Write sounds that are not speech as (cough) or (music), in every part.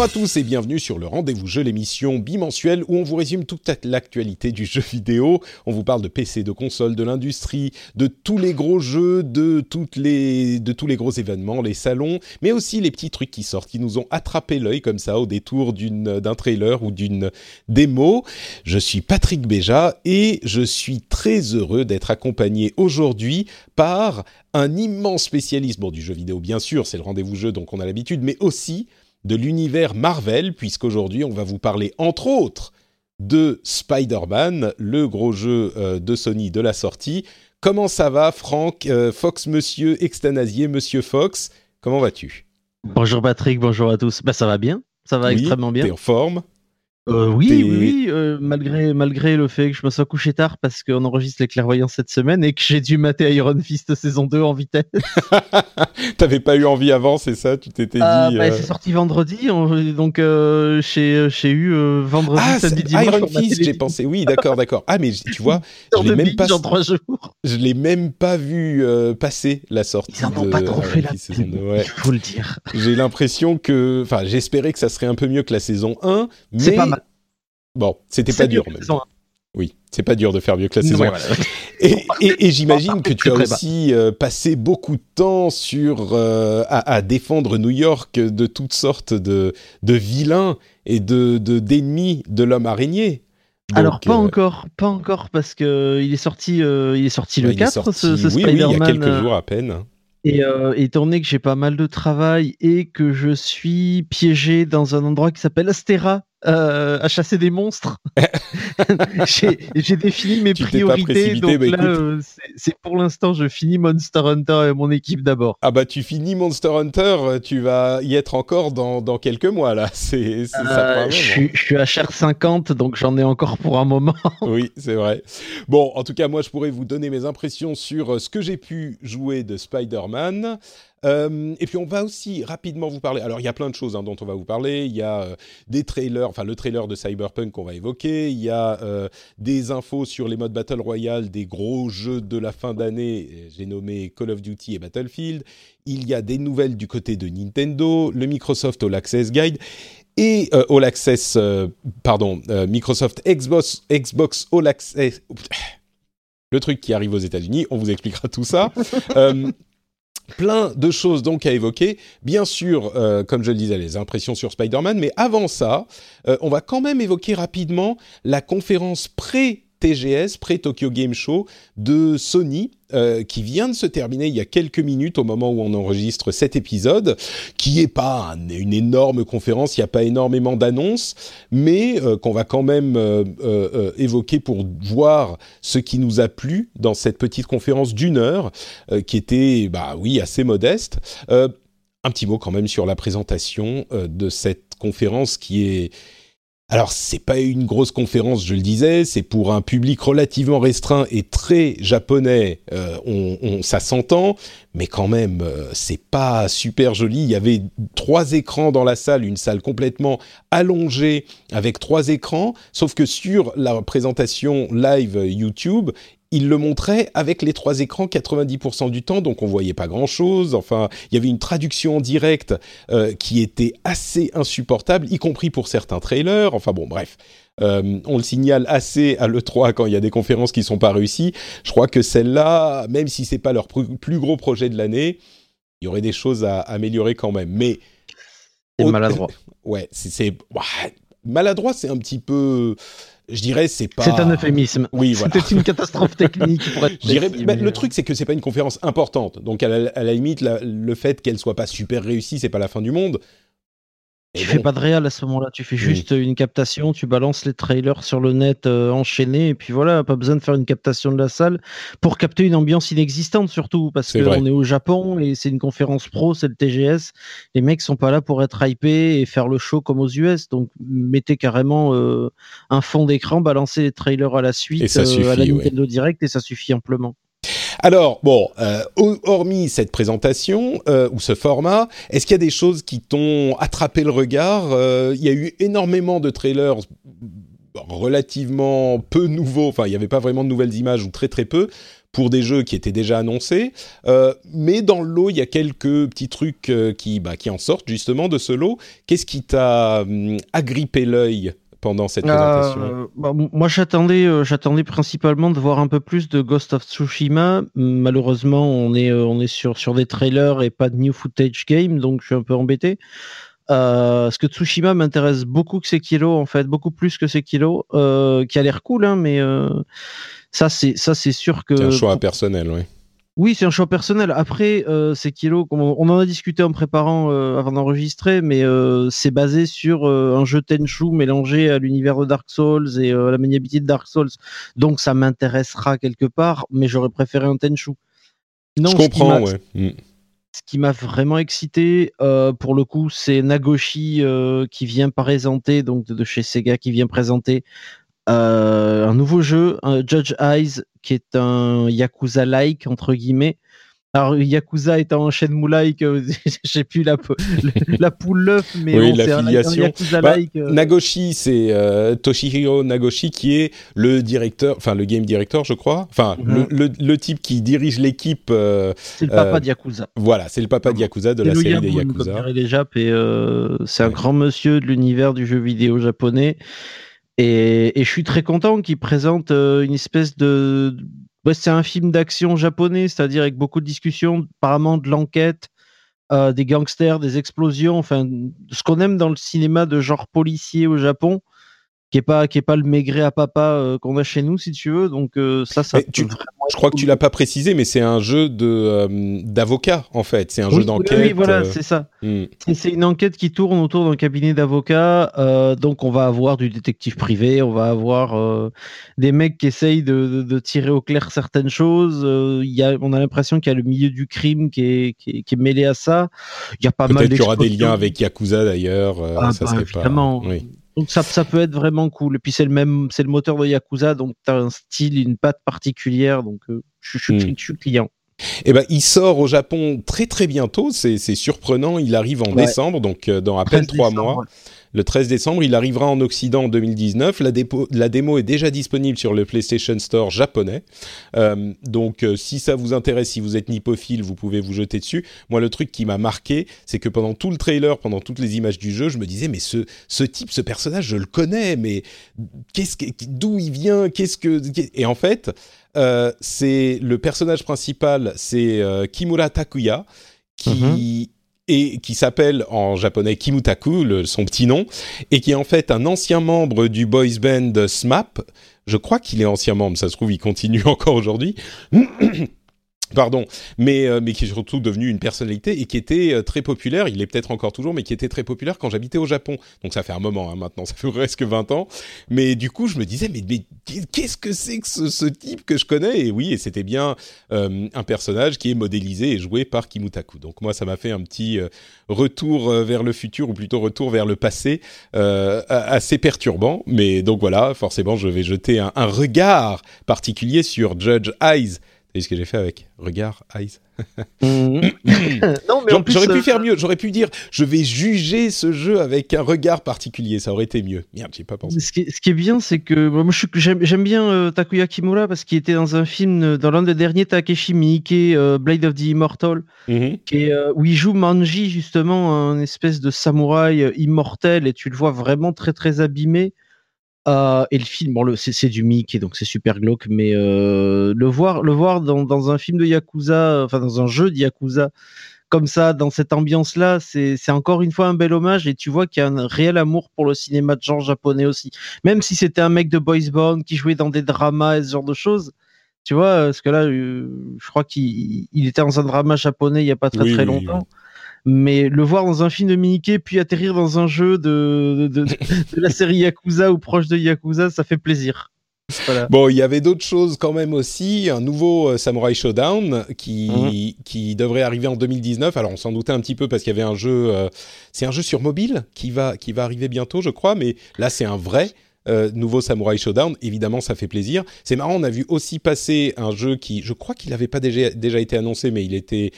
Bonjour à tous et bienvenue sur le Rendez-vous Jeu, l'émission bimensuelle où on vous résume toute l'actualité du jeu vidéo. On vous parle de PC, de consoles, de l'industrie, de tous les gros jeux, de, toutes les, de tous les gros événements, les salons, mais aussi les petits trucs qui sortent, qui nous ont attrapé l'œil comme ça au détour d'un trailer ou d'une démo. Je suis Patrick Béja et je suis très heureux d'être accompagné aujourd'hui par un immense spécialiste bon, du jeu vidéo, bien sûr, c'est le rendez-vous jeu, donc on a l'habitude, mais aussi de l'univers Marvel, puisqu'aujourd'hui on va vous parler entre autres de Spider-Man, le gros jeu euh, de Sony de la sortie. Comment ça va, Franck, euh, Fox Monsieur Extanasier, Monsieur Fox? Comment vas-tu? Bonjour Patrick, bonjour à tous. Bah ça va bien, ça va extrêmement bien. T'es en forme? Euh, oui, oui, euh, malgré, malgré le fait que je me sois couché tard parce qu'on enregistre les clairvoyants cette semaine et que j'ai dû mater Iron Fist saison 2 en vitesse. (laughs) T'avais pas eu envie avant, c'est ça? Tu t'étais ah, dit. Bah, C'est sorti vendredi, donc euh, j'ai eu vendredi, ah, samedi, dimanche. Iron Fist, j'ai pensé. Oui, d'accord, d'accord. Ah, mais tu vois, (laughs) je l'ai même pas. Je l'ai même pas vu passer la sortie. Ils en ont pas trop fait la ouais. Il faut le dire. J'ai l'impression que, enfin, j'espérais que ça serait un peu mieux que la saison 1, mais. C'est pas mal. Bon, c'était pas dur. Même. Oui, c'est pas dur de faire mieux que la saison. Ouais. Et, et, et j'imagine (laughs) que tu as aussi euh, passé beaucoup de temps sur euh, à, à, défendre New York de toutes sortes de, de vilains et de d'ennemis de, l'homme araignée. Donc, Alors pas euh... encore, pas encore parce que il est sorti, il est sorti le 4 sorti, ce, ce oui, il y a quelques jours à peine. Et euh, étant donné que j'ai pas mal de travail et que je suis piégé dans un endroit qui s'appelle Astera, euh, à chasser des monstres. (laughs) (laughs) j'ai défini mes tu priorités. Donc bah, là, euh, c'est pour l'instant, je finis Monster Hunter et mon équipe d'abord. Ah bah tu finis Monster Hunter, tu vas y être encore dans, dans quelques mois là. (laughs) C'est euh, je, je suis à cher 50, donc j'en ai encore pour un moment. oui, c'est vrai. Bon, en tout cas, moi, je pourrais vous donner mes impressions sur ce que j'ai pu jouer de Spider-Man. Euh, et puis on va aussi rapidement vous parler. Alors il y a plein de choses hein, dont on va vous parler. Il y a euh, des trailers, enfin le trailer de Cyberpunk qu'on va évoquer. Il y a euh, des infos sur les modes Battle Royale des gros jeux de la fin d'année. J'ai nommé Call of Duty et Battlefield. Il y a des nouvelles du côté de Nintendo, le Microsoft All Access Guide et All Access, pardon, Microsoft Xbox, Xbox All Access. Le truc qui arrive aux États-Unis, on vous expliquera tout ça. (laughs) plein de choses donc à évoquer. Bien sûr, euh, comme je le disais, les impressions sur Spider-Man, mais avant ça, euh, on va quand même évoquer rapidement la conférence pré TGS, pré-Tokyo Game Show de Sony, euh, qui vient de se terminer il y a quelques minutes au moment où on enregistre cet épisode, qui est pas un, une énorme conférence, il n'y a pas énormément d'annonces, mais euh, qu'on va quand même euh, euh, évoquer pour voir ce qui nous a plu dans cette petite conférence d'une heure, euh, qui était, bah oui, assez modeste. un petit mot quand même sur la présentation de cette conférence qui est alors c'est pas une grosse conférence, je le disais, c'est pour un public relativement restreint et très japonais. Euh, on, on, ça s'entend, mais quand même euh, c'est pas super joli. Il y avait trois écrans dans la salle, une salle complètement allongée avec trois écrans, sauf que sur la présentation live YouTube, il le montrait avec les trois écrans 90% du temps, donc on voyait pas grand-chose. Enfin, il y avait une traduction en direct euh, qui était assez insupportable, y compris pour certains trailers. Enfin bon, bref. Euh, on le signale assez à l'E3 quand il y a des conférences qui sont pas réussies. Je crois que celle-là, même si c'est pas leur plus gros projet de l'année, il y aurait des choses à améliorer quand même. Mais c'est maladroit. (laughs) Ouais, c'est maladroit, c'est un petit peu je dirais c'est pas. C'est un euphémisme. Oui, (laughs) voilà. C'était une catastrophe technique. Pour être bah, le truc c'est que c'est pas une conférence importante, donc à la, limite le fait qu'elle soit pas super réussie, c'est pas la fin du monde. Tu fais pas de réal à ce moment-là, tu fais juste une captation, tu balances les trailers sur le net euh, enchaîné, et puis voilà, pas besoin de faire une captation de la salle pour capter une ambiance inexistante surtout, parce qu'on est au Japon et c'est une conférence pro, c'est le TGS. Les mecs sont pas là pour être hypés et faire le show comme aux US, donc mettez carrément euh, un fond d'écran, balancez les trailers à la suite, euh, à la Nintendo Direct, et ça suffit amplement. Alors, bon, euh, hormis cette présentation euh, ou ce format, est-ce qu'il y a des choses qui t'ont attrapé le regard euh, Il y a eu énormément de trailers relativement peu nouveaux, enfin, il n'y avait pas vraiment de nouvelles images ou très très peu pour des jeux qui étaient déjà annoncés, mais dans le lot, il y a quelques petits trucs qui, bah, qui en sortent justement de ce lot. Qu'est-ce qui t'a hum, agrippé l'œil pendant cette présentation euh, bah, Moi, j'attendais, euh, j'attendais principalement de voir un peu plus de Ghost of Tsushima. Malheureusement, on est, euh, on est sur, sur des trailers et pas de new footage game, donc je suis un peu embêté. parce que Tsushima m'intéresse beaucoup que Sekiro, en fait, beaucoup plus que Sekiro, qui a l'air cool, hein, mais ça, c'est, ça, c'est sûr que. C'est un choix personnel, oui. Oui, c'est un choix personnel. Après, euh, c'est Kilo, on, en a discuté en préparant euh, avant d'enregistrer, mais euh, c'est basé sur un jeu Tenchu mélangé à l'univers de Dark Souls et à la maniabilité de Dark Souls. Donc ça m'intéressera quelque part, mais j'aurais préféré un Tenchu. Non, Je comprends, ouais. Mm. Ce qui m'a vraiment excité, pour le coup, c'est Nagoshi qui vient présenter, donc de chez Sega, qui vient présenter euh, un nouveau jeu, un Judge Eyes, qui est un Yakuza-like, entre guillemets. Alors, Yakuza étant un Shenmue-like, euh, (laughs) j'ai plus la, la poule l'œuf, mais oui, c'est un, Yakuza-like. Bah, euh. Nagoshi, c'est Toshihiro Nagoshi, qui est le directeur, enfin le game director, je crois. Enfin, mhm. le, type qui dirige l'équipe. c'est le papa de Yakuza. Voilà, c'est le papa de Yakuza, de la série des Yakuza. c'est un grand monsieur de l'univers du jeu vidéo japonais. Et, je suis très content qu'il présente euh, une espèce de. c'est un film d'action japonais, c'est-à-dire avec beaucoup de discussions, apparemment de l'enquête, euh, des gangsters, des explosions, enfin, ce qu'on aime dans le cinéma de genre policier au Japon qui est pas qui est pas le maigret à papa euh, qu'on a chez nous si tu veux donc euh, ça ça je crois que tu l'as pas précisé mais c'est un jeu de euh, d'avocat en fait. C'est un jeu d'enquête oui, voilà c'est ça. hmm. c'est une enquête qui tourne autour d'un cabinet d'avocats donc on va avoir du détective privé on va avoir des mecs qui essayent de, de, tirer au clair certaines choses il y a on a l'impression qu'il y a le milieu du crime qui est, qui est, mêlé à ça. Il y a pas mal peut-être qu'il y aura des liens avec Yakuza d'ailleurs ah, ça bah, serait pas oui. Donc ça, ça peut être vraiment cool. Et puis c'est le même, c'est le moteur de Yakuza, donc tu as un style, une patte particulière. Donc euh, je, je, je, suis client. Eh ben, il sort au Japon très très bientôt. C'est surprenant. Il arrive en décembre, donc euh, dans à peine trois mois le 13 décembre. Il arrivera en Occident en 2019. La, la démo est déjà disponible sur le PlayStation Store japonais. Euh, donc, euh, si ça vous intéresse, si vous êtes nippophile, vous pouvez vous jeter dessus. Moi, le truc qui m'a marqué, c'est que pendant tout le trailer, pendant toutes les images du jeu, je me disais, mais ce, type, ce personnage, je le connais, mais d'où il vient? Qu'est-ce que Et en fait, euh, c'est le personnage principal, c'est Kimura Takuya, qui mhm et qui s'appelle en japonais Kimutaku, son petit nom, et qui est en fait un ancien membre du boys band SMAP. Je crois qu'il est ancien membre, ça se trouve, il continue (laughs) encore aujourd'hui. Pardon, mais, euh, mais qui est surtout devenu une personnalité et qui était euh, très populaire, il est peut-être encore toujours, mais qui était très populaire quand j'habitais au Japon. Donc ça fait un moment hein, maintenant, ça fait (laughs) presque 20 ans. Mais du coup, je me disais, mais, mais qu'est-ce que c'est que ce, type que je connais? Et oui, et c'était bien euh, un personnage qui est modélisé et joué par Kimutaku. Donc moi, ça m'a fait un petit retour vers le futur, ou plutôt retour vers le passé, assez perturbant. Mais donc voilà, forcément, je vais jeter un, un regard particulier sur Judge Eyes vu ce que j'ai fait avec Regard, Eyes (laughs) mhm. J'aurais pu euh, faire mieux. J'aurais pu dire je vais juger ce jeu avec un regard particulier. Ça aurait été mieux. Merde, j'ai pas pensé. Ce qui, est, bien, c'est que moi, j'aime bien euh, Takuya Kimura parce qu'il était dans un film, dans l'un des derniers Takeshi Miike, euh, Blade of the Immortal, mhm. où il joue Manji, justement, un espèce de samouraï immortel, et tu le vois vraiment très très abîmé. Euh, et le film, bon, c'est du Mickey, donc c'est super glauque, mais euh, le voir, le voir dans, dans, un film de Yakuza, enfin dans un jeu de Yakuza, comme ça, dans cette ambiance-là, c'est encore une fois un bel hommage et tu vois qu'il y a un réel amour pour le cinéma de genre japonais aussi. Même si c'était un mec de Boys Band qui jouait dans des dramas et ce genre de choses, tu vois, parce que là, euh, je crois qu'il était dans un drama japonais il n'y a pas très très longtemps. Mais le voir dans un film de Mickey, puis atterrir dans un jeu de, de, de la série Yakuza ou proche de Yakuza, ça fait plaisir. Bon, il y avait d'autres choses quand même aussi. Un nouveau euh, Samurai Showdown qui, mhm. qui devrait arriver en 2019. Alors, on s'en doutait un petit peu parce qu'il y avait un jeu. Euh, c'est un jeu sur mobile qui va, qui va arriver bientôt, je crois. Mais là, c'est un vrai. Euh, nouveau Samurai Showdown, évidemment ça fait plaisir. C'est marrant, on a vu aussi passer un jeu qui, je crois qu'il n'avait pas déjà, déjà été annoncé, mais il était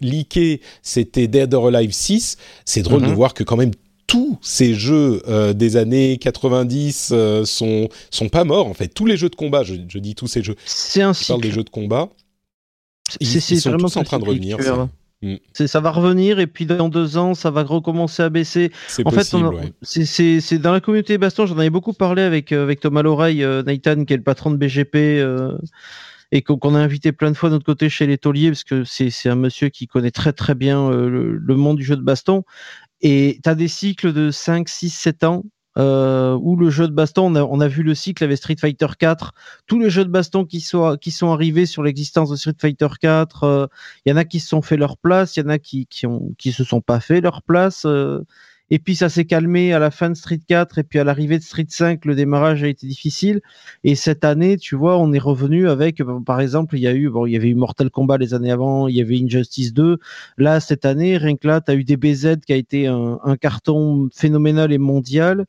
leaké, c'était Dead or Alive 6. C'est drôle de mhm. voir que quand même tous ces jeux euh, des années 90 euh, sont sont pas morts en fait. Tous les jeux de combat, je, dis tous ces jeux. C'est un cycle. parle des jeux de combat. Ils, sont tous en train de revenir. Ça. Mm. Ça va revenir et puis dans deux ans, ça va recommencer à baisser. En possible, fait, c'est dans la communauté Baston. J'en avais beaucoup parlé avec euh, avec Thomas Loreille, Nathan, qui est le patron de BGP et qu'on a invité plein de fois de notre côté chez les tauliers parce que c'est un monsieur qui connaît très très bien le, monde du jeu de baston et tu as des cycles de 5, 6, 7 ans euh, où le jeu de baston, on a, vu le cycle avec Street Fighter 4, tous les jeux de baston qui sont, qui sont arrivés sur l'existence de Street Fighter 4, il euh, y en a qui se sont fait leur place, il y en a qui, qui, ont, qui se sont pas fait leur place. Euh, et puis ça s'est calmé à la fin de Street 4 et puis à l'arrivée de Street 5, le démarrage a été difficile. Et cette année, tu vois, on est revenu avec, euh, par exemple, il y a eu, bon, il y avait eu Mortal Kombat les années avant, il y avait Injustice 2. Là, cette année, rien que là, tu as eu DBZ qui a été un, carton phénoménal et mondial.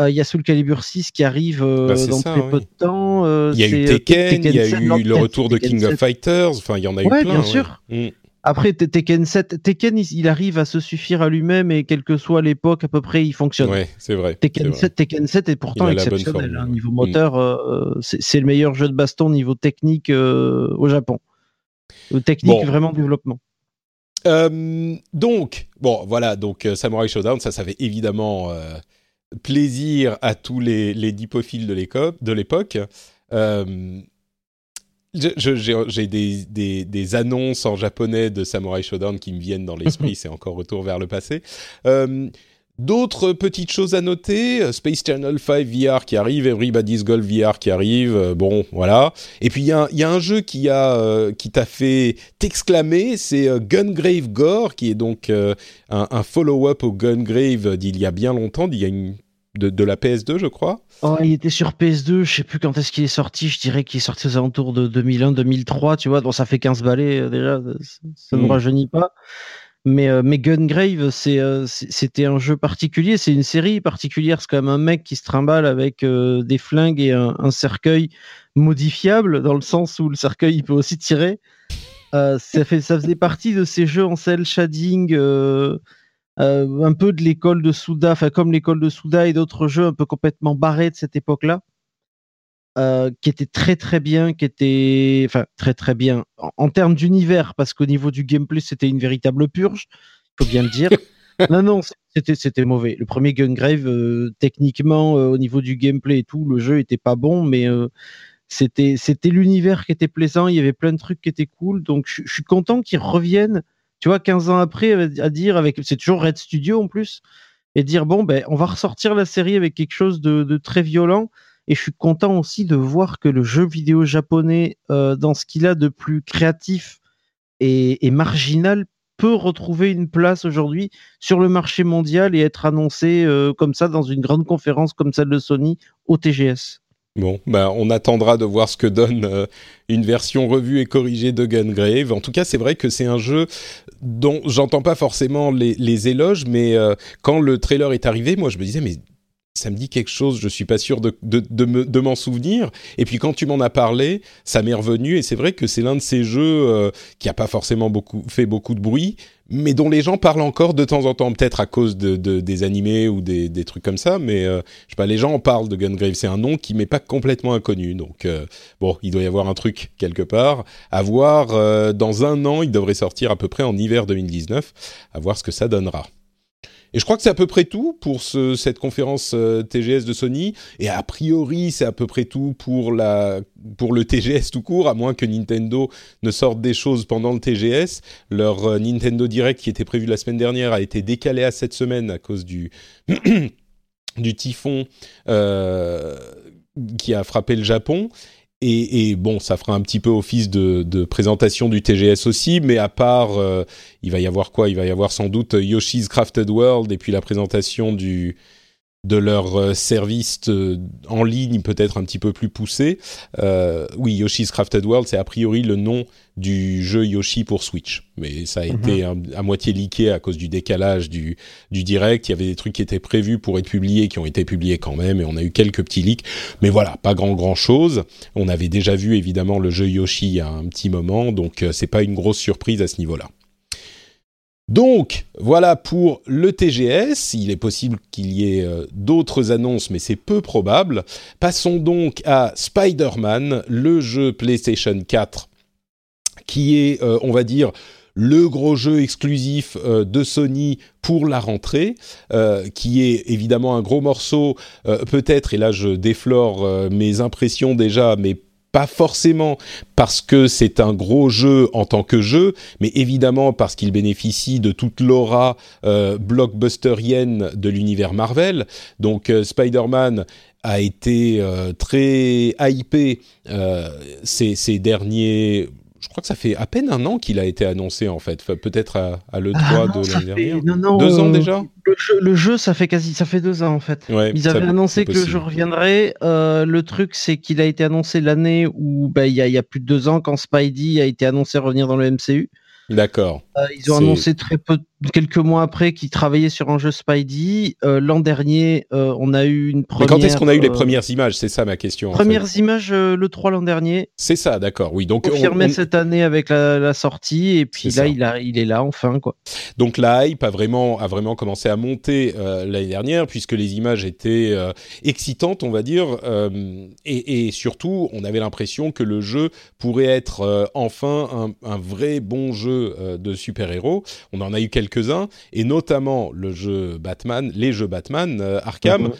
Euh, il y a Soul Calibur 6 qui arrive euh, bah, dans très peu de temps. il y a eu Tekken, il y a eu le retour de King of Fighters. Enfin, il y en a eu plein. Bien sûr. Mm. Après, Tekken 7, Tekken, il arrive à se suffire à lui-même et quelle que soit l'époque, à peu près, il fonctionne. Ouais, c'est vrai. Tekken, 7, Tekken 7 est pourtant exceptionnel. Hein, niveau moteur, mm. euh, c'est le meilleur jeu de baston niveau technique euh, au Japon. Euh, technique, vraiment développement. donc, bon, voilà, donc Samurai Showdown, ça, ça fait évidemment plaisir à tous les, les dipophiles de l'époque j'ai des, des, annonces en japonais de Samurai Shodown qui me viennent dans l'esprit, (laughs) c'est encore retour vers le passé. Euh, d'autres petites choses à noter, euh, Space Channel 5 VR qui arrive, Everybody's Golf VR qui arrive, euh, bon voilà. Et puis il y, y, a un jeu qui a qui t'a fait t'exclamer, c'est Gungrave Gore qui est donc un, un follow-up au Gungrave d'il y a bien longtemps, d'il y a une de, la PS2, je crois. Oh, il était sur PS2, je sais plus quand est-ce qu'il est sorti, je dirais qu'il est sorti aux alentours de 2001-2003, tu vois, bon, ça fait 15 balais euh, déjà, ça ne hmm. rajeunit pas. Mais, euh, mais Gungrave, euh, c'était un jeu particulier, c'est une série particulière, c'est quand même un mec qui se trimballe avec des flingues et un, cercueil modifiable, dans le sens où le cercueil il peut aussi tirer. ça, faisait partie de ces jeux en cel shading euh, un peu de l'école de Souda, comme l'école de Souda et d'autres jeux un peu complètement barrés de cette époque-là, euh, qui était très très bien, qui était, enfin très très bien en, termes d'univers, parce qu'au niveau du gameplay c'était une véritable purge, faut bien le dire. (laughs) non non, c'était c'était mauvais. Le premier Gungrave, euh, techniquement au niveau du gameplay et tout, le jeu était pas bon, mais c'était c'était l'univers qui était plaisant, il y avait plein de trucs qui étaient cool, donc je suis content qu'ils reviennent tu vois, 15 ans après, à dire avec, c'est toujours Red Studio en plus, et dire bon, ben, on va ressortir la série avec quelque chose de, très violent. Et je suis content aussi de voir que le jeu vidéo japonais, euh, dans ce qu'il a de plus créatif et, marginal, peut retrouver une place aujourd'hui sur le marché mondial et être annoncé euh, comme ça dans une grande conférence comme celle de Sony au TGS. Bon, bah, on attendra de voir ce que donne euh, une version revue et corrigée de Gungrave. En tout cas, c'est vrai que c'est un jeu dont j'entends pas forcément les, éloges, mais quand le trailer est arrivé, moi je me disais, mais ça me dit quelque chose, je suis pas sûr de, de, de, m'en souvenir. Et puis quand tu m'en as parlé, ça m'est revenu et c'est vrai que c'est l'un de ces jeux euh, qui a pas forcément beaucoup fait beaucoup de bruit, mais dont les gens parlent encore de temps en temps, peut-être à cause de, des animés ou des, trucs comme ça. Mais euh, je sais pas, les gens en parlent de Gungrave. C'est un nom qui m'est pas complètement inconnu. Donc euh, bon, il doit y avoir un truc quelque part. À voir. dans un an, il devrait sortir à peu près en hiver 2019. À voir ce que ça donnera. Et je crois que c'est à peu près tout pour ce, cette conférence euh, TGS de Sony. Et a priori, c'est à peu près tout pour, le TGS tout court, à moins que Nintendo ne sorte des choses pendant le TGS. Leur euh, Nintendo Direct, qui était prévu la semaine dernière, a été décalé à cette semaine à cause du, (clears throat) du typhon euh, qui a frappé le Japon. Et, bon, ça fera un petit peu office de, présentation du TGS aussi, mais à part, euh, il va y avoir quoi? Il va y avoir sans doute Yoshi's Crafted World et puis la présentation du de leur euh, service euh, en ligne peut-être un petit peu plus poussé. oui, Yoshi's Crafted World, c'est a priori le nom du jeu Yoshi pour Switch. Mais ça a mhm. été à moitié leaké à cause du décalage du, du direct. Il y avait des trucs qui étaient prévus pour être publiés, qui ont été publiés quand même, et on a eu quelques petits leaks. Mais voilà, pas grand grand chose. On avait déjà vu évidemment le jeu Yoshi il y a un petit moment, donc euh, c'est pas une grosse surprise à ce niveau-là. Donc, voilà pour le TGS. Il est possible qu'il y ait euh, d'autres annonces, mais c'est peu probable. Passons donc à Spider-Man, le jeu PlayStation 4 qui est, euh, on va dire, le gros jeu exclusif euh, de Sony pour la rentrée, qui est évidemment un gros morceau, peut-être, et là je déflore mes impressions déjà, mais pas forcément parce que c'est un gros jeu en tant que jeu, mais évidemment parce qu'il bénéficie de toute l'aura blockbusterienne de l'univers Marvel. Donc Spider-Man a été très hypé ces, ces, derniers je crois que ça fait à peine un an qu'il a été annoncé en fait, peut-être à, l'E3 ah de l'année dernière. deux ans euh, déjà le jeu, ça fait quasi, ça fait deux ans en fait. Ils avaient annoncé que le jeu reviendrait. Euh, le truc, c'est qu'il a été annoncé l'année où bah, il y, y, a plus de deux ans quand Spidey a été annoncé revenir dans le MCU. D'accord. Euh, ils ont annoncé très peu, quelques mois après qu'ils travaillaient sur un jeu Spidey. Euh, l'an dernier, euh, on a eu une première. Mais quand est-ce qu'on a eu les premières images? C'est ça ma question. Premières images le 3 l'an dernier. C'est ça, d'accord. Oui, donc confirmé cette année avec la, sortie et puis là il, a, il est là enfin quoi. Donc la hype a vraiment a vraiment commencé à monter l'année dernière puisque les images étaient excitantes, on va dire, et, et, surtout on avait l'impression que le jeu pourrait être enfin un, un vrai bon jeu euh, de super-héros. On en a eu quelques-uns, et notamment le jeu Batman, les jeux Batman, euh, Arkham. Mhm.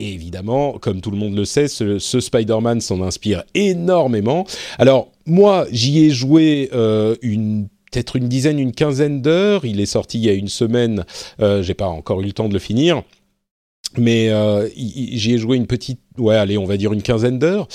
Et évidemment, comme tout le monde le sait, ce, Spider-Man s'en inspire énormément. Alors, moi, j'y ai joué euh, une peut-être une dizaine, une quinzaine d'heures. Il est sorti il y a une semaine. Euh, J'ai pas encore eu le temps de le finir. Mais j'y ai joué une petite, ouais, allez, on va dire une quinzaine d'heures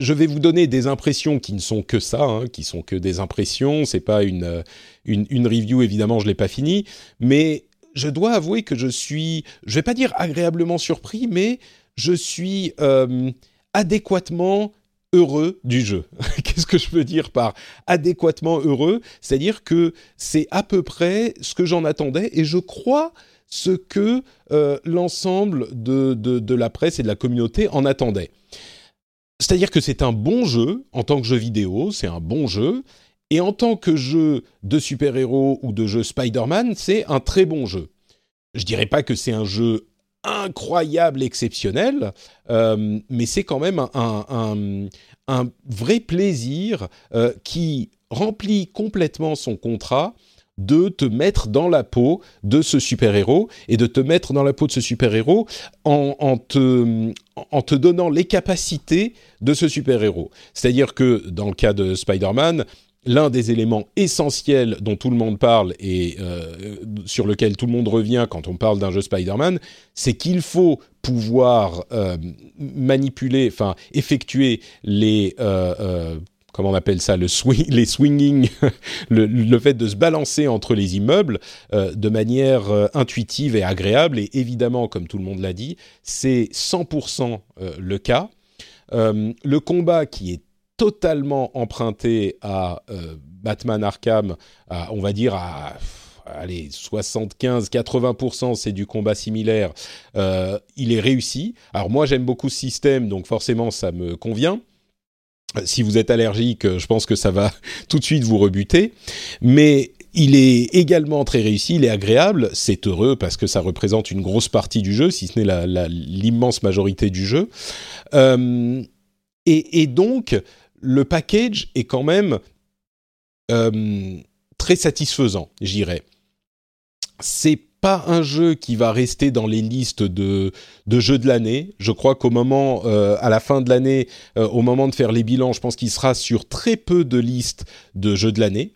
je vais vous donner des impressions qui ne sont que ça, hein, qui sont que des impressions. C'est pas une, euh, une, une, review, évidemment, je l'ai pas fini, mais je dois avouer que je suis, je vais pas dire agréablement surpris, mais je suis euh, adéquatement heureux du jeu. (laughs) Qu'est-ce que je veux dire par adéquatement heureux? C'est-à-dire que c'est à peu près ce que j'en attendais et je crois ce que euh, l'ensemble de, de, de, la presse et de la communauté en attendait. C'est-à-dire que c'est un bon jeu en tant que jeu vidéo, c'est un bon jeu, et en tant que jeu de super-héros ou de jeu Spider-Man, c'est un très bon jeu. Je dirais pas que c'est un jeu incroyable, exceptionnel, euh, mais c'est quand même un, vrai plaisir euh, qui remplit complètement son contrat de te mettre dans la peau de ce super-héros et de te mettre dans la peau de ce super-héros en, te, en te donnant les capacités de ce super-héros. C'est-à-dire que dans le cas de Spider-Man, l'un des éléments essentiels dont tout le monde parle et euh, sur lequel tout le monde revient quand on parle d'un jeu Spider-Man, c'est qu'il faut pouvoir euh, manipuler, enfin effectuer les euh, comment on appelle ça, le swing, les swinging, (laughs) le, fait de se balancer entre les immeubles euh, de manière euh, intuitive et agréable. Et évidemment, comme tout le monde l'a dit, c'est 100% euh, le cas. le combat qui est totalement emprunté à Batman Arkham, on va dire à allez, 75-80%, c'est du combat similaire, il est réussi. Alors moi, j'aime beaucoup ce système, donc forcément, ça me convient. Si vous êtes allergique, je pense que ça va (laughs) tout de suite vous rebuter. Mais il est également très réussi, il est agréable, c'est heureux parce que ça représente une grosse partie du jeu, si ce n'est l'immense majorité du jeu. Euh, et, donc, le package est quand même euh, très satisfaisant, j'irais. C'est pas un jeu qui va rester dans les listes de, de jeux de l'année. Je crois qu'au moment, euh, à la fin de l'année, euh, au moment de faire les bilans, je pense qu'il sera sur très peu de listes de jeux de l'année.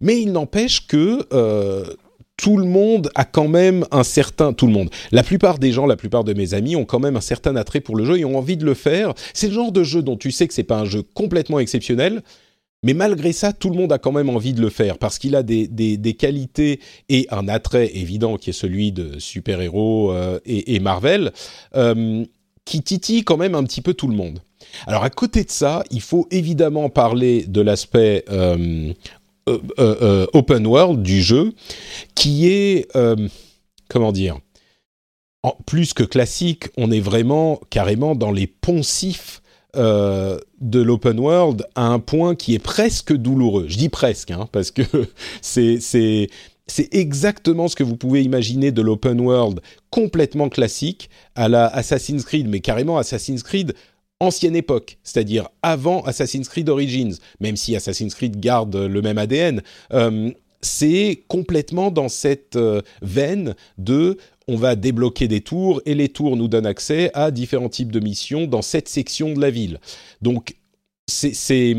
Mais il n'empêche que euh, tout le monde a quand même un certain... Tout le monde. La plupart des gens, la plupart de mes amis ont quand même un certain attrait pour le jeu et ont envie de le faire. C'est le genre de jeu dont tu sais que c'est pas un jeu complètement exceptionnel, mais malgré ça, tout le monde a quand même envie de le faire parce qu'il a des, des, qualités et un attrait évident qui est celui de super-héros euh, et, Marvel, euh, qui titille quand même un petit peu tout le monde. Alors à côté de ça, il faut évidemment parler de l'aspect euh, open world du jeu, qui est, comment dire, en, plus que classique, on est vraiment carrément dans les poncifs euh, de l'open world à un point qui est presque douloureux. Je dis presque, hein, parce que (laughs) c'est exactement ce que vous pouvez imaginer de l'open world complètement classique à la Assassin's Creed, mais carrément Assassin's Creed ancienne époque, c'est-à-dire avant Assassin's Creed Origins, même si Assassin's Creed garde le même ADN. Euh, c'est complètement dans cette euh, veine de on va débloquer des tours et les tours nous donnent accès à différents types de missions dans cette section de la ville. Donc, c'est,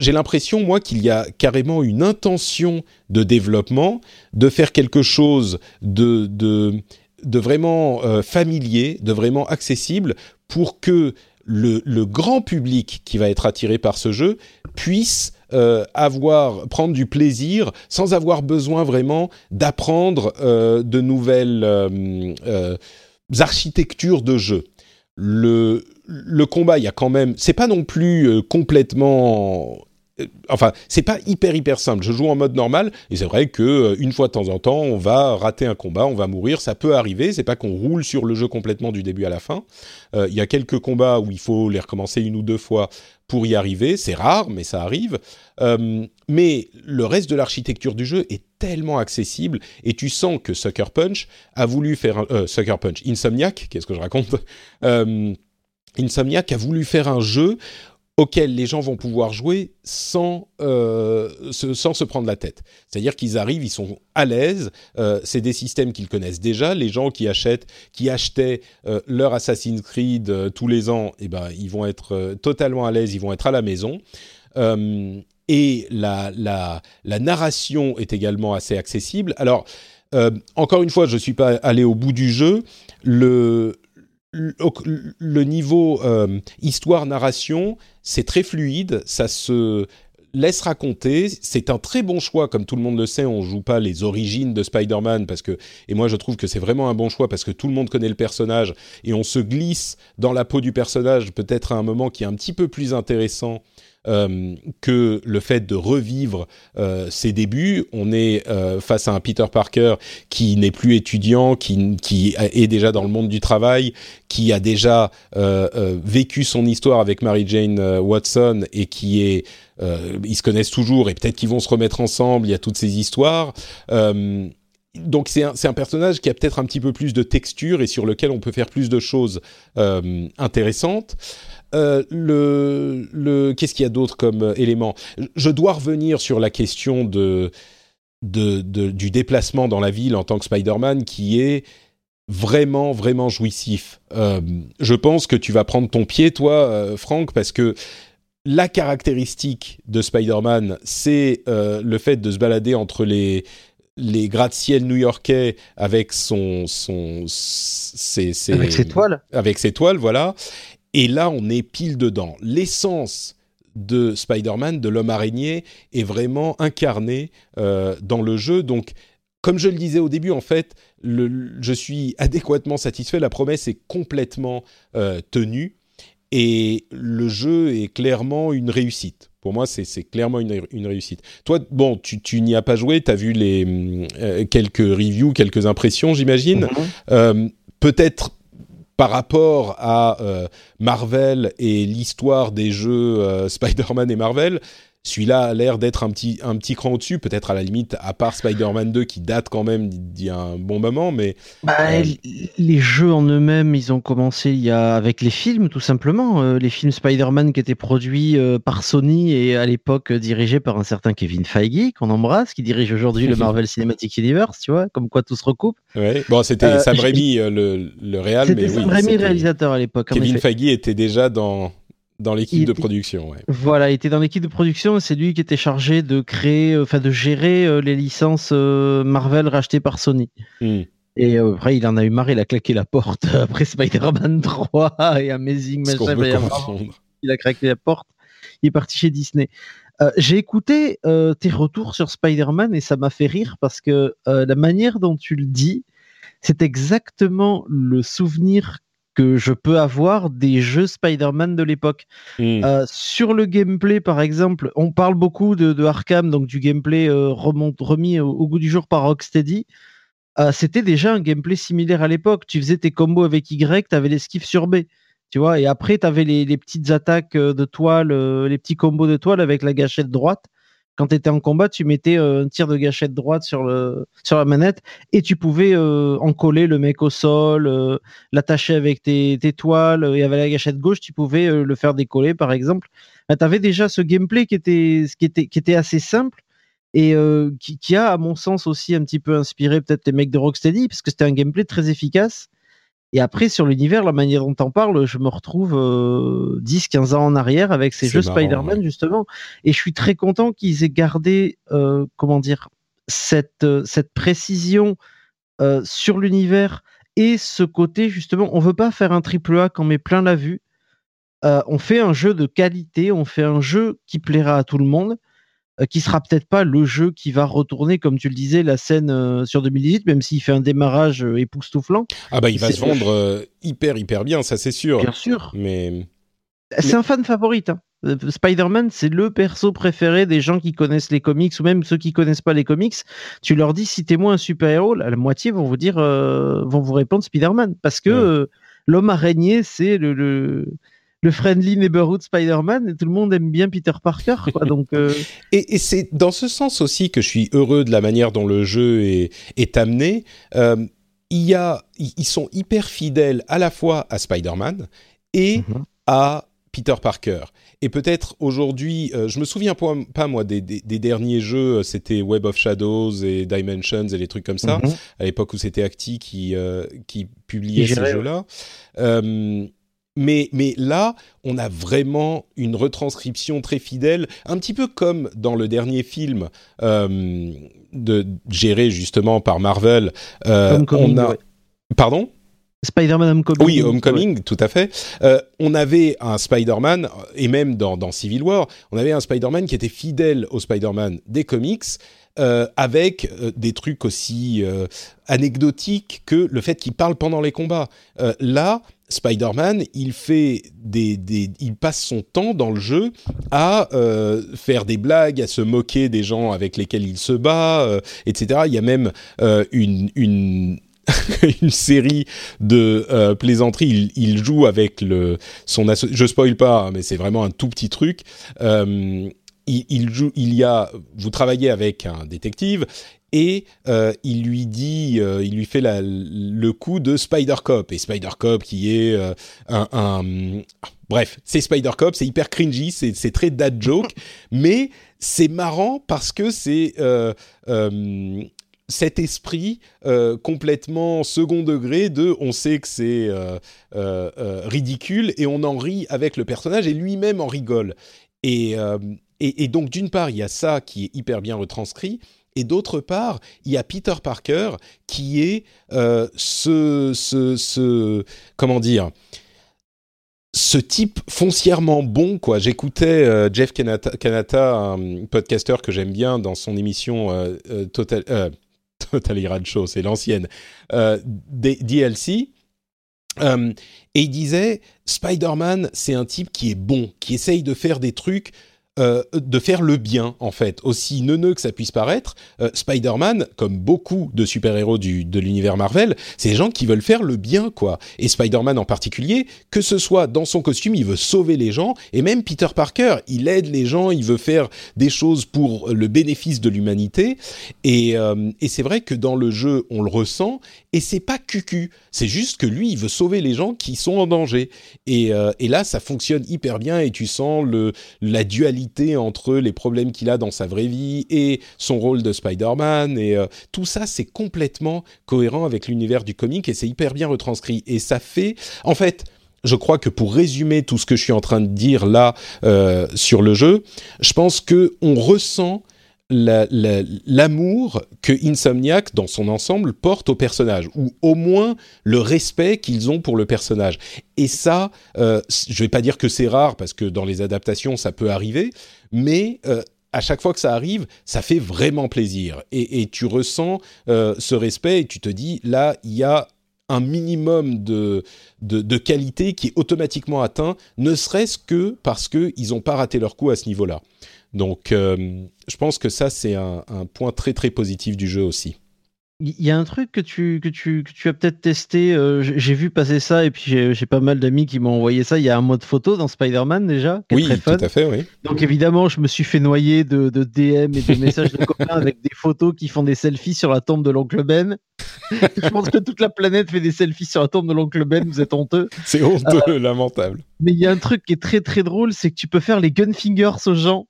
j'ai l'impression, moi, qu'il y a carrément une intention de développement, de faire quelque chose de, de, vraiment euh, familier, de vraiment accessible, pour que le, le, grand public qui va être attiré par ce jeu puisse euh, avoir, prendre du plaisir sans avoir besoin vraiment d'apprendre euh, de nouvelles euh, architectures de jeu. Le, le combat, il y a quand même, c'est pas non plus complètement enfin, c'est pas hyper hyper simple. Je joue en mode normal et c'est vrai que une fois de temps en temps, on va rater un combat, on va mourir, ça peut arriver. C'est pas qu'on roule sur le jeu complètement du début à la fin. Il y a quelques combats où il faut les recommencer une ou deux fois pour y arriver. C'est rare, mais ça arrive. Euh, mais le reste de l'architecture du jeu est tellement accessible et tu sens que Sucker Punch a voulu faire un, euh, Sucker Punch Insomniac, qu'est-ce que je raconte? Euh, Insomniac a voulu faire un jeu auquel les gens vont pouvoir jouer sans, euh, se, sans se prendre la tête. C'est-à-dire qu'ils arrivent, ils sont à l'aise, euh, c'est des systèmes qu'ils connaissent déjà. Les gens qui achètent, qui achetaient euh, leur Assassin's Creed tous les ans, eh ben, ils vont être totalement à l'aise, ils vont être à la maison. et la, la, la, narration est également assez accessible. Alors, encore une fois, je ne suis pas allé au bout du jeu. Le niveau euh, histoire-narration, c'est très fluide, ça se laisse raconter. C'est un très bon choix, comme tout le monde le sait. On joue pas les origines de Spider-Man parce que, et moi je trouve que c'est vraiment un bon choix parce que tout le monde connaît le personnage et on se glisse dans la peau du personnage peut-être à un moment qui est un petit peu plus intéressant euh, que le fait de revivre euh, ses débuts. On est euh, face à un Peter Parker qui n'est plus étudiant, qui, qui, est déjà dans le monde du travail, qui a déjà vécu son histoire avec Mary Jane Watson et qui est ils se connaissent toujours et peut-être qu'ils vont se remettre ensemble. Il y a toutes ces histoires donc c'est un, un, personnage qui a peut-être un petit peu plus de texture et sur lequel on peut faire plus de choses intéressantes. Euh, le, le qu'est-ce qu'il y a d'autre comme euh, élément? Je dois revenir sur la question de, de, du déplacement dans la ville en tant que Spider-Man qui est vraiment, vraiment jouissif. Euh, je pense que tu vas prendre ton pied, toi, Franck, parce que la caractéristique de Spider-Man, c'est le fait de se balader entre les, les gratte-ciel new-yorkais avec son, son ses, avec ses toiles, avec ses toiles, voilà, et là, on est pile dedans. L'essence de Spider-Man, de l'homme araignée, est vraiment incarnée euh, dans le jeu. Donc, comme je le disais au début, en fait, je suis adéquatement satisfait. La promesse est complètement euh, tenue. Et le jeu est clairement une réussite. Pour moi, c'est clairement une, réussite. Toi, bon, tu, n'y as pas joué, tu as vu les, euh, quelques reviews, quelques impressions, j'imagine. Mm-hmm. Peut-être par rapport à euh, Marvel et l'histoire des jeux euh, Spider-Man et Marvel, celui-là a l'air d'être un petit, un petit cran au-dessus, peut-être à la limite, à part Spider-Man 2 qui date quand même d'il y a un bon moment, mais... Bah, euh, Les jeux en eux-mêmes, ils ont commencé il y a... avec les films, tout simplement. Euh, les films Spider-Man qui étaient produits euh, par Sony et à l'époque dirigés par un certain Kevin Feige, qu'on embrasse, qui dirige aujourd'hui le (laughs) Marvel Cinematic Universe, tu vois, comme quoi tout se recoupe. Ouais. Bon, c'était Sam Raimi, le, le réal, mais oui. Sam Raimi, réalisateur à l'époque. Kevin Feige était déjà dans dans l'équipe de production, ouais. Voilà, il était dans l'équipe de production c'est lui qui était chargé de créer, euh, enfin de gérer euh, les licences euh, Marvel rachetées par Sony. Hmm. Et après, il en a eu marre, il a claqué la porte (laughs) après Spider-Man (laughs) 3 et Amazing Machin. Il a claqué la porte. Il est parti chez Disney. J'ai écouté tes retours sur Spider-Man et ça m'a fait rire parce que la manière dont tu le dis, c'est exactement le souvenir que je peux avoir des jeux Spider-Man de l'époque. Hmm. Euh, sur le gameplay, par exemple, on parle beaucoup de, Arkham, donc du gameplay euh, remis au, goût du jour par Rocksteady. Euh, c'était déjà un gameplay similaire à l'époque. Tu faisais tes combos avec Y, tu avais l'esquive sur B. Tu vois, et après, tu avais les, les, petites attaques de toile, les petits combos de toile avec la gâchette droite quand tu étais en combat, tu mettais euh, un tir de gâchette droite sur, le, sur la manette et tu pouvais euh, en coller le mec au sol, euh, l'attacher avec tes, tes, toiles et avec la gâchette gauche, tu pouvais le faire décoller par exemple. tu avais déjà ce gameplay qui était, qui était, qui était assez simple et qui, qui, a, à mon sens, aussi un petit peu inspiré peut-être les mecs de Rocksteady parce que c'était un gameplay très efficace et après, sur l'univers, la manière dont on parle, je me retrouve 10-15 euh, ans en arrière avec ces jeux Spider-Man, justement. Et je suis très content qu'ils aient gardé, euh, comment dire, cette, euh, cette précision sur l'univers et ce côté, justement, on veut pas faire un triple A quand met plein la vue. on fait un jeu de qualité, on fait un jeu qui plaira à tout le monde. Euh, qui sera peut-être pas le jeu qui va retourner, comme tu le disais, la scène euh, sur 2018, même s'il fait un démarrage euh, époustouflant. Ah bah il va se vendre hyper hyper bien, ça c'est sûr. Bien sûr. Mais c'est un fan favorite. Hein. Spider-Man, c'est le perso préféré des gens qui connaissent les comics ou même ceux qui connaissent pas les comics. Tu leur dis citez-moi un super-héros, la, moitié vont vous dire, vont vous répondre Spider-Man parce que l'homme araignée, c'est le le friendly neighborhood Spider-Man et tout le monde aime bien Peter Parker. Quoi, (laughs) donc, euh. Et, c'est dans ce sens aussi que je suis heureux de la manière dont le jeu est, est amené. Euh, il y a, ils sont hyper fidèles à la fois à Spider-Man et mhm. à Peter Parker. Et peut-être aujourd'hui, euh, je me souviens pas, moi des, derniers jeux, c'était Web of Shadows et Dimensions et les trucs comme ça, mhm. à l'époque où c'était Acti qui, qui publiait ces jeux-là. Mais, mais là, on a vraiment une retranscription très fidèle, un petit peu comme dans le dernier film euh, de, géré justement par Marvel. Euh, on a... Pardon? Spider-Man Homecoming. Oui, Homecoming, tout à fait. Euh, on avait un Spider-Man, et même dans, dans, Civil War, on avait un Spider-Man qui était fidèle au Spider-Man des comics, euh, avec euh, des trucs aussi euh, anecdotiques que le fait qu'il parle pendant les combats. là, Spider-Man, il fait des, des, il passe son temps dans le jeu à faire des blagues, à se moquer des gens avec lesquels il se bat, etc. Il y a même une, une (laughs) une série de plaisanteries. Il, il, joue avec le son je spoil pas, hein, mais c'est vraiment un tout petit truc. Euh, il, joue, il y a, vous travaillez avec un détective et euh, il lui dit, euh, il lui fait la, le coup de Spider Cop et Spider Cop qui est euh, un, bref, c'est Spider Cop, c'est hyper cringy, c'est très dad joke, (laughs) mais c'est marrant parce que c'est cet esprit complètement second degré de on sait que c'est ridicule et on en rit avec le personnage et lui-même en rigole. Et, et, donc, d'une part, il y a ça qui est hyper bien retranscrit. Et d'autre part, il y a Peter Parker qui est euh, ce, ce, ce, comment dire, ce type foncièrement bon, quoi. J'écoutais euh, Jeff Kanata, un podcaster que j'aime bien dans son émission euh, Total, (laughs) Total Show, c'est l'ancienne, DLC. et il disait, Spider-Man, c'est un type qui est bon, qui essaye de faire des trucs euh, de faire le bien, en fait. Aussi neuneux que ça puisse paraître, euh, Spider-Man, comme beaucoup de super-héros de l'univers Marvel, c'est des gens qui veulent faire le bien, quoi. Et Spider-Man en particulier, que ce soit dans son costume, il veut sauver les gens, et même Peter Parker, il aide les gens, il veut faire des choses pour le bénéfice de l'humanité. Et, euh, et c'est vrai que dans le jeu, on le ressent, et c'est pas cucu, c'est juste que lui, il veut sauver les gens qui sont en danger. Et, et là, ça fonctionne hyper bien, et tu sens le, la dualité entre les problèmes qu'il a dans sa vraie vie et son rôle de Spider-Man. Et euh, tout ça, c'est complètement cohérent avec l'univers du comic et c'est hyper bien retranscrit. Et ça fait, en fait, je crois que pour résumer tout ce que je suis en train de dire là euh, sur le jeu, je pense que on ressent l'amour que Insomniac, dans son ensemble, porte au personnage, ou au moins le respect qu'ils ont pour le personnage. Et ça, euh, je ne vais pas dire que c'est rare, parce que dans les adaptations, ça peut arriver, mais euh, à chaque fois que ça arrive, ça fait vraiment plaisir. Et, tu ressens euh, ce respect et tu te dis, là, il y a un minimum de, de, qualité qui est automatiquement atteint, ne serait-ce que parce qu'ils n'ont pas raté leur coup à ce niveau-là. Donc, euh, je pense que ça, c'est un, point très très positif du jeu aussi. Il y a un truc que tu, que tu, que tu as peut-être testé, euh, j'ai vu passer ça et puis j'ai pas mal d'amis qui m'ont envoyé ça. Il y a un mode photo dans Spider-Man déjà. Qui oui, est très tout à fait, oui. Donc évidemment, je me suis fait noyer de, de DM et de (laughs) messages de copains avec des photos qui font des selfies sur la tombe de l'oncle Ben. (laughs) je pense que toute la planète fait des selfies sur la tombe de l'oncle Ben, vous êtes honteux. C'est honteux, euh, (laughs) lamentable. Mais il y a un truc qui est très très drôle, c'est que tu peux faire les gun fingers aux gens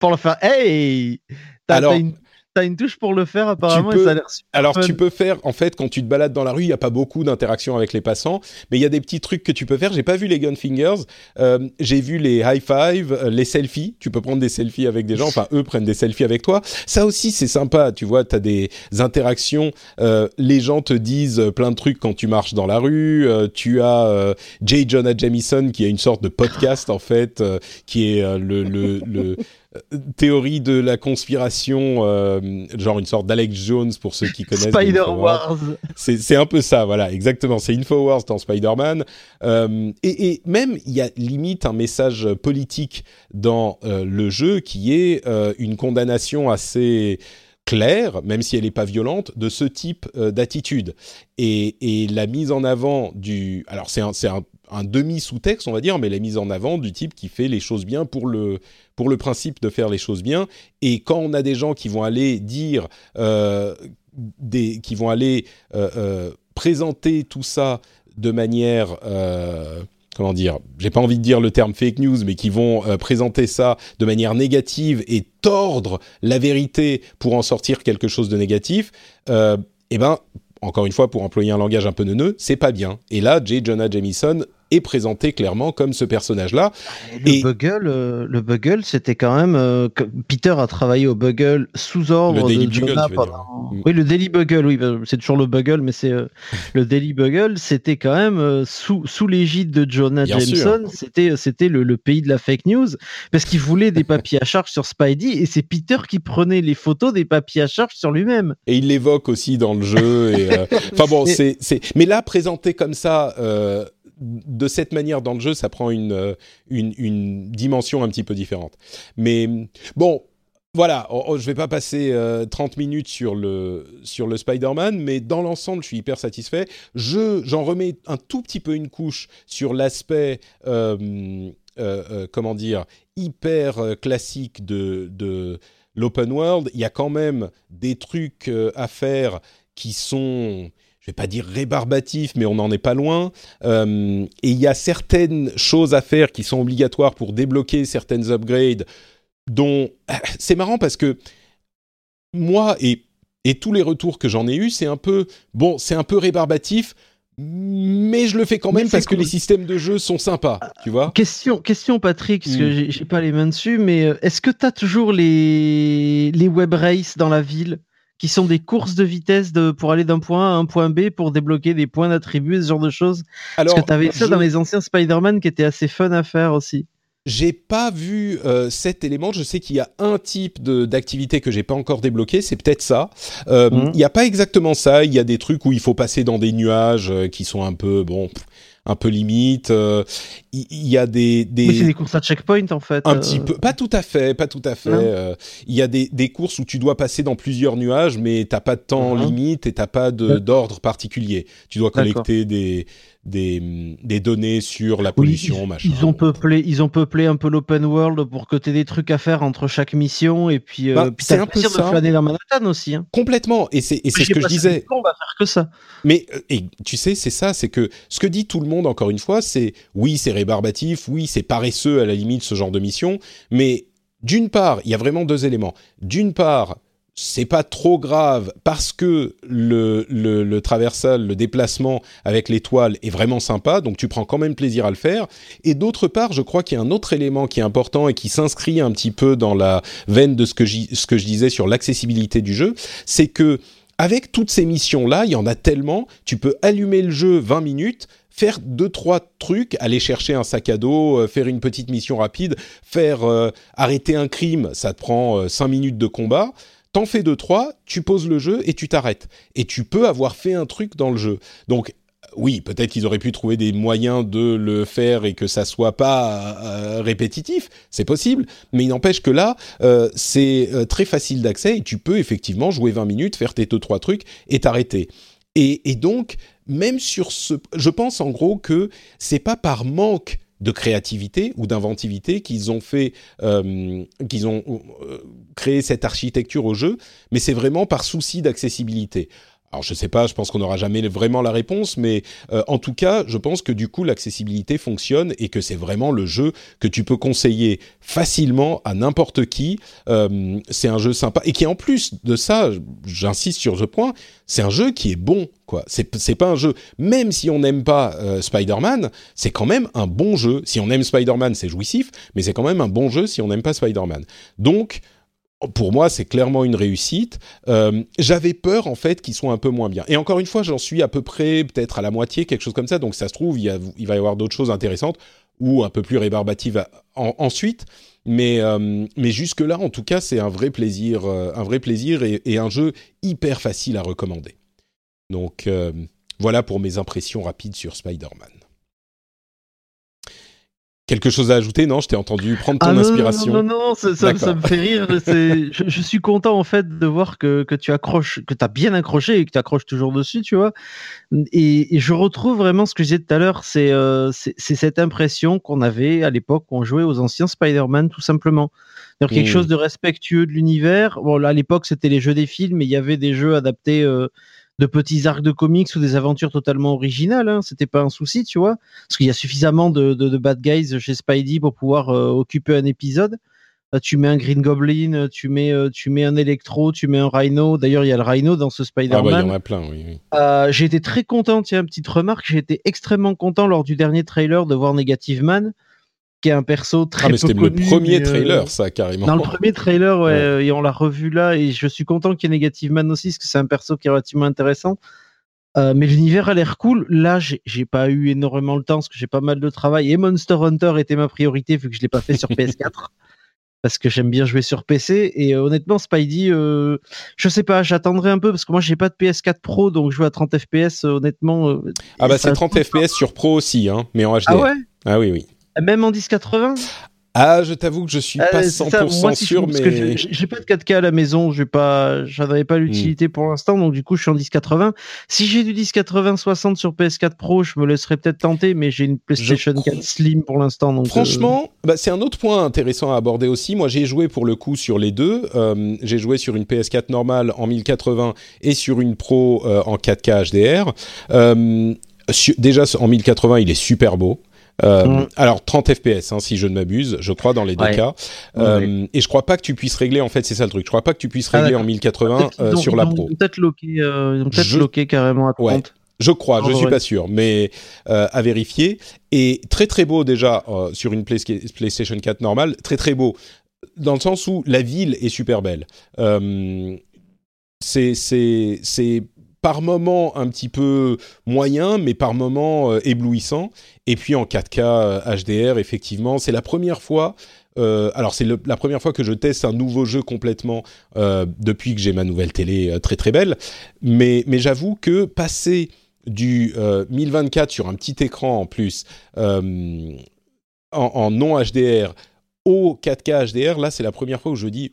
pour le faire. Hey, t'as une T'as une touche pour le faire apparemment et ça a l'air super Alors tu peux faire en fait quand tu te balades dans la rue, il y a pas beaucoup d'interactions avec les passants, mais il y a des petits trucs que tu peux faire. J'ai pas vu les gun fingers, euh, j'ai vu les high five, euh, les selfies. Tu peux prendre des selfies avec des gens, enfin eux prennent des selfies avec toi. Ça aussi c'est sympa, tu vois, t'as des interactions. Euh, les gens te disent plein de trucs quand tu marches dans la rue. tu as J. Jonah Jameson qui a une sorte de podcast en fait, qui est le, le, le théorie de la conspiration, euh, genre une sorte d'Alex Jones pour ceux qui connaissent. (laughs) Spider-Wars. C'est un peu ça, voilà, exactement. C'est Infowars dans Spider-Man. Euh, et, et, même, il y a limite un message politique dans euh, le jeu qui est une condamnation assez claire, même si elle n'est pas violente, de ce type d'attitude. Et, et, la mise en avant du... Alors c'est un, un, un demi-sous-texte, on va dire, mais la mise en avant du type qui fait les choses bien pour le, pour le principe de faire les choses bien. Et quand on a des gens qui vont aller dire, euh, des, qui vont aller euh, euh, présenter tout ça de manière comment dire, j'ai pas envie de dire le terme fake news, mais qui vont présenter ça de manière négative et tordre la vérité pour en sortir quelque chose de négatif, eh ben, encore une fois, pour employer un langage un peu neuneux, c'est pas bien. Et là, J. Jonah Jameson est présenté clairement comme ce personnage-là. Le Bugle, euh, le Bugle, c'était quand même euh, Peter a travaillé au Bugle sous ordre de Jonah pendant. Mm. Oui, le Daily Bugle, oui, bah, c'est toujours le Bugle, mais c'est euh, (laughs) le Daily Bugle, c'était quand même sous sous l'égide de Jonah Jameson. C'était c'était le, le, pays de la fake news parce qu'il voulait des papiers à charge sur Spidey et c'est Peter qui prenait les photos des papiers à charge sur lui-même. Et il l'évoque aussi dans le jeu. Enfin bon, (laughs) c'est c'est mais là présenté comme ça de cette manière dans le jeu, ça prend une, euh, dimension un petit peu différente. Mais bon, voilà, oh, oh, je vais pas passer 30 euh, minutes sur le, sur le Spider-Man, mais dans l'ensemble, je suis hyper satisfait. Je, j'en remets un tout petit peu une couche sur l'aspect, euh, comment dire, hyper classique de, de l'open world. Il y a quand même des trucs à faire qui sont je vais pas dire rébarbatif, mais on n'en est pas loin. Euh, et il y a certaines choses à faire qui sont obligatoires pour débloquer certaines upgrades. Dont (laughs) c'est marrant parce que moi et et tous les retours que j'en ai eu, c'est un peu bon, c'est un peu rébarbatif. Mais je le fais quand même parce que les systèmes de jeu sont sympas, tu vois. Question, question Patrick, parce que hmm. j'ai pas les mains dessus, mais euh, est-ce que tu as toujours les, les web races dans la ville? Qui sont des courses de vitesse de, pour aller d'un point A à un point B pour débloquer des points d'attributs, ce genre de choses. Alors, Parce que tu avais ça dans les anciens Spider-Man qui était assez fun à faire aussi. J'ai pas vu euh, cet élément. Je sais qu'il y a un type d'activité que j'ai pas encore débloqué. C'est peut-être ça. Euh, mmh. Il n'y a pas exactement ça. Il y a des trucs où il faut passer dans des nuages euh, qui sont un peu bon, un peu limite. Il y, a des, des... Oui, c'est des courses à checkpoint en fait. Un petit peu, pas tout à fait, pas tout à fait. Il y a des, des, courses où tu dois passer dans plusieurs nuages, mais t'as pas de temps uh-huh. limite et t'as pas d'ordre particulier. Tu dois collecter des des, des données sur la pollution, ils, machin. Ils ont peuplé, ils ont peuplé un peu l'open world pour que tu aies des trucs à faire entre chaque mission et puis, euh, bah, c'est un plaisir de flâner dans Manhattan aussi. Hein. Complètement, et c'est ce que je disais. On va faire que ça. Mais euh, et tu sais, c'est ça, c'est que ce que dit tout le monde encore une fois, c'est oui, c'est rébarbatif, oui, c'est paresseux à la limite ce genre de mission, mais d'une part, il y a vraiment deux éléments. D'une part, c'est pas trop grave parce que le, traversal, le déplacement avec l'étoile est vraiment sympa, donc tu prends quand même plaisir à le faire. Et d'autre part, je crois qu'il y a un autre élément qui est important et qui s'inscrit un petit peu dans la veine de ce que, ce que je disais sur l'accessibilité du jeu, c'est que avec toutes ces missions-là, il y en a tellement, tu peux allumer le jeu 20 minutes, faire deux trois trucs, aller chercher un sac à dos, euh, faire une petite mission rapide, faire euh, arrêter un crime, ça te prend euh, 5 minutes de combat T'en fais deux, trois, tu poses le jeu et tu t'arrêtes. Et tu peux avoir fait un truc dans le jeu. Donc, oui, peut-être qu'ils auraient pu trouver des moyens de le faire et que ça soit pas euh, répétitif, c'est possible, mais il n'empêche que là, euh, c'est euh, très facile d'accès et tu peux effectivement jouer 20 minutes, faire tes deux trois trucs et t'arrêter. Et, et, donc, même sur ce, je pense en gros que c'est pas par manque de créativité ou d'inventivité qu'ils ont fait, euh, qu'ils ont euh, créé cette architecture au jeu, mais c'est vraiment par souci d'accessibilité. Alors je sais pas, je pense qu'on n'aura jamais vraiment la réponse, mais euh, en tout cas, je pense que du coup l'accessibilité fonctionne et que c'est vraiment le jeu que tu peux conseiller facilement à n'importe qui. Euh, c'est un jeu sympa et qui en plus de ça, j'insiste sur ce point, c'est un jeu qui est bon. Quoi, c'est pas un jeu. Même si on n'aime pas euh, Spider-Man, c'est quand même un bon jeu. Si on aime Spider-Man, c'est jouissif, mais c'est quand même un bon jeu si on n'aime pas Spider-Man. Donc pour moi, c'est clairement une réussite. Euh, J'avais peur en fait qu'ils soient un peu moins bien. Et encore une fois, j'en suis à peu près peut-être à la moitié, quelque chose comme ça. Donc ça se trouve, il, va y avoir d'autres choses intéressantes ou un peu plus rébarbatives en, ensuite. Mais, euh, mais jusque là, en tout cas, c'est un vrai plaisir, euh, un vrai plaisir et, un jeu hyper facile à recommander. Donc voilà pour mes impressions rapides sur Spider-Man. Quelque chose à ajouter Non, je t'ai entendu prendre ton ah non, inspiration. Non, non, non, ça, ça, ça me fait rire. (laughs) je, je, suis content en fait de voir que, que tu accroches, que tu as bien accroché et que tu accroches toujours dessus, tu vois. Et, et, je retrouve vraiment ce que je disais tout à l'heure, c'est euh, cette impression qu'on avait à l'époque où on jouait aux anciens Spider-Man, tout simplement. C'est quelque mmh. chose de respectueux de l'univers. Bon, là, à l'époque, c'était les jeux des films, mais il y avait des jeux adaptés. Euh, de petits arcs de comics ou des aventures totalement originales. Hein. C'était pas un souci, tu vois, parce qu'il y a suffisamment de, de, de, bad guys chez Spidey pour pouvoir euh, occuper un épisode. Euh, tu mets un Green Goblin, tu mets, euh, tu mets un Electro, tu mets un Rhino. D'ailleurs, il y a le Rhino dans ce Spider-Man. Ah bah, il y en a plein, oui. oui. Euh, j'ai été très content, tiens, petite remarque, j'ai été extrêmement content lors du dernier trailer de voir Negative Man qui est un perso très ah, mais c'était le premier trailer, euh, ça, carrément. Dans le premier trailer, ouais, ouais. et on l'a revu là, et je suis content qu'il y ait Negative Man aussi, parce que c'est un perso qui est relativement intéressant. Euh, mais l'univers a l'air cool. Là, j'ai pas eu énormément le temps parce que j'ai pas mal de travail. Et Monster Hunter était ma priorité vu que je l'ai pas fait sur (laughs) PS4 parce que j'aime bien jouer sur PC. Et euh, honnêtement, Spidey, je sais pas, j'attendrai un peu parce que moi j'ai pas de PS4 Pro, donc jouer à 30 FPS, honnêtement. ah bah c'est 30 FPS sur Pro aussi, hein, mais en HD. Ah ouais? Ah oui oui. Même en 1080 ah, je t'avoue que je suis pas 100% ça, moi, si sûr, mais j'ai pas de 4K à la maison, j'ai pas, j'en avais pas l'utilité pour l'instant, donc du coup, je suis en 1080. Si j'ai du 1080 60 sur PS4 Pro, je me laisserais peut-être tenter, mais j'ai une PlayStation je... 4 Slim pour l'instant. Donc franchement, euh... bah, c'est un autre point intéressant à aborder aussi. Moi, j'ai joué pour le coup sur les deux. Euh, j'ai joué sur une PS4 normale en 1080 et sur une Pro euh, en 4K HDR. Euh, déjà en 1080, il est super beau. Euh, mm. Alors 30 FPS, hein, si je ne m'abuse, je crois dans les deux ouais. cas. Euh, ouais. Et je crois pas que tu puisses régler. En fait, c'est ça le truc. Je crois pas que tu puisses régler ah, en 1080 euh, sur la Pro. Peut-être euh, peut-être je... loquer carrément à 30. Ouais. Je crois, je oh, suis pas sûr, mais à vérifier. Et très très beau déjà sur une Play PlayStation 4 normale, très très beau dans le sens où la ville est super belle. C'est par moment un petit peu moyen, mais par moment euh, éblouissant. Et puis en 4K euh, HDR, effectivement, c'est la première fois. Euh, alors c'est la première fois que je teste un nouveau jeu complètement euh, depuis que j'ai ma nouvelle télé euh, très très belle. Mais, mais j'avoue que passer du 1024 sur un petit écran en plus en, en, non HDR au 4K HDR, là c'est la première fois où je dis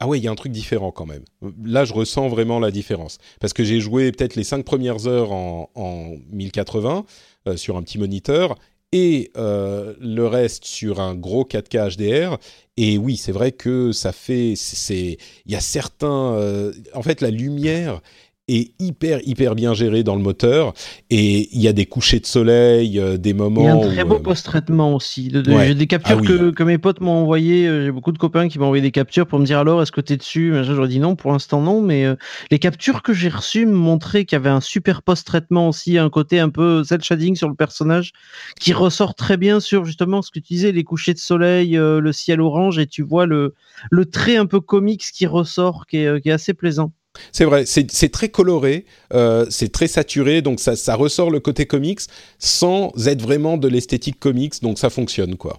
ah ouais, il y a un truc différent quand même. Là, je ressens vraiment la différence. Parce que j'ai joué peut-être les cinq premières heures en, en 1080 euh, sur un petit moniteur et euh, le reste sur un gros 4K HDR. Et oui, c'est vrai que ça fait, il y a certains, euh, en fait, la lumière est hyper hyper bien géré dans le moteur et il y a des couchers de soleil, euh, des moments. Il y a un très beau euh, post-traitement aussi. J'ai des captures ah que, que, mes potes m'ont envoyé. Euh, j'ai beaucoup de copains qui m'ont envoyé des captures pour me dire alors est-ce que tu es dessus J'aurais dit non pour l'instant non, mais les captures que j'ai reçues me montraient qu'il y avait un super post-traitement aussi, un côté un peu cel shading sur le personnage qui ressort très bien sur justement ce que tu disais, les couchers de soleil, le ciel orange et tu vois le le trait un peu comics qui ressort, qui est, qui est assez plaisant. C'est vrai, c'est très coloré, euh, c'est très saturé, donc ça, ça, ressort le côté comics sans être vraiment de l'esthétique comics, donc ça fonctionne quoi.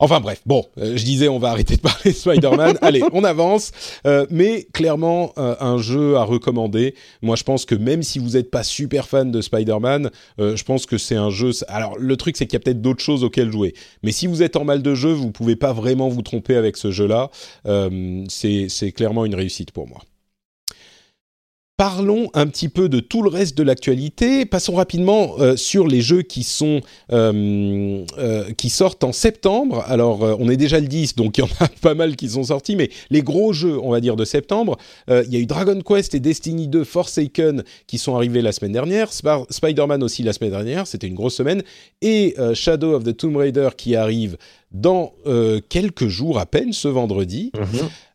Enfin bref, bon, euh, je disais on va arrêter de parler de Spider-Man. (laughs) Allez, on avance. Euh, mais clairement, un jeu à recommander. Moi, je pense que même si vous n'êtes pas super fan de Spider-Man, je pense que c'est un jeu. Alors, le truc, c'est qu'il y a peut-être d'autres choses auxquelles jouer. Mais si vous êtes en mal de jeu, vous pouvez pas vraiment vous tromper avec ce jeu-là. c'est clairement une réussite pour moi. Parlons un petit peu de tout le reste de l'actualité. Passons rapidement euh, sur les jeux qui sont euh, euh, qui sortent en septembre. Alors, on est déjà le 10, donc il y en a (laughs) pas mal qui sont sortis, mais les gros jeux, on va dire de septembre, il y a eu Dragon Quest et Destiny 2 Forsaken qui sont arrivés la semaine dernière, Spider-Man aussi la semaine dernière, c'était une grosse semaine, et Shadow of the Tomb Raider qui arrive dans quelques jours à peine, ce vendredi.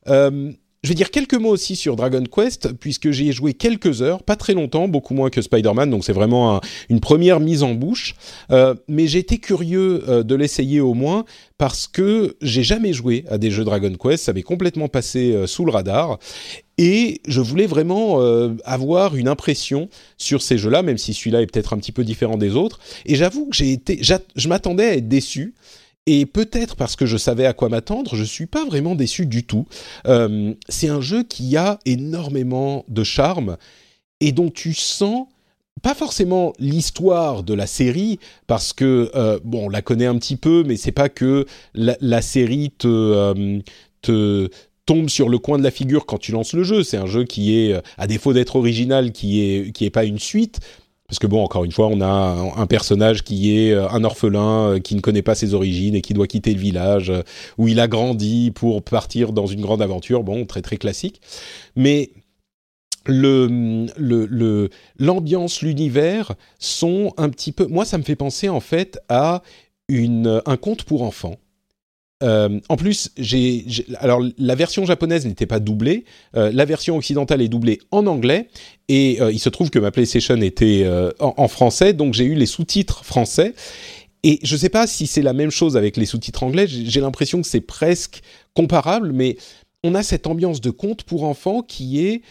Mm-hmm. Je vais dire quelques mots aussi sur Dragon Quest, puisque j'y ai joué quelques heures, pas très longtemps, beaucoup moins que Spider-Man, donc c'est vraiment une première mise en bouche. Euh, mais j'ai été curieux euh, de l'essayer au moins, parce que j'ai jamais joué à des jeux Dragon Quest, ça m'est complètement passé euh, sous le radar. Et je voulais vraiment avoir une impression sur ces jeux-là, même si celui-là est peut-être un petit peu différent des autres. Et j'avoue que j'ai été, je m'attendais à être déçu. Et peut-être parce que je savais à quoi m'attendre, je suis pas vraiment déçu du tout. Euh, c'est un jeu qui a énormément de charme et dont tu sens pas forcément l'histoire de la série parce que euh, bon, on la connaît un petit peu, mais c'est pas que la, série te euh, te tombe sur le coin de la figure quand tu lances le jeu. C'est un jeu qui est, à défaut d'être original, qui est qui est pas une suite, parce que bon, encore une fois, on a un, personnage qui est euh, un orphelin euh, qui ne connaît pas ses origines et qui doit quitter le village euh, où il a grandi pour partir dans une grande aventure. Bon, très très classique. Mais le, le, l'ambiance, l'univers sont un petit peu. Moi, ça me fait penser en fait à une, un conte pour enfants. Euh, en plus, alors la version japonaise n'était pas doublée, euh, la version occidentale est doublée en anglais, et euh, il se trouve que ma PlayStation était en, français, donc j'ai eu les sous-titres français. Et je ne sais pas si c'est la même chose avec les sous-titres anglais. J'ai l'impression que c'est presque comparable, mais on a cette ambiance de conte pour enfants qui est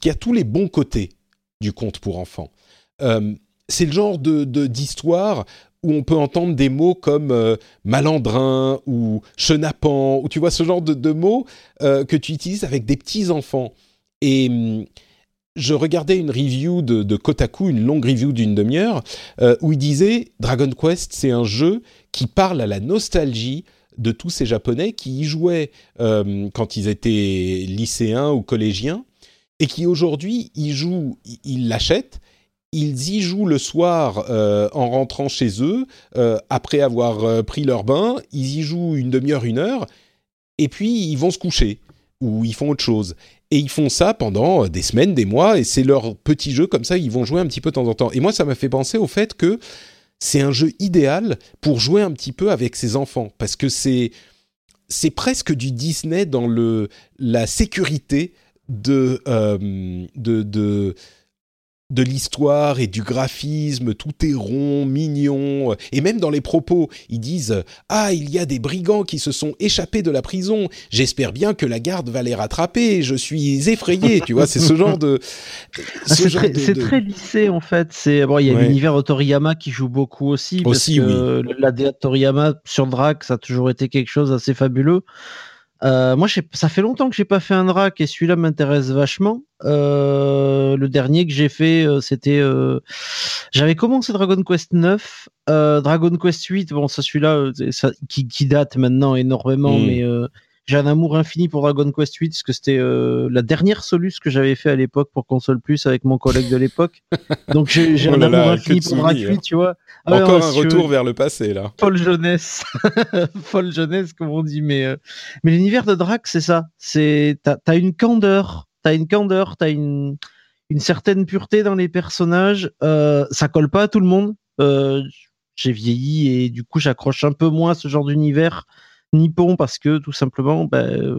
qui a tous les bons côtés du conte pour enfants. c'est le genre de d'histoire où on peut entendre des mots comme euh, malandrin ou chenapan, ou tu vois ce genre de, mots euh, que tu utilises avec des petits enfants. Et hum, je regardais une review de, Kotaku, une longue review d'une demi-heure, euh, où il disait Dragon Quest, c'est un jeu qui parle à la nostalgie de tous ces Japonais qui y jouaient quand ils étaient lycéens ou collégiens, et qui aujourd'hui y jouent, ils l'achètent ils y jouent le soir euh, en rentrant chez eux, euh, après avoir euh, pris leur bain, ils y jouent une demi-heure, une heure, et puis ils vont se coucher, ou ils font autre chose. Et ils font ça pendant des semaines, des mois, et c'est leur petit jeu comme ça, ils vont jouer un petit peu de temps en temps. Et moi, ça m'a fait penser au fait que c'est un jeu idéal pour jouer un petit peu avec ses enfants, parce que c'est c'est presque du Disney dans le la sécurité de, de, de de l'histoire et du graphisme, tout est rond, mignon, et même dans les propos, ils disent Ah, il y a des brigands qui se sont échappés de la prison, j'espère bien que la garde va les rattraper, je suis effrayé, tu vois, c'est ce genre de. Ah, c'est très, lissé en fait, c'est bon, il y a l'univers Otoriyama qui joue beaucoup aussi, aussi que la Toriyama sur Drac, ça a toujours été quelque chose d'assez fabuleux. Euh, moi, ça fait longtemps que j'ai pas fait un drac et celui-là m'intéresse vachement. Euh, le dernier que j'ai fait, euh, c'était, j'avais commencé Dragon Quest 9, Dragon Quest 8. Bon, ça celui-là, qui, qui, date maintenant énormément, hmm. mais j'ai un amour infini pour Dragon Quest 8 parce que c'était euh, la dernière Solus que j'avais fait à l'époque pour console plus avec mon collègue de l'époque. (laughs) Donc j'ai oh un amour infini pour Dragon 8, tu vois. Ah Encore un retour vers le passé là. Folle jeunesse, (laughs) folle jeunesse comme on dit. Mais euh, mais l'univers de Drac c'est ça. C'est t'as as une candeur, t'as une candeur, t'as une une certaine pureté dans les personnages. Euh, ça colle pas à tout le monde. Euh, j'ai vieilli et du coup j'accroche un peu moins à ce genre d'univers Nippon parce que tout simplement, ben,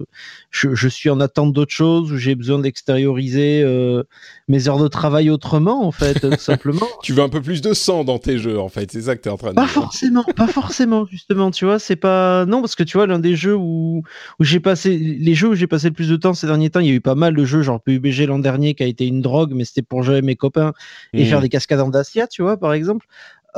je, je, suis en attente d'autre chose j'ai besoin d'extérioriser euh, mes heures de travail autrement, en fait, tout (laughs) simplement. tu veux un peu plus de sang dans tes jeux, en fait, c'est ça que tu es en train de pas dire. Pas forcément, pas forcément, justement, tu vois, c'est pas. Non, parce que tu vois, l'un des jeux où, où j'ai passé. Les jeux où j'ai passé le plus de temps ces derniers temps, il y a eu pas mal de jeux, genre PUBG l'an dernier qui a été une drogue, mais c'était pour jouer avec mes copains et faire mmh. des cascades en Dacia, tu vois, par exemple.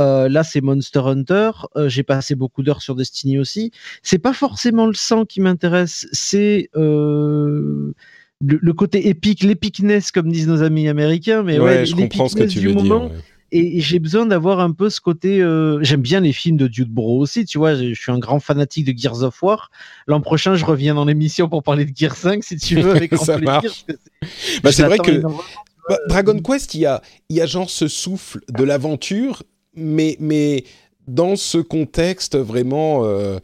Euh, là, c'est Monster Hunter. Euh, j'ai passé beaucoup d'heures sur Destiny aussi. C'est pas forcément le sang qui m'intéresse, c'est euh, le, côté épique, l'épicness, comme disent nos amis américains. Mais ouais, je comprends ce que tu veux moment. dire. Et j'ai besoin d'avoir un peu ce côté. J'aime bien les films de Dude Bro aussi, tu vois. Je suis un grand fanatique de Gears of War. L'an prochain, je reviens dans l'émission pour parler de Gears 5, si tu veux, avec (laughs) Ça marche. Bah, c'est vrai que bah, Dragon Quest, il y a, il y a genre ce souffle de l'aventure mais, mais dans ce contexte vraiment, euh,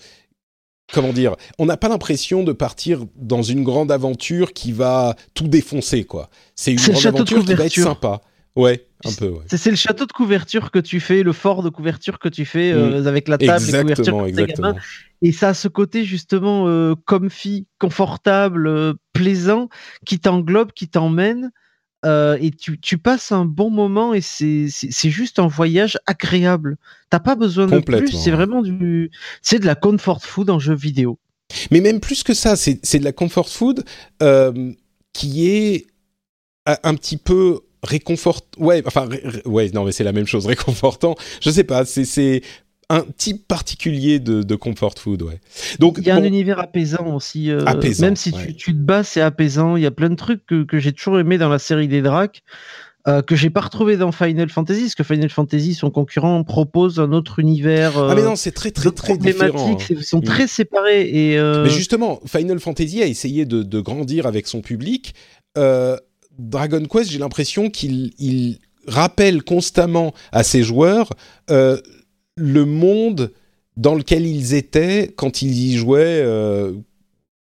comment dire, on n'a pas l'impression de partir dans une grande aventure qui va tout défoncer, quoi. C'est une grande aventure qui va être sympa. Ouais, un peu. Ouais. C'est le château de couverture que tu fais, le fort de couverture que tu fais euh, mm. avec la table, exactement, les exactement. Et ça a ce côté justement euh, comfy, confortable, euh, plaisant, qui t'englobe, qui t'emmène. Euh, et tu, tu, passes un bon moment et c'est juste un voyage agréable. T'as pas besoin de plus, c'est vraiment du, c'est de la comfort food en jeu vidéo. Mais même plus que ça, c'est de la comfort food euh, qui est un petit peu réconfort ouais enfin ouais non mais c'est la même chose réconfortant je sais pas c'est un type particulier de, de, comfort food, ouais. Donc il y a un univers apaisant aussi. Euh, même si tu, tu, te bats, c'est apaisant. Il y a plein de trucs que, que j'ai toujours aimé dans la série des Dracs. Euh, que j'ai pas retrouvé dans Final Fantasy, parce que Final Fantasy, son concurrent, propose un autre univers. ah mais non, c'est très très très différent. Hein. Ils sont très séparés et. Euh... Mais justement, Final Fantasy a essayé de, de grandir avec son public. Euh, Dragon Quest, j'ai l'impression qu'il il rappelle constamment à ses joueurs euh, le monde dans lequel ils étaient quand ils y jouaient euh,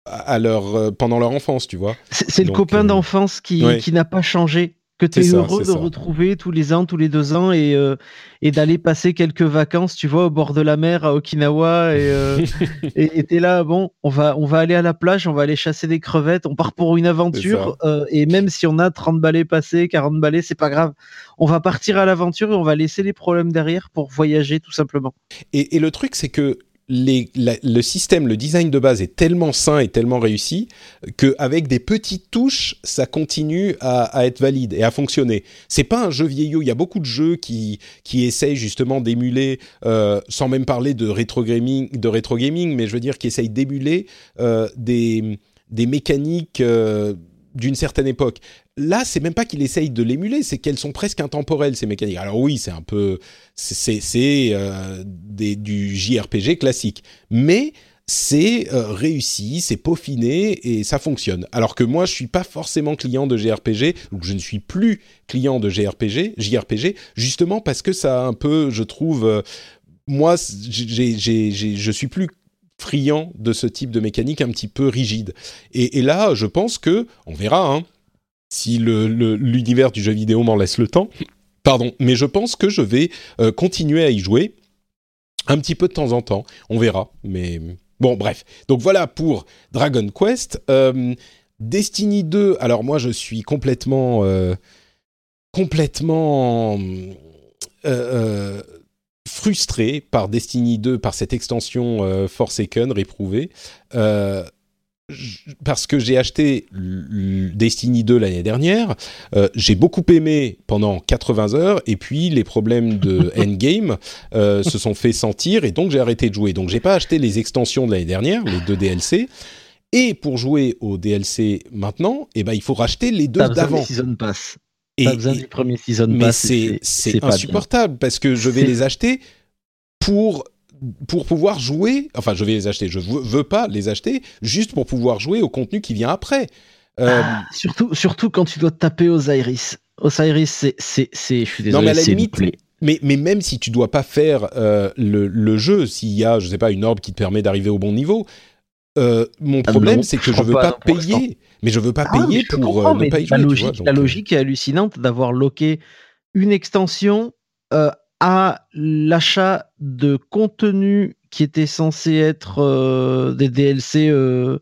à leur, euh, pendant leur enfance, tu vois. C'est le copain euh, d'enfance qui, qui n'a pas changé que tu es heureux de retrouver tous les ans, tous les deux ans et, euh, et d'aller passer quelques vacances, tu vois, au bord de la mer à Okinawa et euh, (laughs) et là, bon, on va on va aller à la plage, on va aller chasser des crevettes, on part pour une aventure euh, et même si on a 30 balais passés, 40 balais, c'est pas grave. On va partir à l'aventure et on va laisser les problèmes derrière pour voyager tout simplement. Et, et le truc, c'est que le système, le design de base est tellement sain et tellement réussi qu'avec des petites touches, ça continue à, être valide et à fonctionner. C'est pas un jeu vieillot. Il y a beaucoup de jeux qui qui essayent justement d'émuler, euh, sans même parler de rétro gaming, de rétro gaming, mais je veux dire qui essayent d'émuler euh, des des mécaniques euh, d'une certaine époque. Là, c'est même pas qu'il essaye de l'émuler, c'est qu'elles sont presque intemporelles ces mécaniques. Alors oui, c'est un peu, c'est euh, du JRPG classique, mais c'est euh, réussi, c'est peaufiné et ça fonctionne. Alors que moi, je suis pas forcément client de JRPG, donc je ne suis plus client de JRPG, JRPG, justement parce que ça a un peu, je trouve, euh, moi, je suis plus friand de ce type de mécanique un petit peu rigide. Et, là, je pense que, on verra, hein, si l'univers du jeu vidéo m'en laisse le temps, pardon, mais je pense que je vais euh, continuer à y jouer un petit peu de temps en temps. On verra, mais bon, bref. Donc voilà pour Dragon Quest. Euh, Destiny 2, alors moi je suis complètement... Euh, complètement frustré par Destiny 2, par cette extension Forsaken réprouvée, parce que j'ai acheté Destiny 2 l'année dernière, euh, j'ai beaucoup aimé pendant 80 heures, et puis les problèmes de (laughs) endgame se sont fait sentir, et donc j'ai arrêté de jouer. Donc j'ai pas acheté les extensions de l'année dernière, les deux DLC, Et pour jouer au DLC maintenant, eh ben, il faut racheter les deux d'avant. Season Pass. Et, Pas besoin du premier Season mais Pass. Mais c'est insupportable parce que je vais les acheter pour pour pouvoir jouer, enfin je vais les acheter, je veux, veux pas les acheter juste pour pouvoir jouer au contenu qui vient après. Euh, ah, surtout, surtout quand tu dois taper Osiris. Osiris, c'est, c'est, c'est, je suis désolé, non, mais à la limite, mais, mais même si tu dois pas faire euh, le, le, jeu, s'il y a, je sais pas, une orbe qui te permet d'arriver au bon niveau, euh, mon ah problème, c'est que je veux pas, payer. Mais je veux pas ah payer pour euh, ne pas y jouer. La logique, la logique est hallucinante d'avoir loqué une extension à l'achat de contenu qui était censé être des DLC de,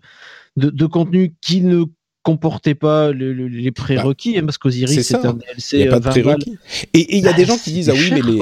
de contenu qui ne comportait pas les prérequis, bah, hein, parce qu'Osiris c'est un DLC. Il n'y a pas de prérequis. Et il y a des bah, gens qui disent Ah oui, mais les,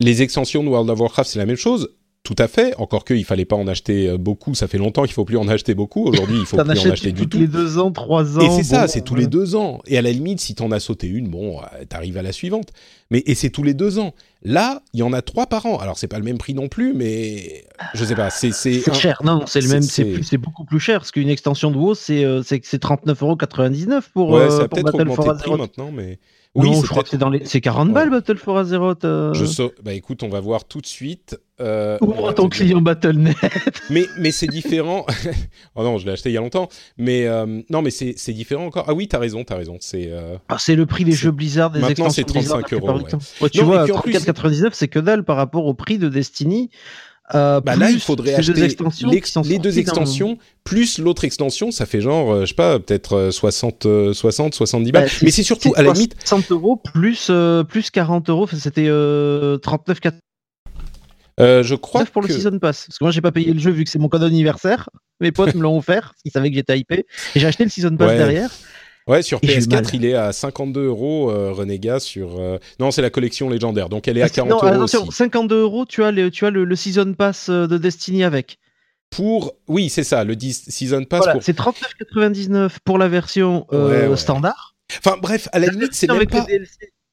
les, extensions de World of Warcraft, c'est la même chose. Tout à fait. Encore qu'il fallait pas en acheter euh, beaucoup. Ça fait longtemps qu'il faut plus en acheter beaucoup. Aujourd'hui, il faut plus en acheter du tout. Tous les deux ans, trois ans. Et c'est ça, c'est tous les deux ans. Et à la limite, si tu en as sauté une, bon, euh, t'arrives à la suivante. Mais et c'est tous les deux ans. Là, il y en a trois par an. Alors c'est pas le même prix non plus, mais je sais pas. C'est c'est cher. Non, c'est le même. C'est beaucoup plus cher parce qu'une extension de WoW, c'est euh, c'est 39,99€ pour. Ouais, ça a peut-être augmenté le prix maintenant, mais. Oui, non, je crois que c'est dans les. C'est 40 balles Battle for Azeroth. Euh... Je sais. Bah écoute, on va voir tout de suite. Euh, Ouvre ton client Battle.net. (laughs) mais mais c'est différent. (laughs) oh non, je l'ai acheté il y a longtemps. Mais euh, non, mais c'est c'est différent encore. Ah oui, t'as raison, t'as raison. C'est. Euh... Ah, c'est le prix des jeux Blizzard des Maintenant, c'est 35 euros. Ouais. tu non, vois, 34,99, c'est que dalle par rapport au prix de Destiny. Euh, bah là, il faudrait acheter les deux extensions plus l'autre extension, ça fait genre, euh, je sais pas, peut-être 60, 60, 70 balles. Bah, mais c'est surtout à la limite 60 euros plus euh, plus 40 euros, c'était 39 4. je crois pour que... le season pass parce que moi j'ai pas payé le jeu vu que c'est mon code anniversaire. Mes potes me l'ont offert, ils savaient que j'étais hypé et j'ai acheté le season pass derrière. Ouais, sur PS4, il est à 52 euros, euh, Renégat, sur... Euh, non, c'est la collection légendaire, donc elle est à 40 euros aussi. 52 euros, tu as, le, tu as le, Season Pass euh, de Destiny avec. Pour... Oui, c'est ça, le Season Pass voilà, C'est 39,99 pour la version standard. Enfin bref, à la limite, c'est même, pas...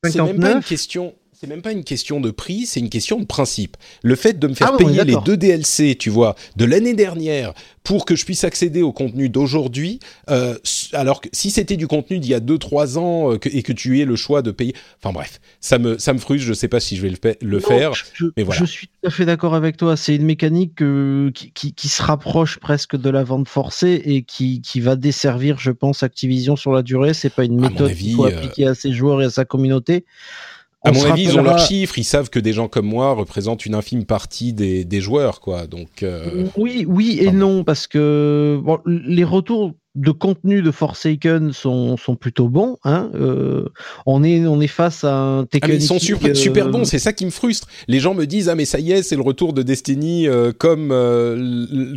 même pas une question c'est même pas une question de prix, c'est une question de principe. Le fait de me faire ah payer les deux DLC, tu vois, de l'année dernière, pour que je puisse accéder au contenu d'aujourd'hui, euh, alors que si c'était du contenu d'il y a 2-3 ans euh, et que tu aies le choix de payer, enfin bref, ça me ça me frustre. Je sais pas si je vais le, le faire, je, mais voilà. Je suis tout à fait d'accord avec toi. C'est une mécanique euh, qui, qui, qui, se rapproche presque de la vente forcée et qui, qui va desservir, je pense, Activision sur la durée. C'est pas une méthode qu'il faut appliquer à ses joueurs et à sa communauté. À mon avis, ils ont leurs chiffres, ils savent que des gens comme moi représentent une infime partie des, des joueurs, quoi. Donc euh, oui, oui et non, parce que bon, les retours de contenu de Forsaken sont, sont plutôt bons. Hein euh, on est on est face à un technique. Ah, ils sont super, super bons, c'est ça qui me frustre. Les gens me disent ah mais ça y est, c'est le retour de Destiny euh, comme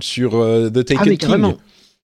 sur The Taken ah, King.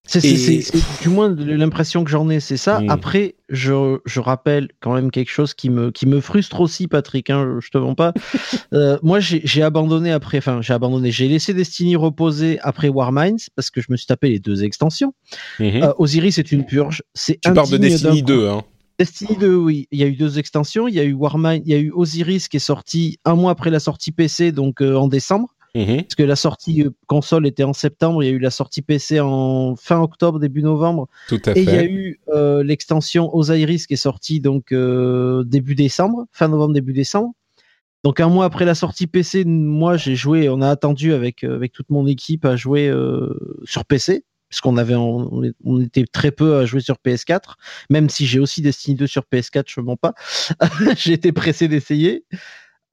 C'est du moins l'impression que j'en ai, c'est ça. Hmm. Après, je, je, rappelle quand même quelque chose qui me, qui me frustre aussi, Patrick. Hein, je te mens pas. (laughs) euh, moi, j'ai abandonné après. Enfin, j'ai abandonné. J'ai laissé Destiny reposer après Warminds parce que je me suis tapé les deux extensions. Mhm. Euh, Osiris, c'est une purge. C'est tu parles de Destiny 2, hein. Destiny 2, oui. Il y a eu deux extensions. Il y a eu Warmind, il y a eu Osiris qui est sorti un mois après la sortie PC, donc euh, en décembre. Mhm. Parce que la sortie euh, console était en septembre, il y a eu la sortie PC en fin octobre, début novembre. Tout à et il y a eu euh, l'extension Osiris qui est sortie donc euh, début décembre, fin novembre, début décembre. Donc un mois après la sortie PC, moi j'ai joué, on a attendu avec avec toute mon équipe à jouer sur PC parce qu'on avait on, était très peu à jouer sur PS4 même si j'ai aussi Destiny 2 sur PS4 je mens pas (laughs) j'ai été pressé d'essayer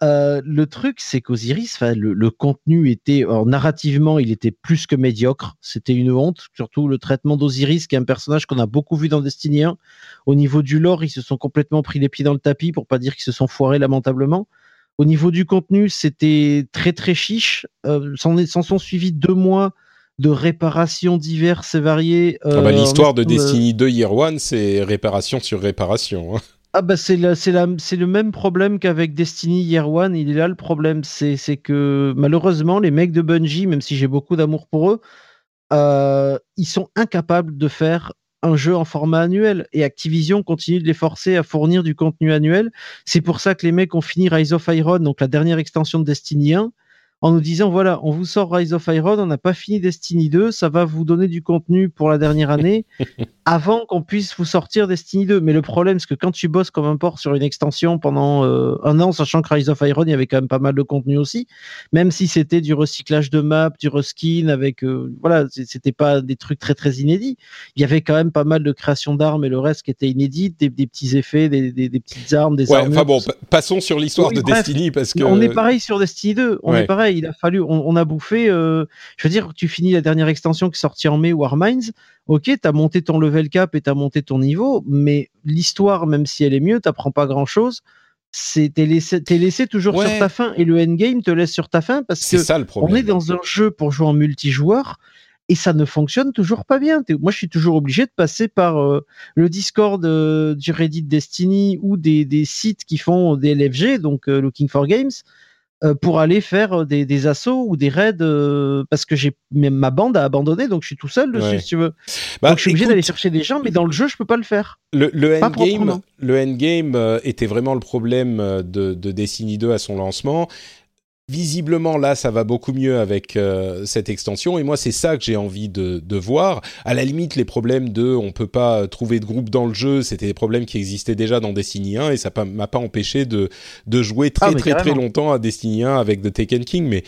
euh, le truc, c'est qu'Osiris, le, le contenu était, narrativement, il était plus que médiocre. C'était une honte, surtout le traitement d'Osiris, qui est un personnage qu'on a beaucoup vu dans Destiny 1. Au niveau du lore, ils se sont complètement pris les pieds dans le tapis, pour pas dire qu'ils se sont foirés lamentablement. Au niveau du contenu, c'était très très chiche. Euh, s'en sont suivis deux mois de réparations diverses et variées. Ah bah, euh, L'histoire de Destiny 2 Year One, c'est réparation sur réparation. Hein. Ah bah c'est le même problème qu'avec Destiny Year One. Il est là le problème, c'est que malheureusement les mecs de Bungie, même si j'ai beaucoup d'amour pour eux, euh, ils sont incapables de faire un jeu en format annuel et Activision continue de les forcer à fournir du contenu annuel. C'est pour ça que les mecs ont fini Rise of Iron, donc la dernière extension de Destiny 1, en nous disant voilà, on vous sort Rise of Iron, on n'a pas fini Destiny 2, ça va vous donner du contenu pour la dernière année (laughs) avant qu'on puisse vous sortir Destiny 2. Mais le problème, c'est que quand tu bosses comme un port sur une extension pendant euh, un an, sachant que Rise of Iron, il y avait quand même pas mal de contenu aussi, même si c'était du recyclage de maps, du reskin avec euh, voilà, c'était pas des trucs très très inédits. Il y avait quand même pas mal de création d'armes et le reste qui était inédit, des, petits effets, des, petites armes, des ouais, Enfin bon, passons sur l'histoire de Destiny parce que on est pareil sur Destiny 2. On est pareil il a fallu, on, a bouffé. Euh, je veux dire, tu finis la dernière extension qui est sortie en mai, Warminds. Ok, t'as monté ton level cap et t'as monté ton niveau, mais l'histoire, même si elle est mieux, t'apprends pas grand chose. C'est t'es laissé, laissé toujours sur ta fin et le endgame te laisse sur ta fin parce que ça, le on est dans un jeu pour jouer en multijoueur et ça ne fonctionne toujours pas bien. Moi, je suis toujours obligé de passer par euh, le Discord euh, du Reddit Destiny ou des, sites qui font des LFG, donc Looking for Games, pour aller faire euh, des, assauts ou des raids euh, parce que j'ai ma bande a abandonné donc je suis tout seul dessus si tu veux. Bah, donc je suis obligé d'aller chercher des gens mais dans le jeu je peux pas le faire. Le, le endgame, le endgame était vraiment le problème de, de Destiny 2 à son lancement Visiblement, là, ça va beaucoup mieux avec euh, cette extension. Et moi, c'est ça que j'ai envie de, de, voir. À la limite, les problèmes de on peut pas trouver de groupe dans le jeu, c'était des problèmes qui existaient déjà dans Destiny 1 et ça m'a pas empêché de, de jouer très ah, très très longtemps à Destiny 1 avec The Taken King. Mais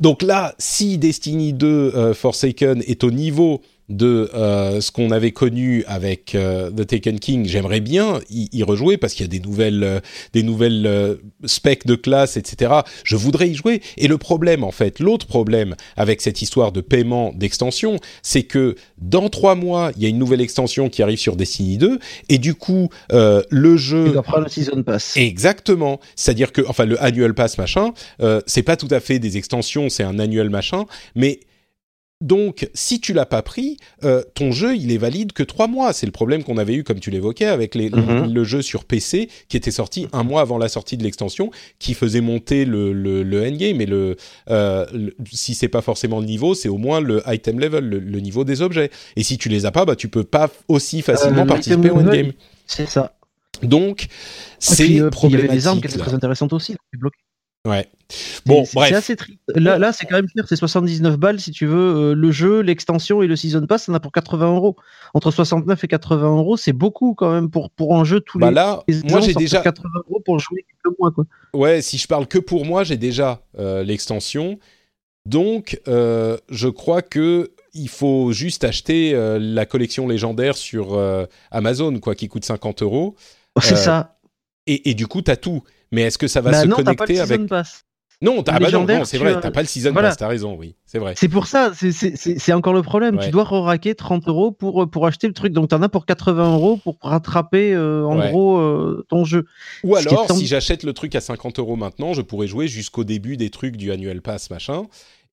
donc là, si Destiny 2 euh, Forsaken est au niveau de euh, ce qu'on avait connu avec euh, The Taken King, j'aimerais bien y, rejouer parce qu'il y a des nouvelles, euh, des nouvelles specs de classe, etc. Je voudrais y jouer. Et le problème, en fait, l'autre problème avec cette histoire de paiement d'extension, c'est que dans trois mois, il y a une nouvelle extension qui arrive sur Destiny 2, et du coup, le jeu. Il prendre le season pass. Exactement. C'est-à-dire que, enfin, le annual pass machin, c'est pas tout à fait des extensions, c'est un annuel machin, mais donc, si tu l'as pas pris, euh, ton jeu, il est valide que trois mois. C'est le problème qu'on avait eu, comme tu l'évoquais, avec les, mhm. le, jeu sur PC qui était sorti un mois avant la sortie de l'extension, qui faisait monter le, le, endgame. Et le, euh, si c'est pas forcément le niveau, c'est au moins le item level, le, niveau des objets. Et si tu les as pas, bah tu peux pas aussi facilement euh, participer au endgame. C'est ça. Donc, c'est problématique. Il y avait des armes qui étaient très intéressantes aussi. Ouais. Bon, bref. Assez triste. Là, là c'est quand même cher. C'est 79 balles si tu veux. Euh, le jeu, l'extension et le season pass, ça en a pour 80 euros. Entre 69 et 80 euros, c'est beaucoup quand même pour, pour un jeu tous bah les. Là, moi j'ai déjà 80 euros pour jouer quelques mois quoi. Ouais, si je parle que pour moi, j'ai déjà euh, l'extension. Donc, euh, je crois que il faut juste acheter la collection légendaire sur Amazon, quoi, qui coûte 50 euros. C'est ça. Et, et, du coup, tu as tout. Mais est-ce que ça va bah se connecter avec Pass. Non, t'as ah non, c'est vrai, t'as pas le season pass, t'as raison, oui, c'est vrai. C'est pour ça, c'est encore le problème. Tu dois raquer 30 euros pour, pour acheter le truc, donc t'en as pour 80 euros pour rattraper euh, en gros euh, ton jeu. Ou alors, si j'achète le truc à 50 euros maintenant, je pourrais jouer jusqu'au début des trucs du annual pass machin,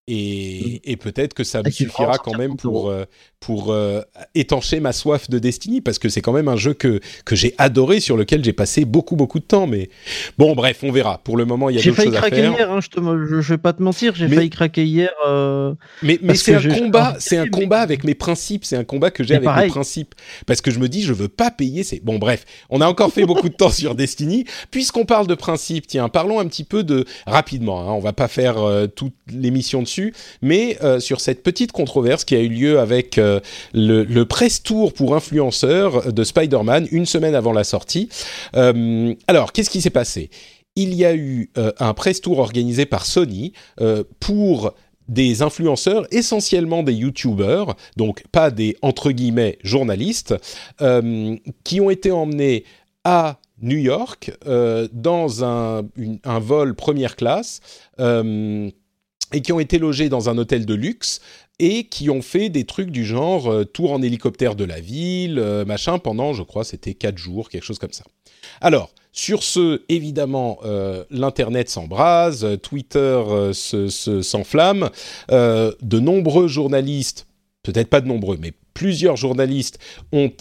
et, mm. et peut-être que ça me suffira quand même pour, euh, pour euh, étancher ma soif de Destiny, parce que c'est quand même un jeu que, que j'ai adoré, sur lequel j'ai passé beaucoup, beaucoup de temps. Mais bon, bref, on verra. Pour le moment, il y a d'autres choses à faire. J'ai failli craquer hier, hein, je, te, je, vais pas te mentir, j'ai failli craquer hier. Euh, mais mais c'est un combat, c'est un combat avec mes principes, c'est un combat que j'ai avec mes principes. Parce que je me dis, je veux pas payer. C'est Bon, bref, on a encore fait beaucoup de temps sur Destiny. Puisqu'on parle de principes, tiens, parlons un petit peu de. rapidement, hein, on va pas faire toute l'émission dessus mais euh, sur cette petite controverse qui a eu lieu avec euh, le, press tour pour influenceurs de Spider-Man une semaine avant la sortie. Euh, alors, qu'est-ce qui s'est passé? Il y a eu un press tour organisé par Sony pour des influenceurs, essentiellement des YouTubers, donc pas des entre guillemets journalistes, qui ont été emmenés à New York dans un, vol première classe et qui ont été logés dans un hôtel de luxe et qui ont fait des trucs du genre euh, tour en hélicoptère de la ville, euh, machin, pendant, je crois, c'était quatre jours, quelque chose comme ça. Alors, sur ce, évidemment, euh, l'Internet s'embrase, Twitter s'enflamme, de nombreux journalistes, peut-être pas de nombreux, mais plusieurs journalistes ont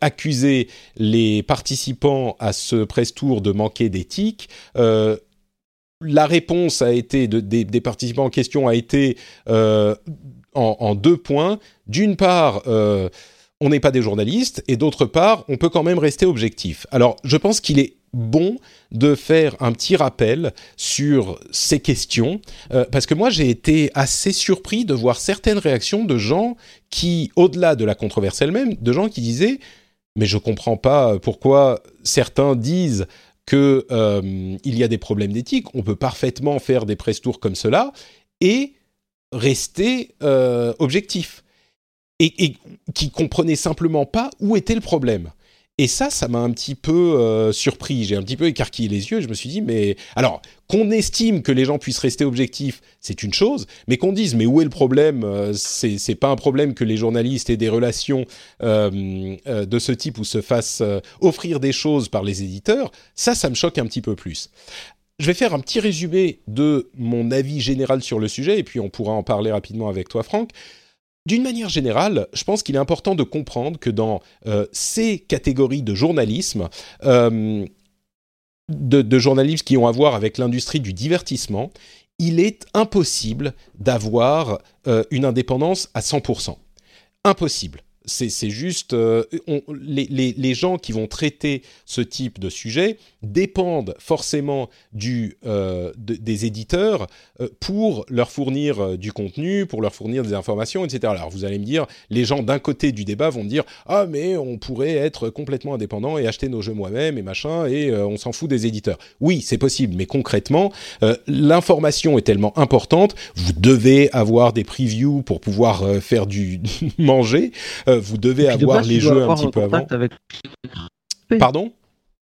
accusé les participants à ce press tour de manquer d'éthique la réponse a été des, participants en question a été euh, en, deux points. D'une part, euh, on n'est pas des journalistes, et d'autre part, on peut quand même rester objectif. Alors, je pense qu'il est bon de faire un petit rappel sur ces questions, euh, parce que moi j'ai été assez surpris de voir certaines réactions de gens qui, au-delà de la controverse elle-même, de gens qui disaient mais je comprends pas pourquoi certains disent que euh, il y a des problèmes d'éthique. On peut parfaitement faire des press tours comme cela et rester euh, objectif et, et qui comprenaient simplement pas où était le problème. Et ça, ça m'a un petit peu euh, surpris. J'ai un petit peu écarquillé les yeux. je me suis dit, mais alors qu'on estime que les gens puissent rester objectifs, c'est une chose, mais qu'on dise, mais où est le problème euh, C'est pas un problème que les journalistes aient des relations euh, de ce type ou se fassent offrir des choses par les éditeurs. Ça, ça me choque un petit peu plus. Je vais faire un petit résumé de mon avis général sur le sujet, et puis on pourra en parler rapidement avec toi, Franck. D'une manière générale, je pense qu'il est important de comprendre que dans euh, ces catégories de journalisme, euh, de, journalisme qui ont à voir avec l'industrie du divertissement, il est impossible d'avoir euh, une indépendance à 100%. Impossible c'est juste euh, les, gens qui vont traiter ce type de sujet dépendent forcément du, euh, des éditeurs euh, pour leur fournir du contenu, pour leur fournir des informations, etc. Alors vous allez me dire, les gens d'un côté du débat vont dire ah mais on pourrait être complètement indépendant et acheter nos jeux moi-même et machin et on s'en fout des éditeurs. Oui, c'est possible, mais concrètement, l'information est tellement importante, vous devez avoir des previews pour pouvoir faire du (laughs) manger vous devez avoir les jeux un petit peu avant. Pardon?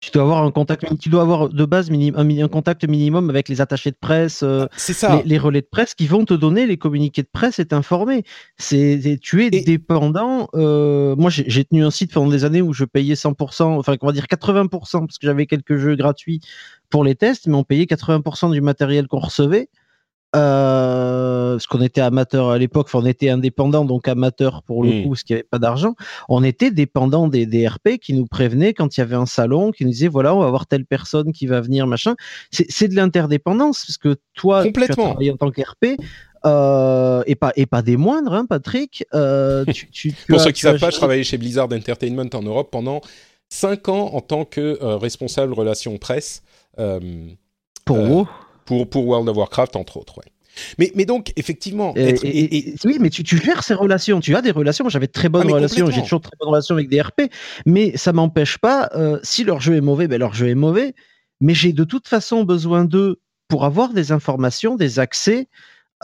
Tu dois avoir un contact, tu dois avoir de base un, contact minimum avec les attachés de presse, euh, ça. Les, relais de presse qui vont te donner les communiqués de presse et t'informer. C'est, tu es dépendant. Euh, moi, j'ai tenu un site pendant des années où je payais 100%, enfin, on va dire 80%, parce que j'avais quelques jeux gratuits pour les tests, mais on payait 80% du matériel qu'on recevait. Euh, parce qu'on était amateur à l'époque, on était indépendant, donc amateur pour le coup, parce qu'il n'y avait pas d'argent. On était dépendant des, DRP qui nous prévenaient quand il y avait un salon, qui nous disaient voilà, on va avoir telle personne qui va venir, machin. C'est de l'interdépendance, parce que toi, tu as travaillé en tant qu'RP. Euh, et pas et pas des moindres, hein, Patrick. Euh, (laughs) pour ceux qui savent pas, je travaillais chez Blizzard Entertainment en Europe pendant 5 ans en tant que responsable relations presse. pour vous pour, pour World of Warcraft, entre autres, ouais. Mais, mais donc, effectivement. oui, mais tu, tu, gères ces relations. Tu as des relations. Moi, j'avais très bonnes ah, relations. J'ai toujours très bonnes relations avec des RP. Mais ça m'empêche pas. Euh, si leur jeu est mauvais, ben leur jeu est mauvais. Mais j'ai de toute façon besoin d'eux pour avoir des informations, des accès.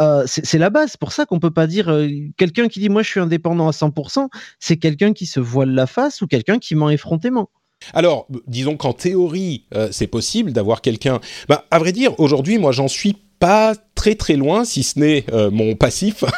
Euh, c'est la base. C'est pour ça qu'on peut pas dire euh, quelqu'un qui dit moi je suis indépendant à 100%, c'est quelqu'un qui se voile la face ou quelqu'un qui ment effrontément. Alors, disons qu'en théorie, euh, c'est possible d'avoir quelqu'un. Bah, à vrai dire, aujourd'hui, moi, j'en suis pas très très loin, si ce n'est euh, mon passif. (laughs)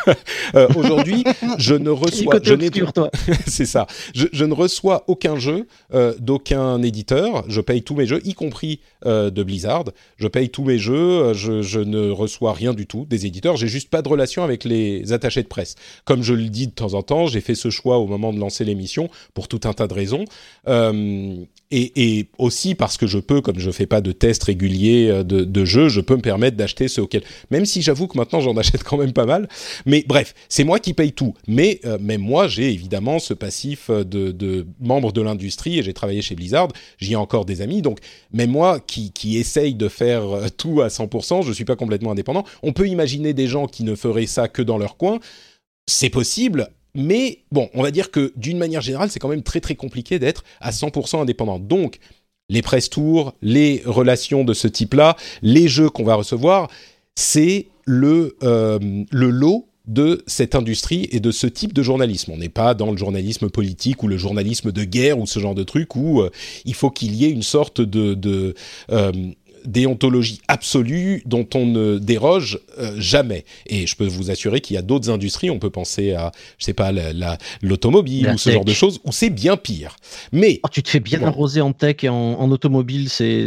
Euh, aujourd'hui, je ne (laughs) reçois, je (laughs) c'est ça. Je, ne reçois aucun jeu euh, d'aucun éditeur. Je paye tous mes jeux, y compris de Blizzard. Je paye tous mes jeux. Je, je ne reçois rien du tout des éditeurs. J'ai juste pas de relation avec les attachés de presse. Comme je le dis de temps en temps, j'ai fait ce choix au moment de lancer l'émission pour tout un tas de raisons. Et, et, aussi parce que je peux, comme je fais pas de tests réguliers de, de jeux, je peux me permettre d'acheter ceux auxquels même si j'avoue que maintenant j'en achète quand même pas mal. Mais bref, c'est moi qui paye tout. Mais euh, même moi, j'ai évidemment ce passif de, de membre de l'industrie et j'ai travaillé chez Blizzard. J'y ai encore des amis. Donc même moi qui, essaye de faire euh, tout à 100%, je suis pas complètement indépendant. On peut imaginer des gens qui ne feraient ça que dans leur coin. C'est possible, mais bon, on va dire que d'une manière générale, c'est quand même très très compliqué d'être à 100% indépendant. Donc, les press tours, les relations de ce type-là, les jeux qu'on va recevoir, c'est le, euh, le lot de cette industrie et de ce type de journalisme. On n'est pas dans le journalisme politique ou le journalisme de guerre ou ce genre de truc où euh, il faut qu'il y ait une sorte de, de euh, déontologie absolue dont on ne déroge jamais. Et je peux vous assurer qu'il y a d'autres industries, on peut penser à, je sais pas, l'automobile ou ce genre de choses, où c'est bien pire. Mais oh, tu te fais bien arroser en tech et en, en automobile, c'est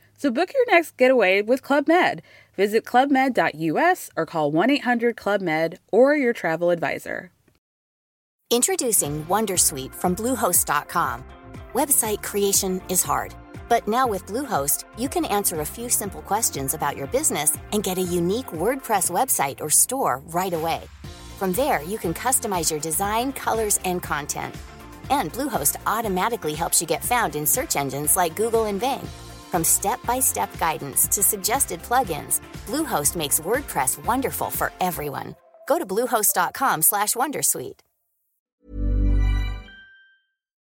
So book your next getaway with Club Med. Visit clubmed.us or call 1 800 Club Med or your travel advisor. Introducing Wondersuite from Bluehost.com. Website creation is hard, but now with Bluehost, you can answer a few simple questions about your business and get a unique WordPress website or store right away. From there, you can customize your design, colors, and content. And Bluehost automatically helps you get found in search engines like Google and Bing. From step-by-step guidance to suggested plugins, Bluehost makes WordPress wonderful for everyone. Go to bluehost.com/wondersuite.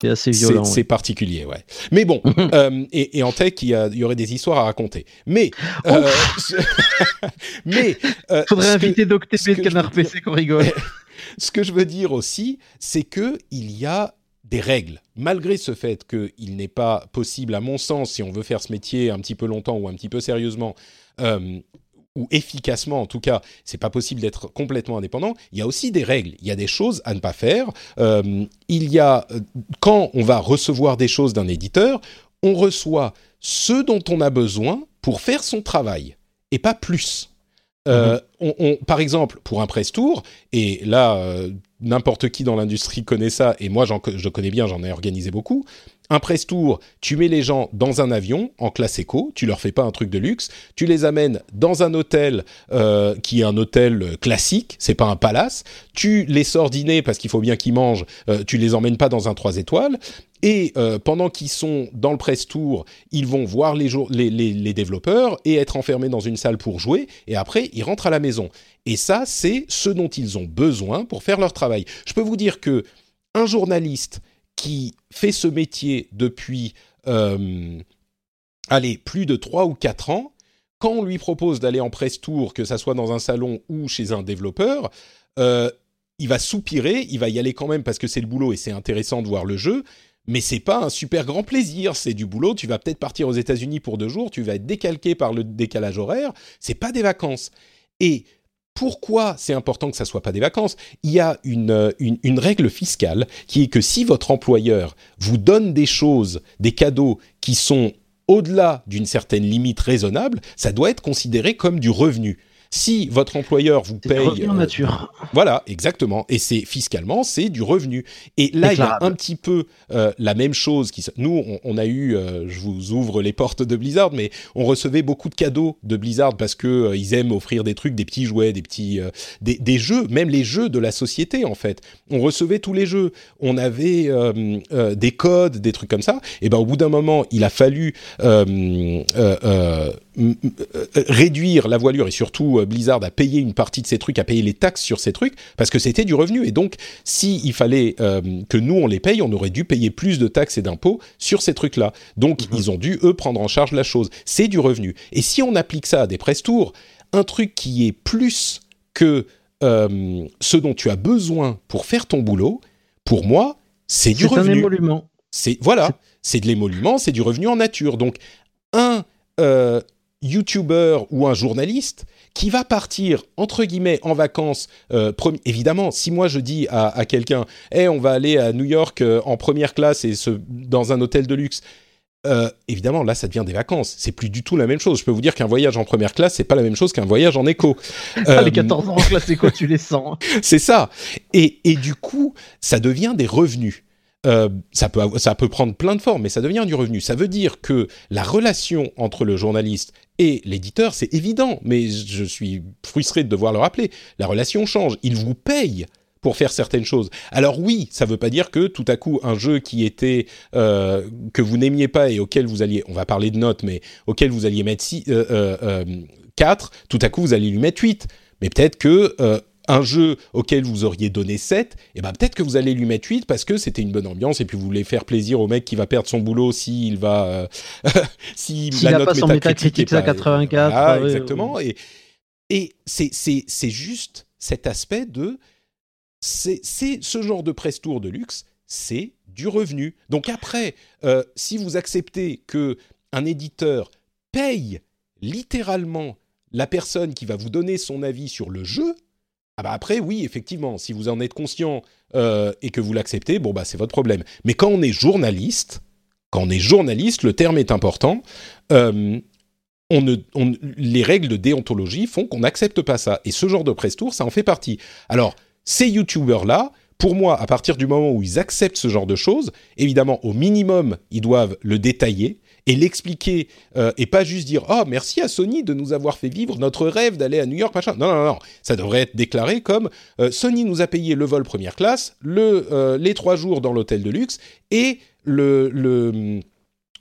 C'est assez violent. c'est particulier, ouais. Mais bon, (laughs) euh, et, et en tech, il y, a- il y aurait des histoires à raconter. Mais, euh, (laughs) mais, euh, (laughs) Faudrait inviter ce DocTP que de Canard PC qu'on rigole. ce que je veux dire aussi, c'est que il y a des règles. Malgré ce fait qu'il n'est pas possible, à mon sens, si on veut faire ce métier un petit peu longtemps ou un petit peu sérieusement, euh, ou efficacement en tout cas, c'est pas possible d'être complètement indépendant. Il y a aussi des règles, il y a des choses à ne pas faire. Euh, il y a euh, quand on va recevoir des choses d'un éditeur, on reçoit ce dont on a besoin pour faire son travail et pas plus. Euh, on- on- par exemple, pour un press tour, et là, euh, n'importe qui dans l'industrie connaît ça, et moi je connais bien, j'en ai organisé beaucoup. Un press tour, tu mets les gens dans un avion en classe éco, tu leur fais pas un truc de luxe, tu les amènes dans un hôtel euh, qui est un hôtel classique, c'est pas un palace, tu les sors dîner parce qu'il faut bien qu'ils mangent, euh, tu les emmènes pas dans un 3 étoiles, et euh, pendant qu'ils sont dans le press tour, ils vont voir les, développeurs et être enfermés dans une salle pour jouer, et après ils rentrent à la maison. Et ça, c'est ce dont ils ont besoin pour faire leur travail. Je peux vous dire que un journaliste qui fait ce métier depuis, euh, allez, plus de 3 ou 4 ans, quand on lui propose d'aller en press tour, que ça soit dans un salon ou chez un développeur, euh, il va soupirer, il va y aller quand même parce que c'est le boulot et c'est intéressant de voir le jeu, mais c'est pas un super grand plaisir. C'est du boulot. Tu vas peut-être partir aux États-Unis pour deux jours. Tu vas être décalqué par le décalage horaire. C'est pas des vacances. Et pourquoi c'est important que ça soit pas des vacances? Il y a une, euh, une, une règle fiscale qui est que si votre employeur vous donne des choses, des cadeaux qui sont au-delà d'une certaine limite raisonnable, ça doit être considéré comme du revenu. Si votre employeur vous C'est du paye, revenu en euh, nature. voilà, exactement. Et c'est fiscalement, c'est du revenu. Et là, il y a un petit peu euh, la même chose. Qui, nous, on, on a eu, euh, je vous ouvre les portes de Blizzard, mais on recevait beaucoup de cadeaux de Blizzard parce que ils aiment offrir des trucs, des petits jouets, des petits, des, des jeux, même les jeux de la société en fait. On recevait tous les jeux. On avait des codes, des trucs comme ça. Et ben au bout d'un moment, il a fallu euh, réduire la voilure et surtout euh, Blizzard a payé une partie de ces trucs, a payé les taxes sur ces trucs parce que c'était du revenu. Et donc, si il fallait euh, que nous on les paye, on aurait dû payer plus de taxes et d'impôts sur ces trucs-là. Donc, ils ont dû eux prendre en charge la chose. C'est du revenu. Et si on applique ça à des press tours, un truc qui est plus que euh, ce dont tu as besoin pour faire ton boulot, pour moi, c'est du C'est un revenu. émolument. C'est voilà, c'est de l'émolument, c'est du revenu en nature. Donc un euh, YouTuber ou un journaliste qui va partir entre guillemets en vacances. euh, évidemment, si moi je dis à, à quelqu'un, "Eh, on va aller à New York euh, en première classe et se, dans un hôtel de luxe." euh, évidemment, là, ça devient des vacances. C'est plus du tout la même chose. Je peux vous dire qu'un voyage en première classe, c'est pas la même chose qu'un voyage en éco. (laughs) Ah, les 14 ans en classe éco, tu les sens. (laughs) c'est ça. Et, et du coup, ça devient des revenus. Euh, ça, peut, ça peut prendre plein de formes, mais ça devient du revenu. Ça veut dire que la relation entre le journaliste et l'éditeur, c'est évident, mais je suis frustré de devoir le rappeler. La relation change. Il vous paye pour faire certaines choses. Alors oui, ça ne veut pas dire que tout à coup un jeu qui était euh, que vous n'aimiez pas et auquel vous alliez, on va parler de notes, mais auquel vous alliez mettre 6, euh, euh, 4, tout à coup vous allez lui mettre 8. Mais peut-être que un jeu auquel vous auriez donné 7, et ben peut-être que vous allez lui mettre 8 parce que c'était une bonne ambiance et puis vous voulez faire plaisir au mec qui va perdre son boulot s'il va euh, si (laughs) S'il la a note pas son métacritique à pas- 84, Voilà, ouais, exactement. Et, et c'est, c'est, c'est juste cet aspect de c'est, c'est ce genre de presse tour de luxe, c'est du revenu. Donc après, euh, si vous acceptez que un éditeur paye littéralement la personne qui va vous donner son avis sur le jeu, Ah bah après, oui, effectivement, si vous en êtes conscient euh, et que vous l'acceptez, bon bah c'est votre problème. Mais quand on est journaliste, quand on est journaliste, le terme est important. Euh, on ne, les règles de déontologie font qu'on n'accepte pas ça. Et ce genre de press tour, ça en fait partie. Alors, ces youtubeurs-là, pour moi, à partir du moment où ils acceptent ce genre de choses, évidemment, au minimum, ils doivent le détailler et l'expliquer euh, et pas juste dire oh merci à Sony de nous avoir fait vivre notre rêve d'aller à New York machin. Non non non ça devrait être déclaré comme euh, Sony nous a payé le vol première classe euh, les trois jours dans l'hôtel de luxe et le, le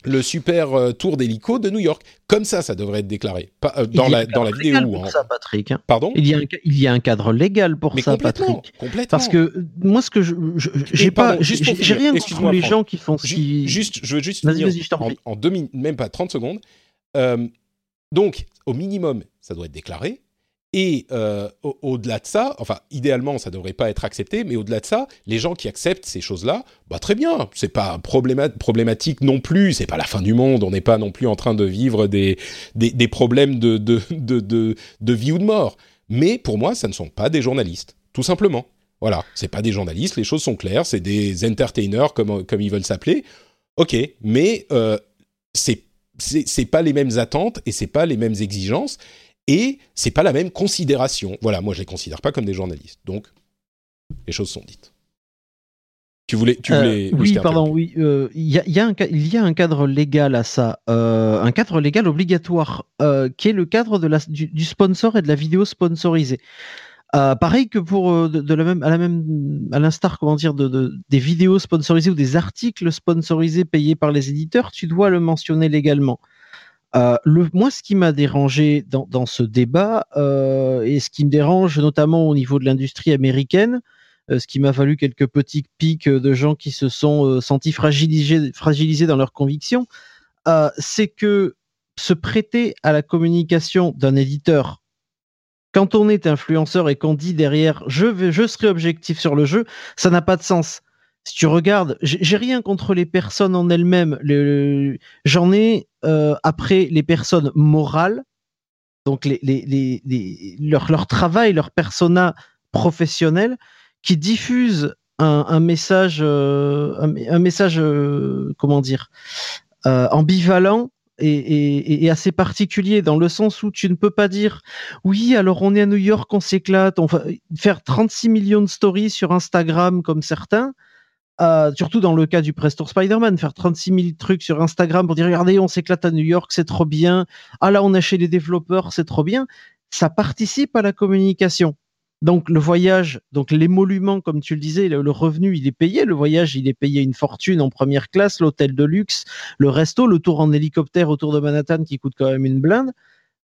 le super euh, tour d'hélico de New York. Comme ça, ça devrait être déclaré. Euh, dans, la, dans la vidéo. Pour hein. ça, Patrick. Hein. Pardon? Il y, a un, il y a un cadre légal pour ça, Patrick. Complètement. Parce que euh, moi, ce que je. J'ai pas. J'ai rien contre les gens qui font. Juste, je veux juste finir en, en, deux minutes, même pas 30 secondes. donc, au minimum, ça doit être déclaré. Et euh, au-delà de ça, enfin, idéalement, ça ne devrait pas être accepté, mais au-delà de ça, les gens qui acceptent ces choses-là, bah très bien, c'est pas problématique non plus, c'est pas la fin du monde, on n'est pas non plus en train de vivre des, des, problèmes de, de, de, de, vie ou de mort. Mais pour moi, ça ne sont pas des journalistes, tout simplement. Voilà, c'est pas des journalistes, les choses sont claires, c'est des entertainers comme, comme ils veulent s'appeler. Ok, mais euh, c'est pas les mêmes attentes et c'est pas les mêmes exigences et c'est pas la même considération. Voilà, moi je les considère pas comme des journalistes. Donc les choses sont dites. Tu voulais, tu voulais. Euh, oui, pardon, oui. Euh, il y, a, y, un, il y a un cadre légal à ça, euh, un cadre légal obligatoire, qui est le cadre de la, du, sponsor et de la vidéo sponsorisée. pareil que pour de, la même, à la même, à l'instar, comment dire, de, de, des vidéos sponsorisées ou des articles sponsorisés payés par les éditeurs, tu dois le mentionner légalement. Euh, le, moi, ce qui m'a dérangé dans, ce débat, euh, et ce qui me dérange notamment au niveau de l'industrie américaine, euh, ce qui m'a valu quelques petits pics de gens qui se sont sentis fragilisés, dans leurs convictions, c'est que se prêter à la communication d'un éditeur, quand on est influenceur et qu'on dit derrière je serai objectif sur le jeu, ça n'a pas de sens si tu regardes, j'ai rien contre les personnes en elles-mêmes. J'en ai euh, après les personnes morales, donc leur, travail, leur persona professionnel, qui diffusent un, message, euh, un, message, euh, comment dire, ambivalent et, et, et, assez particulier dans le sens où tu ne peux pas dire oui alors on est à New York on s'éclate on va faire 36 millions de stories sur Instagram comme certains euh, surtout dans le cas du Press Tour Spider-Man, faire 36 000 trucs sur Instagram pour dire regardez, on s'éclate à New York, c'est trop bien. Ah là, on a chez les développeurs, c'est trop bien. Ça participe à la communication. Donc le voyage, donc l'émolument, comme tu le disais, le, revenu, il est payé. Le voyage, il est payé une fortune en première classe, l'hôtel de luxe, le resto, le tour en hélicoptère autour de Manhattan qui coûte quand même une blinde.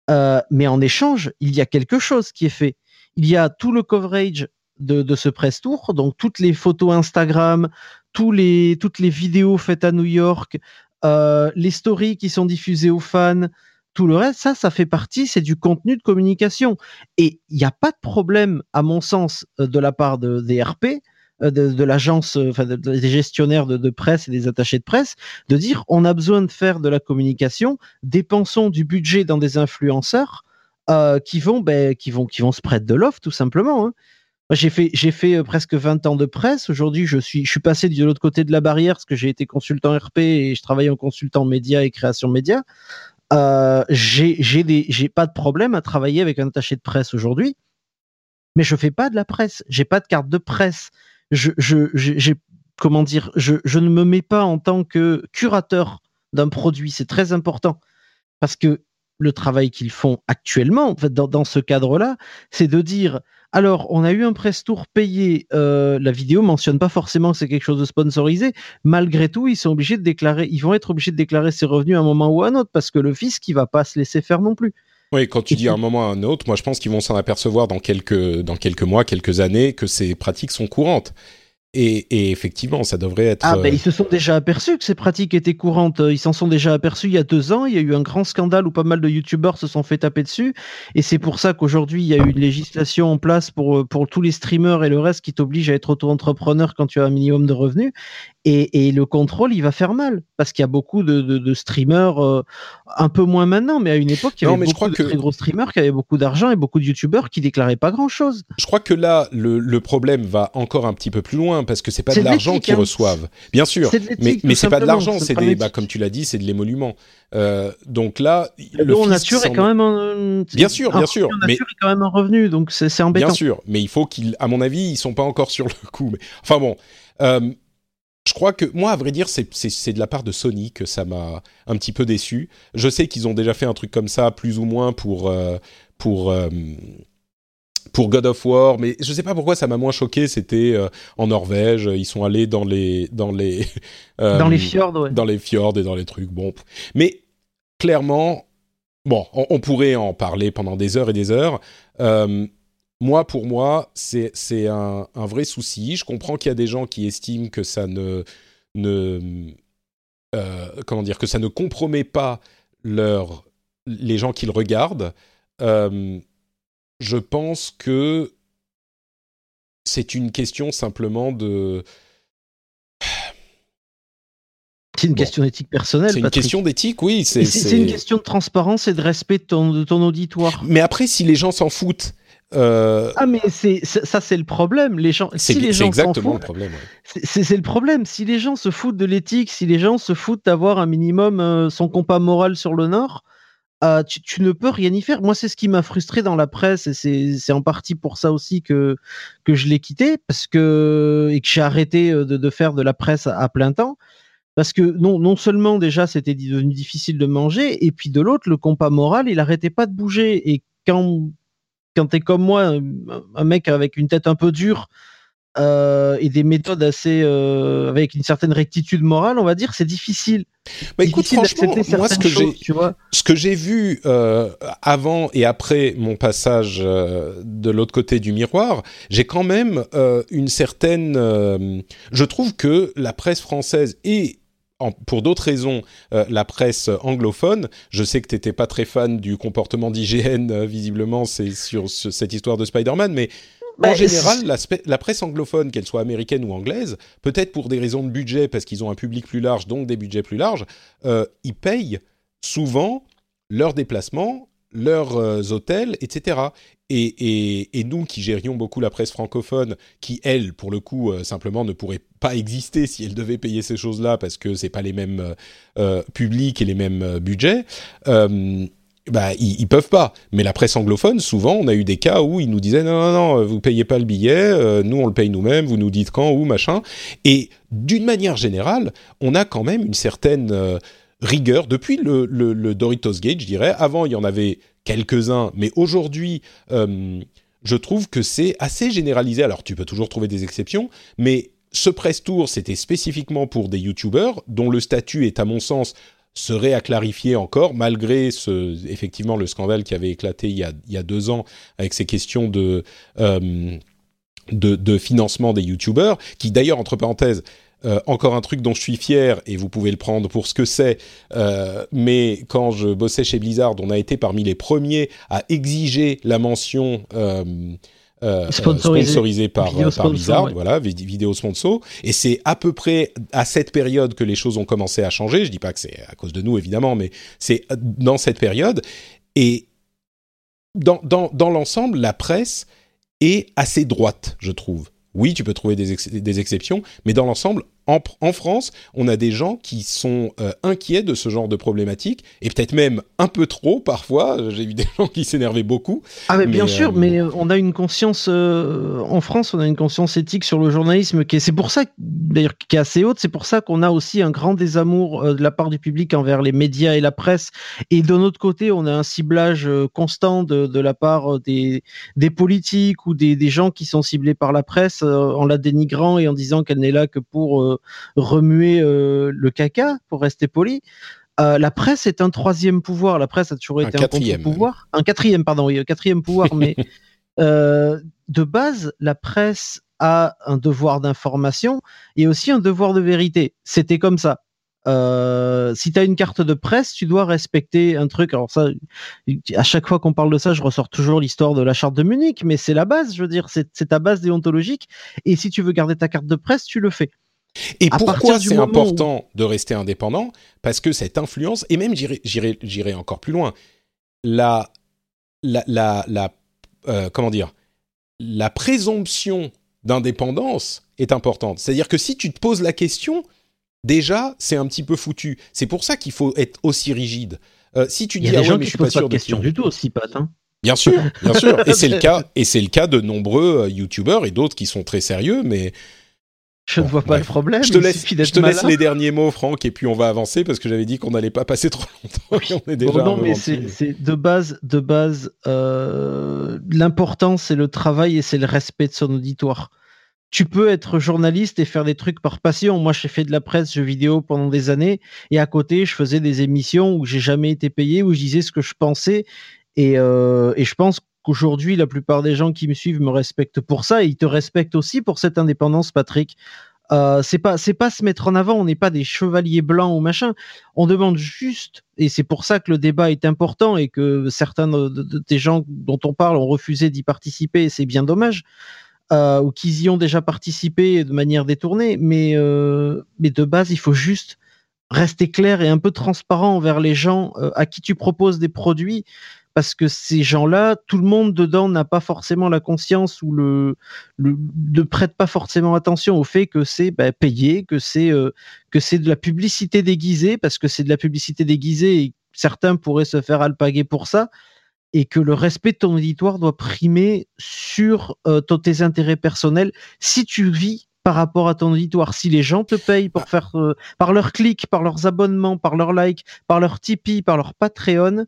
Euh, mais en échange, il y a quelque chose qui est fait. Il y a tout le coverage de, ce press tour. Donc toutes les photos Instagram, tous les, toutes les vidéos faites à New York, euh, les stories qui sont diffusées aux fans, tout le reste, ça, ça fait partie, c'est du contenu de communication. Et il n'y a pas de problème, à mon sens, euh, de la part de, des RP, euh, de, l'agence, enfin des gestionnaires de, presse et des attachés de presse, de dire on a besoin de faire de la communication, dépensons du budget dans des influenceurs qui vont, ben, qui vont, qui vont se prêter de l'offre tout simplement. Hein j'ai fait, j'ai fait euh, presque 20 ans de presse. Aujourd'hui, je suis, je suis passé de l'autre côté de la barrière parce que j'ai été consultant RP et je travaille en consultant média et création média. Euh, j'ai, j'ai pas de problème à travailler avec un attaché de presse aujourd'hui, mais je fais pas de la presse. J'ai pas de carte de presse. Je, je, j'ai, comment dire, je, je ne me mets pas en tant que curateur d'un produit. C'est très important parce que le travail qu'ils font actuellement, dans, dans ce cadre-là, c'est de dire alors, on a eu un press tour payé. Euh, la vidéo mentionne pas forcément que c'est quelque chose de sponsorisé. Malgré tout, ils sont obligés de déclarer, ils vont être obligés de déclarer ses revenus à un moment ou à un autre parce que le fisc, il va pas se laisser faire non plus. Oui, quand tu dis à un moment ou à un autre, moi je pense qu'ils vont s'en apercevoir dans quelques, dans quelques mois, quelques années, que ces pratiques sont courantes. Et, effectivement, ça devrait être. Ah, ben ils se sont déjà aperçus que ces pratiques étaient courantes. Ils s'en sont déjà aperçus il y a deux ans. Il y a eu un grand scandale où pas mal de youtubeurs se sont fait taper dessus. Et c'est pour ça qu'aujourd'hui, il y a eu une législation en place pour, pour tous les streamers et le reste qui t'oblige à être auto-entrepreneur quand tu as un minimum de revenus. Et, le contrôle, il va faire mal parce qu'il y a beaucoup de, streamers, euh, un peu moins maintenant, mais à une époque, il y avait beaucoup de très gros streamers qui avaient beaucoup d'argent et beaucoup de youtubeurs qui déclaraient pas grand-chose. Je crois que là, le, problème va encore un petit peu plus loin parce que c'est pas de l'argent qu'ils hein. reçoivent, bien sûr, mais, mais c'est pas de l'argent, c'est des, bah, comme tu l'as dit, c'est de l'émolument. Euh, donc là, le, le nature est quand même un... bien sûr, bien sûr, mais est quand même un revenu, donc c'est embêtant. Bien sûr, mais il faut qu'ils, à mon avis, ils sont pas encore sur le coup. Mais enfin bon. Euh, je crois que moi, à vrai dire, c'est de la part de Sony que ça m'a un petit peu déçu. Je sais qu'ils ont déjà fait un truc comme ça, plus ou moins pour euh, pour euh, pour God of War, mais je sais pas pourquoi ça m'a moins choqué. C'était euh, en Norvège, ils sont allés dans les dans les (laughs) dans les fjords, ouais. dans les fjords et dans les trucs. Bon, mais clairement, bon, on, on, pourrait en parler pendant des heures et des heures moi, pour moi, c'est un, un, vrai souci. Je comprends qu'il y a des gens qui estiment que ça ne, ne euh, comment dire, que ça ne compromet pas leur, les gens qui le regardent. Euh, je pense que c'est une question simplement de. C'est une question d'éthique personnelle. C'est une question d'éthique, oui. C'est une question de transparence et de respect de ton, de ton auditoire. Mais après, si les gens s'en foutent euh, ah mais c'est ça c'est le problème. Les gens, si les gens exactement le problème. C'est le problème. Si les gens se foutent de l'éthique, si les gens se foutent d'avoir un minimum euh, son compas moral sur le Nord, euh, tu, ne peux rien y faire. Moi, c'est ce qui m'a frustré dans la presse, et c'est en partie pour ça aussi que que je l'ai quitté, parce que et que j'ai arrêté de, de, faire de la presse à, plein temps. Parce que non, non seulement déjà c'était devenu difficile de manger, et puis de l'autre, le compas moral, il arrêtait pas de bouger. Et quand quand tu es comme moi, un mec avec une tête un peu dure euh, et des méthodes assez euh, avec une certaine rectitude morale, on va dire, c'est difficile. Bah écoute, franchement, moi, ce que j'ai, ce que j'ai vu euh, avant et après mon passage de l'autre côté du miroir, j'ai quand même une certaine. je trouve que la presse française et pour d'autres raisons, euh, la presse anglophone. Je sais que tu n'étais pas très fan du comportement d'IGN, euh, visiblement, c'est sur, cette histoire de Spider-Man, mais en bah, général, la, presse anglophone, qu'elle soit américaine ou anglaise, peut-être pour des raisons de budget, parce qu'ils ont un public plus large, donc des budgets plus larges, euh, ils payent souvent leurs déplacements, leurs hôtels, etc. Et, nous qui gérions beaucoup la presse francophone, qui elle, pour le coup, euh, simplement ne pourrait pas exister si elle devait payer ces choses-là parce que c'est pas les mêmes euh, euh, publics et les mêmes budgets. bah, ils, ils, peuvent pas. Mais la presse anglophone, souvent, on a eu des cas où ils nous disaient non, non, non, vous payez pas le billet, nous on le paye nous-mêmes, vous nous dites quand, où, machin. Et d'une manière générale, on a quand même une certaine rigueur depuis le, Doritos Gate, je dirais. Avant, il y en avait quelques-uns, mais aujourd'hui, euh, je trouve que c'est assez généralisé. Alors, tu peux toujours trouver des exceptions, mais ce press tour, c'était spécifiquement pour des youtubeurs dont le statut est, à mon sens, serait à clarifier encore, malgré ce, effectivement le scandale qui avait éclaté il y a, il y a deux ans avec ces questions de, euh, de, de, financement des youtubeurs, qui d'ailleurs, entre parenthèses, euh, encore un truc dont je suis fier, et vous pouvez le prendre pour ce que c'est, euh, mais quand je bossais chez Blizzard, on a été parmi les premiers à exiger la mention euh, sponsorisée par, par Blizzard, voilà, vidéo sponsor. Et c'est à peu près à cette période que les choses ont commencé à changer. Je dis pas que c'est à cause de nous, évidemment, mais c'est dans cette période. Et dans, dans, dans l'ensemble, la presse est assez droite, je trouve. Oui, tu peux trouver des, exceptions, mais dans l'ensemble, en, France, on a des gens qui sont euh, inquiets de ce genre de problématiques, et peut-être même un peu trop parfois. J'ai vu des (laughs) gens qui s'énervaient beaucoup. Ah mais, bien sûr, euh, mais on a une conscience euh, en France, on a une conscience éthique sur le journalisme qui est, c'est pour ça d'ailleurs qui est assez haute. C'est pour ça qu'on a aussi un grand désamour de la part du public envers les médias et la presse. Et de notre côté, on a un ciblage constant de, la part des, des politiques ou des, des, gens qui sont ciblés par la presse en la dénigrant et en disant qu'elle n'est là que pour remuer euh, le caca, pour rester poli. Euh, la presse est un troisième pouvoir. La presse a toujours été un, un pouvoir. Un quatrième, pardon, oui, un quatrième pouvoir. mais (laughs) euh, de base, la presse a un devoir d'information et aussi un devoir de vérité. C'était comme ça. Euh, si tu as une carte de presse, tu dois respecter un truc. Alors ça, à chaque fois qu'on parle de ça, je ressors toujours l'histoire de la charte de Munich, mais c'est la base, je veux dire, c'est ta base déontologique. Et si tu veux garder ta carte de presse, tu le fais. Et pourquoi c'est important de rester indépendant? Parce que cette influence, et même j'irai encore plus loin, la, la, la, euh, comment dire, la présomption d'indépendance est importante. C'est-à-dire que si tu te poses la question, déjà, c'est un petit peu foutu. C'est pour ça qu'il faut être aussi rigide. Euh, si tu dis, ah ouais, mais je suis pas sûr de question du tout aussi, Pat. Hein. Bien sûr, bien sûr. Et c'est le (laughs) cas, et c'est le cas de nombreux euh, youtubeurs et d'autres qui sont très sérieux, mais je ne vois pas le problème. Je te laisse, je te laisse les derniers mots, Franck, et puis on va avancer parce que j'avais dit qu'on n'allait pas passer trop (laughs) longtemps. on est déjà non, mais c'est de base, de base, euh, l'important c'est le travail et c'est le respect de son auditoire. Tu peux être journaliste et faire des trucs par passion. Moi, j'ai fait de la presse, jeux vidéo pendant des années, et à côté, je faisais des émissions où j'ai jamais été payé, où je disais ce que je pensais, et, euh, et je pense Aujourd'hui, la plupart des gens qui me suivent me respectent pour ça et ils te respectent aussi pour cette indépendance, Patrick. Euh, c'est pas c'est pas se mettre en avant, on n'est pas des chevaliers blancs ou machin. On demande juste, et c'est pour ça que le débat est important et que certains des gens dont on parle ont refusé d'y participer, et c'est bien dommage, euh, ou qu'ils y ont déjà participé de manière détournée. Mais euh, mais de base, il faut juste rester clair et un peu transparent envers les gens à qui tu proposes des produits parce que ces gens-là, tout le monde dedans n'a pas forcément la conscience ou le, ne prête pas forcément attention au fait que c'est bah, payé, que c'est euh, que c'est de la publicité déguisée, parce que c'est de la publicité déguisée et certains pourraient se faire alpaguer pour ça, et que le respect de ton auditoire doit primer sur euh, tes intérêts personnels si tu vis par rapport à ton auditoire. Si les gens te payent euh, par leurs clics, par leurs abonnements, par leurs likes, par leur Tipeee, par leur Patreon,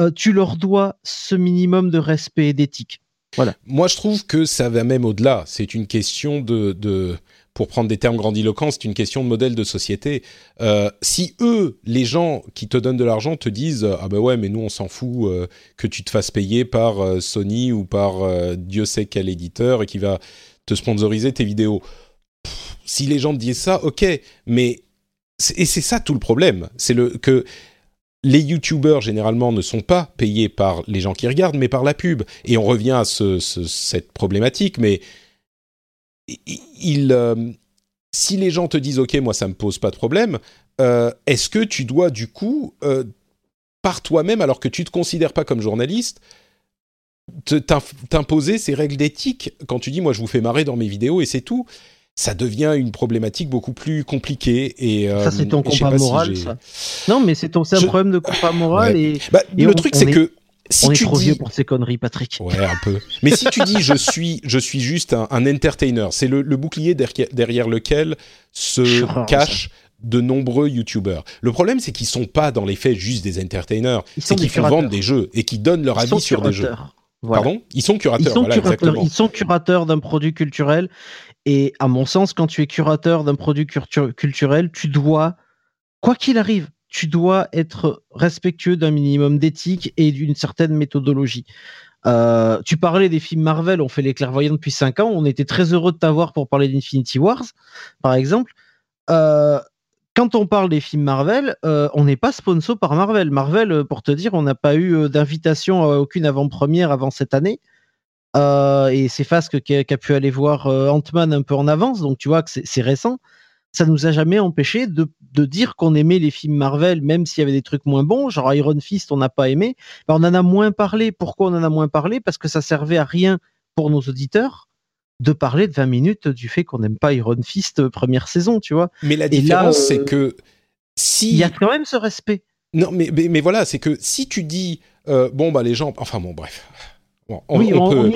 euh, tu leur dois ce minimum de respect et d'éthique. Voilà. Moi, je trouve que ça va même au-delà. C'est une question de, pour prendre des termes grandiloquents, c'est une question de modèle de société. Euh, si eux, les gens qui te donnent de l'argent, te disent ah ben ouais, mais nous on s'en fout euh, que tu te fasses payer par Sony ou par Dieu sait quel éditeur et qui va te sponsoriser tes vidéos. si les gens te disent ça, ok, mais et c'est ça tout le problème, c'est le que les youtubeurs généralement ne sont pas payés par les gens qui regardent, mais par la pub. Et on revient à cette problématique, mais euh, si les gens te disent OK, moi ça me pose pas de problème, euh, est-ce que tu dois du coup, euh, par toi-même, alors que tu te considères pas comme journaliste, t'imposer ces règles d'éthique quand tu dis moi je vous fais marrer dans mes vidéos et c'est tout? Ça devient une problématique beaucoup plus compliquée. Et, ça, c'est ton compas moral, ça. Non, mais c'est, ton, un problème de compas moral. Et, bah, le truc, c'est que. Si on est trop vieux pour ces conneries, Patrick. Ouais, un peu. Mais si tu dis je suis, je suis juste un, entertainer, c'est le, bouclier derrière, lequel se cachent de nombreux youtubeurs. Le problème, c'est qu'ils sont pas dans les faits juste des entertainers, c'est qu'ils font vendre des jeux et qui donnent leur avis sur des jeux. Pardon? Ils sont curateurs. Ils sont, curateurs, ils sont curateurs d'un produit culturel et à mon sens, quand tu es curateur d'un produit culturel, tu dois, quoi qu'il arrive, tu dois être respectueux d'un minimum d'éthique et d'une certaine méthodologie. Euh, tu parlais des films Marvel, on fait les clairvoyants depuis 5 ans, on était très heureux de t'avoir pour parler d'Infinity Wars, par exemple. Euh, quand on parle des films Marvel, euh, on n'est pas sponsor par Marvel. Marvel, pour te dire, on n'a pas eu d'invitation à aucune avant-première avant cette année. Euh, et c'est Fasque qui, a, pu aller voir euh, Ant-Man un peu en avance, donc tu vois que c'est récent. Ça nous a jamais empêché de, dire qu'on aimait les films Marvel, même s'il y avait des trucs moins bons, genre Iron Fist, on n'a pas aimé. Ben, on en a moins parlé. Pourquoi on en a moins parlé? Parce que ça servait à rien pour nos auditeurs de parler de 20 minutes du fait qu'on n'aime pas Iron Fist euh, première saison, tu vois. Mais la différence, c'est que si. Il y a quand même ce respect. Non, mais, mais, voilà, c'est que si tu dis, bon, bah les gens. Enfin, bon, bref on, oui, on,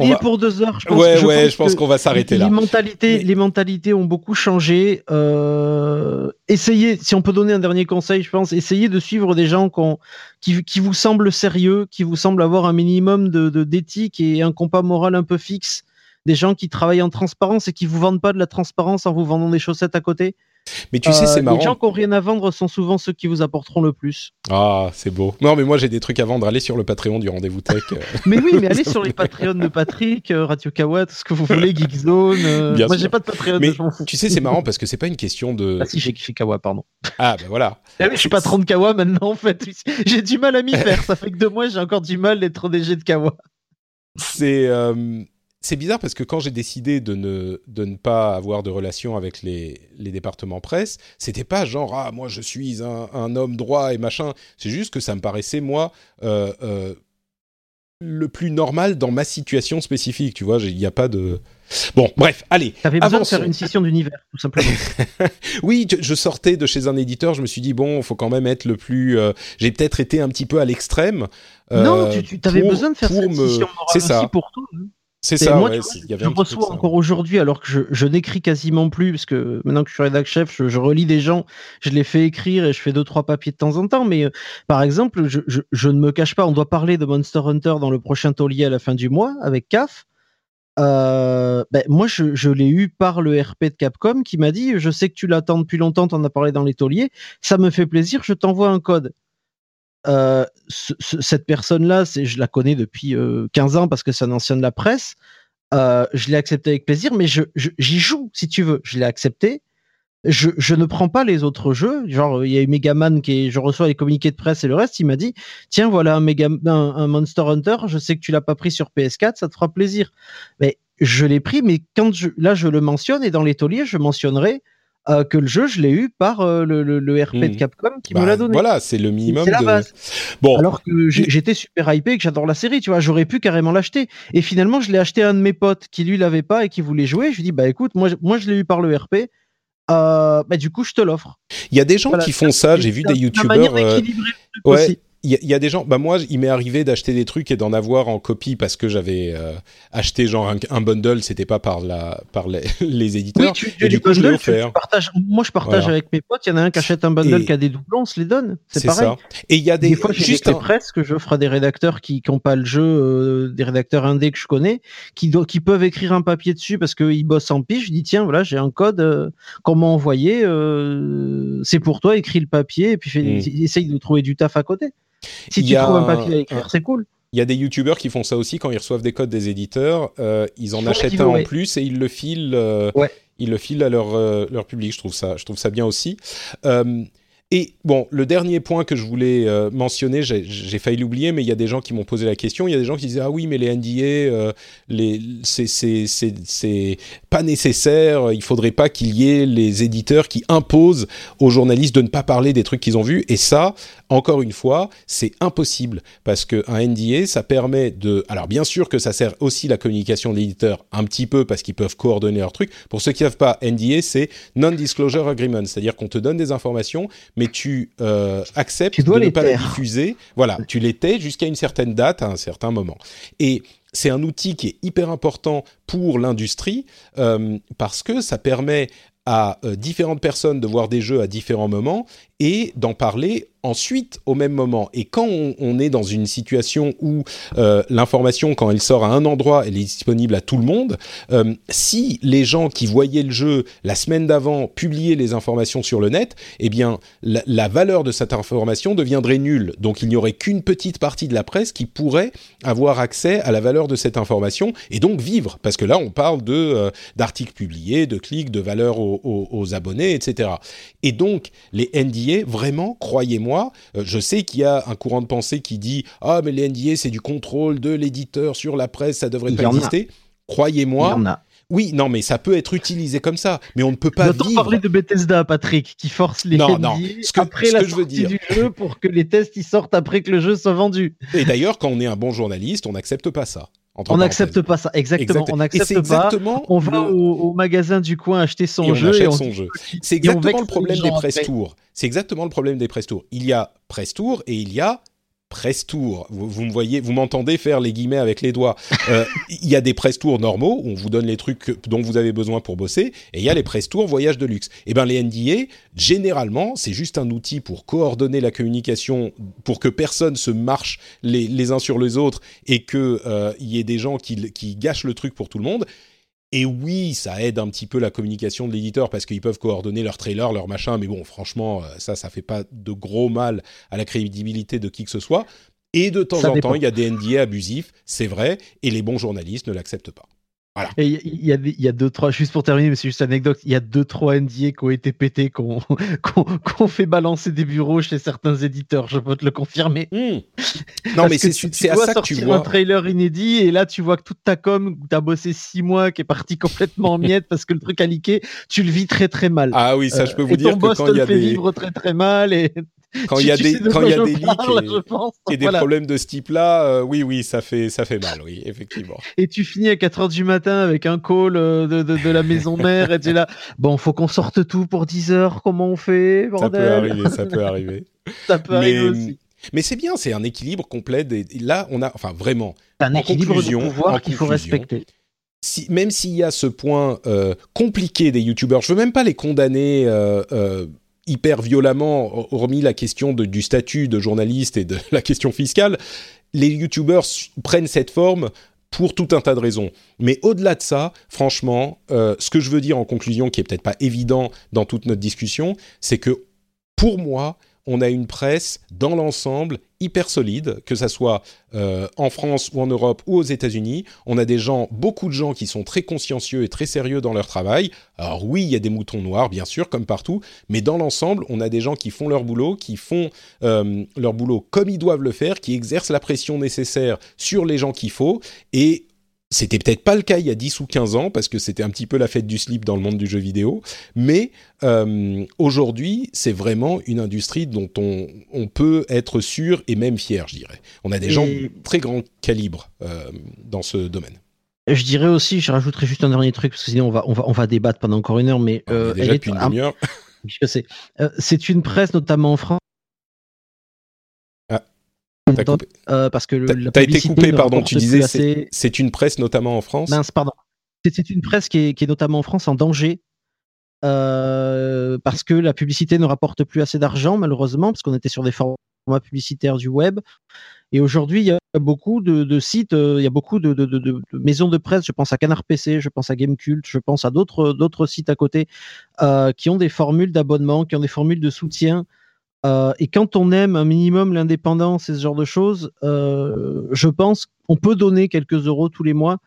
y est, pour deux heures. Je pense ouais, ouais, je pense qu'on va s'arrêter là. Les mentalités, les mentalités ont beaucoup changé. Euh, essayez, si on peut donner un dernier conseil, je pense, essayez de suivre des gens qui, qui, vous semblent sérieux, qui vous semblent avoir un minimum de d'éthique et un compas moral un peu fixe. Des gens qui travaillent en transparence et qui vous vendent pas de la transparence en vous vendant des chaussettes à côté. Mais tu sais, c'est marrant. Les gens qui n'ont rien à vendre sont souvent ceux qui vous apporteront le plus. Ah, c'est beau. Non, mais moi j'ai des trucs à vendre. Allez sur le Patreon du rendez-vous tech. (laughs) mais oui, mais allez sur les Patreons de Patrick, Radio Kawa, ce que vous voulez, Geekzone. moi, j'ai pas de Patreon. Mais tu sais, c'est marrant parce que c'est pas une question de. Ah si, j'ai Kawa, pardon. Ah, ben voilà. Ah je suis patron de Kawa maintenant, en fait. (laughs) J'ai du mal à m'y faire. Ça fait que deux mois, j'ai encore du mal d'être DG de Kawa. C'est. Euh, c'est bizarre parce que quand j'ai décidé de ne, de ne pas avoir de relation avec les, les départements presse, c'était pas genre ah moi je suis un, un homme droit et machin. C'est juste que ça me paraissait moi euh, euh, le plus normal dans ma situation spécifique. Tu vois, il n'y a pas de Bon, bref, allez. T'avais besoin de faire une scission d'univers, tout simplement. (laughs) oui, je, sortais de chez un éditeur, je me suis dit, bon, il faut quand même être le plus... Euh, j'ai peut-être été un petit peu à l'extrême. non, tu, avais besoin de faire cette me... scission C'est ça. pour tout. Hein. C'est ça, moi, je reçois encore aujourd'hui, alors que je, n'écris quasiment plus, parce que maintenant que je suis rédac chef, je, relis des gens, je les fais écrire et je fais deux, trois papiers de temps en temps. Mais euh, par exemple, je, ne me cache pas, on doit parler de Monster Hunter dans le prochain taulier à la fin du mois avec CAF. Euh, ben, moi, je, l'ai eu par le RP de Capcom qui m'a dit Je sais que tu l'attends depuis longtemps, tu en as parlé dans les tauliers, ça me fait plaisir, je t'envoie un code. Euh, cette personne-là, je la connais depuis 15 euh, ans parce que c'est un ancien de la presse. Euh, je l'ai accepté avec plaisir, mais j'y joue si tu veux. Je l'ai accepté. Je, ne prends pas les autres jeux. Genre, il y a eu Megaman qui est, je reçois les communiqués de presse et le reste. Il m'a dit, tiens, voilà un, un, Monster Hunter. Je sais que tu l'as pas pris sur PS4, ça te fera plaisir. Mais je l'ai pris, mais quand je, là, je le mentionne et dans les je mentionnerai euh, que le jeu, je l'ai eu par euh, le, le, RP de hmm. Capcom qui me bah, l'a donné. Voilà, c'est le minimum. C'est la base. Bon. Alors que j'étais super hypé et que j'adore la série, tu vois, j'aurais pu carrément l'acheter. Et finalement, je l'ai acheté à un de mes potes qui lui l'avait pas et qui voulait jouer. Je lui dis, bah écoute, moi, moi je l'ai eu par le RP. Euh, bah, du coup, je te l'offre. Il y a des gens qui font ça. J'ai vu des youtubeurs. ouais, il y, a des gens. Bah moi, il m'est arrivé d'acheter des trucs et d'en avoir en copie parce que j'avais euh, acheté genre un, bundle. C'était pas par la par les, (laughs) les éditeurs. Oui, tu, et du coup, je l'ai offert. moi, je partage avec mes potes. Il y en a un qui achète un bundle qui a des doublons, on se les donne. C'est pareil. Ça. Et il y a des, des fois, j'ai des presse que j'offre à des rédacteurs qui n'ont pas le jeu, euh, des rédacteurs indés que je connais, qui qui peuvent écrire un papier dessus parce qu'ils bossent en pige. Je dis tiens, voilà, j'ai un code euh, qu'on m'a envoyé. Euh, c'est pour toi. Écris le papier et puis fais, mm. essaye de trouver du taf à côté. Si tu trouves un papier à écrire, c'est cool. Il y a des youtubeurs qui font ça aussi quand ils reçoivent des codes des éditeurs, euh, ils en achètent un en plus et ils le filent, euh, ils le filent à leur, euh, leur public. Je trouve ça, je trouve ça bien aussi. Et bon, le dernier point que je voulais euh, mentionner, j'ai failli l'oublier, mais il y a des gens qui m'ont posé la question. Il y a des gens qui disaient ah oui, mais les NDA, euh, c'est pas nécessaire. Il faudrait pas qu'il y ait les éditeurs qui imposent aux journalistes de ne pas parler des trucs qu'ils ont vus. Et ça, encore une fois, c'est impossible parce que un NDA, ça permet de. Alors bien sûr que ça sert aussi la communication de l'éditeur un petit peu parce qu'ils peuvent coordonner leurs trucs. Pour ceux qui ne savent pas, NDA, c'est non-disclosure agreement, c'est-à-dire qu'on te donne des informations mais tu euh, acceptes de ne pas la diffuser. Voilà, tu les tais jusqu'à une certaine date, à un certain moment. Et c'est un outil qui est hyper important pour l'industrie euh, parce que ça permet à euh, différentes personnes de voir des jeux à différents moments et d'en parler ensuite au même moment. Et quand on, est dans une situation où euh, l'information, quand elle sort à un endroit, elle est disponible à tout le monde, euh, si les gens qui voyaient le jeu la semaine d'avant publiaient les informations sur le net, eh bien la, valeur de cette information deviendrait nulle. Donc il n'y aurait qu'une petite partie de la presse qui pourrait avoir accès à la valeur de cette information et donc vivre. Parce que là, on parle de euh, d'articles publiés, de clics, de valeur aux, abonnés, etc. Et donc les NDA, vraiment, croyez-moi, euh, je sais qu'il y a un courant de pensée qui dit ah mais les NDA c'est du contrôle de l'éditeur sur la presse, ça devrait pas exister. Croyez-moi. Oui, non, mais ça peut être utilisé comme ça, mais on ne peut pas vivre. parler de Bethesda, Patrick, qui force les non, non. Ce que, après la je veux dire. du jeu pour que les tests ils sortent après que le jeu soit vendu. Et d'ailleurs, quand on est un bon journaliste, on n'accepte pas ça. On n'accepte pas ça, exactement. On n'accepte pas. On va au, magasin du coin acheter son jeu. et on son jeu. C'est exactement le problème des press tours. C'est exactement le problème des press tours. Il y a press tour et il y a press tour. Vous, me voyez, vous m'entendez faire les guillemets avec les doigts. Euh, (laughs) il y a des press tours normaux où on vous donne les trucs dont vous avez besoin pour bosser, et il y a les press tours voyage de luxe. Et eh ben les NDA, généralement, c'est juste un outil pour coordonner la communication, pour que personne se marche les, uns sur les autres et que euh, il y ait des gens qui, qui gâchent le truc pour tout le monde. Et oui, ça aide un petit peu la communication de l'éditeur parce qu'ils peuvent coordonner leurs trailers, leurs machins. Mais bon, franchement, ça, ça fait pas de gros mal à la crédibilité de qui que ce soit. Et de temps en temps, il y a des NDA abusifs, c'est vrai, et les bons journalistes ne l'acceptent pas. Voilà. Il y, a, y a deux, trois, juste pour terminer, mais c'est juste une anecdote, il y a deux, trois NDA qui ont été pétés, qui ont, (laughs) fait balancer des bureaux chez certains éditeurs, je peux te le confirmer. Hmm. (laughs) Non, mais c'est à ça que tu vois. un trailer inédit, et là, tu vois que toute ta com, tu as bossé six mois, qui est parti complètement en miettes parce que le truc a liqué, tu le vis très très mal. Ah oui, ça, je peux vous dire que quand il y a fait des... vivre très très mal, et quand il y a des, quand il y a des leaks et, des problèmes de ce type-là, euh, oui, oui, ça fait, ça fait mal, oui, effectivement. Et tu finis à 4 heures du matin avec un call euh, de, de, de la maison mère et tu es là, bon, faut qu'on sorte tout pour 10 heures, comment on fait, bordel Ça peut arriver, ça peut arriver. (laughs) ça peut arriver aussi. Mais c'est bien, c'est un équilibre complet. là, on a, enfin, vraiment. un équilibre de pouvoir qu'il faut respecter. Si, même s'il y a ce point euh, compliqué des youtubeurs, je veux même pas les condamner euh, hyper violemment, hormis la question du statut de journaliste et de (laughs) la question fiscale, les youtubeurs prennent cette forme pour tout un tas de raisons. Mais au-delà de ça, franchement, euh, ce que je veux dire en conclusion, qui est peut-être pas évident dans toute notre discussion, c'est que pour moi, on a une presse dans l'ensemble hyper solide, que ça soit euh, en France ou en Europe ou aux États-Unis. On a des gens, beaucoup de gens qui sont très consciencieux et très sérieux dans leur travail. Alors oui, il y a des moutons noirs, bien sûr, comme partout, mais dans l'ensemble, on a des gens qui font leur boulot, qui font euh, leur boulot comme ils doivent le faire, qui exercent la pression nécessaire sur les gens qu'il faut, et c'était peut-être pas le cas il y a 10 ou 15 ans, parce que c'était un petit peu la fête du slip dans le monde du jeu vidéo, mais euh, aujourd'hui, c'est vraiment une industrie dont on, on, peut être sûr et même fier, je dirais. On a des gens de très grand calibre euh, dans ce domaine. Je dirais aussi, je rajouterais juste un dernier truc, parce que sinon on va, on va, on va débattre pendant encore une heure, mais... Euh, déjà depuis une demi-heure. (laughs) C'est une presse, notamment en France, euh, parce que t'as été coupé, pardon. Tu disais c'est une presse notamment en France. Mince, pardon. C'est une presse qui est, qui est, notamment en France en danger euh, parce que la publicité ne rapporte plus assez d'argent malheureusement parce qu'on était sur des formats publicitaires du web. Et aujourd'hui, il y a beaucoup de, de sites, euh, il y a beaucoup de, de, de, maisons de presse. Je pense à Canard PC, je pense à Gamecult, je pense à d'autres d'autres sites à côté euh, qui ont des formules d'abonnement, qui ont des formules de soutien euh, et quand on aime un minimum l'indépendance et ce genre de choses, euh, je pense qu'on peut donner quelques euros tous les mois.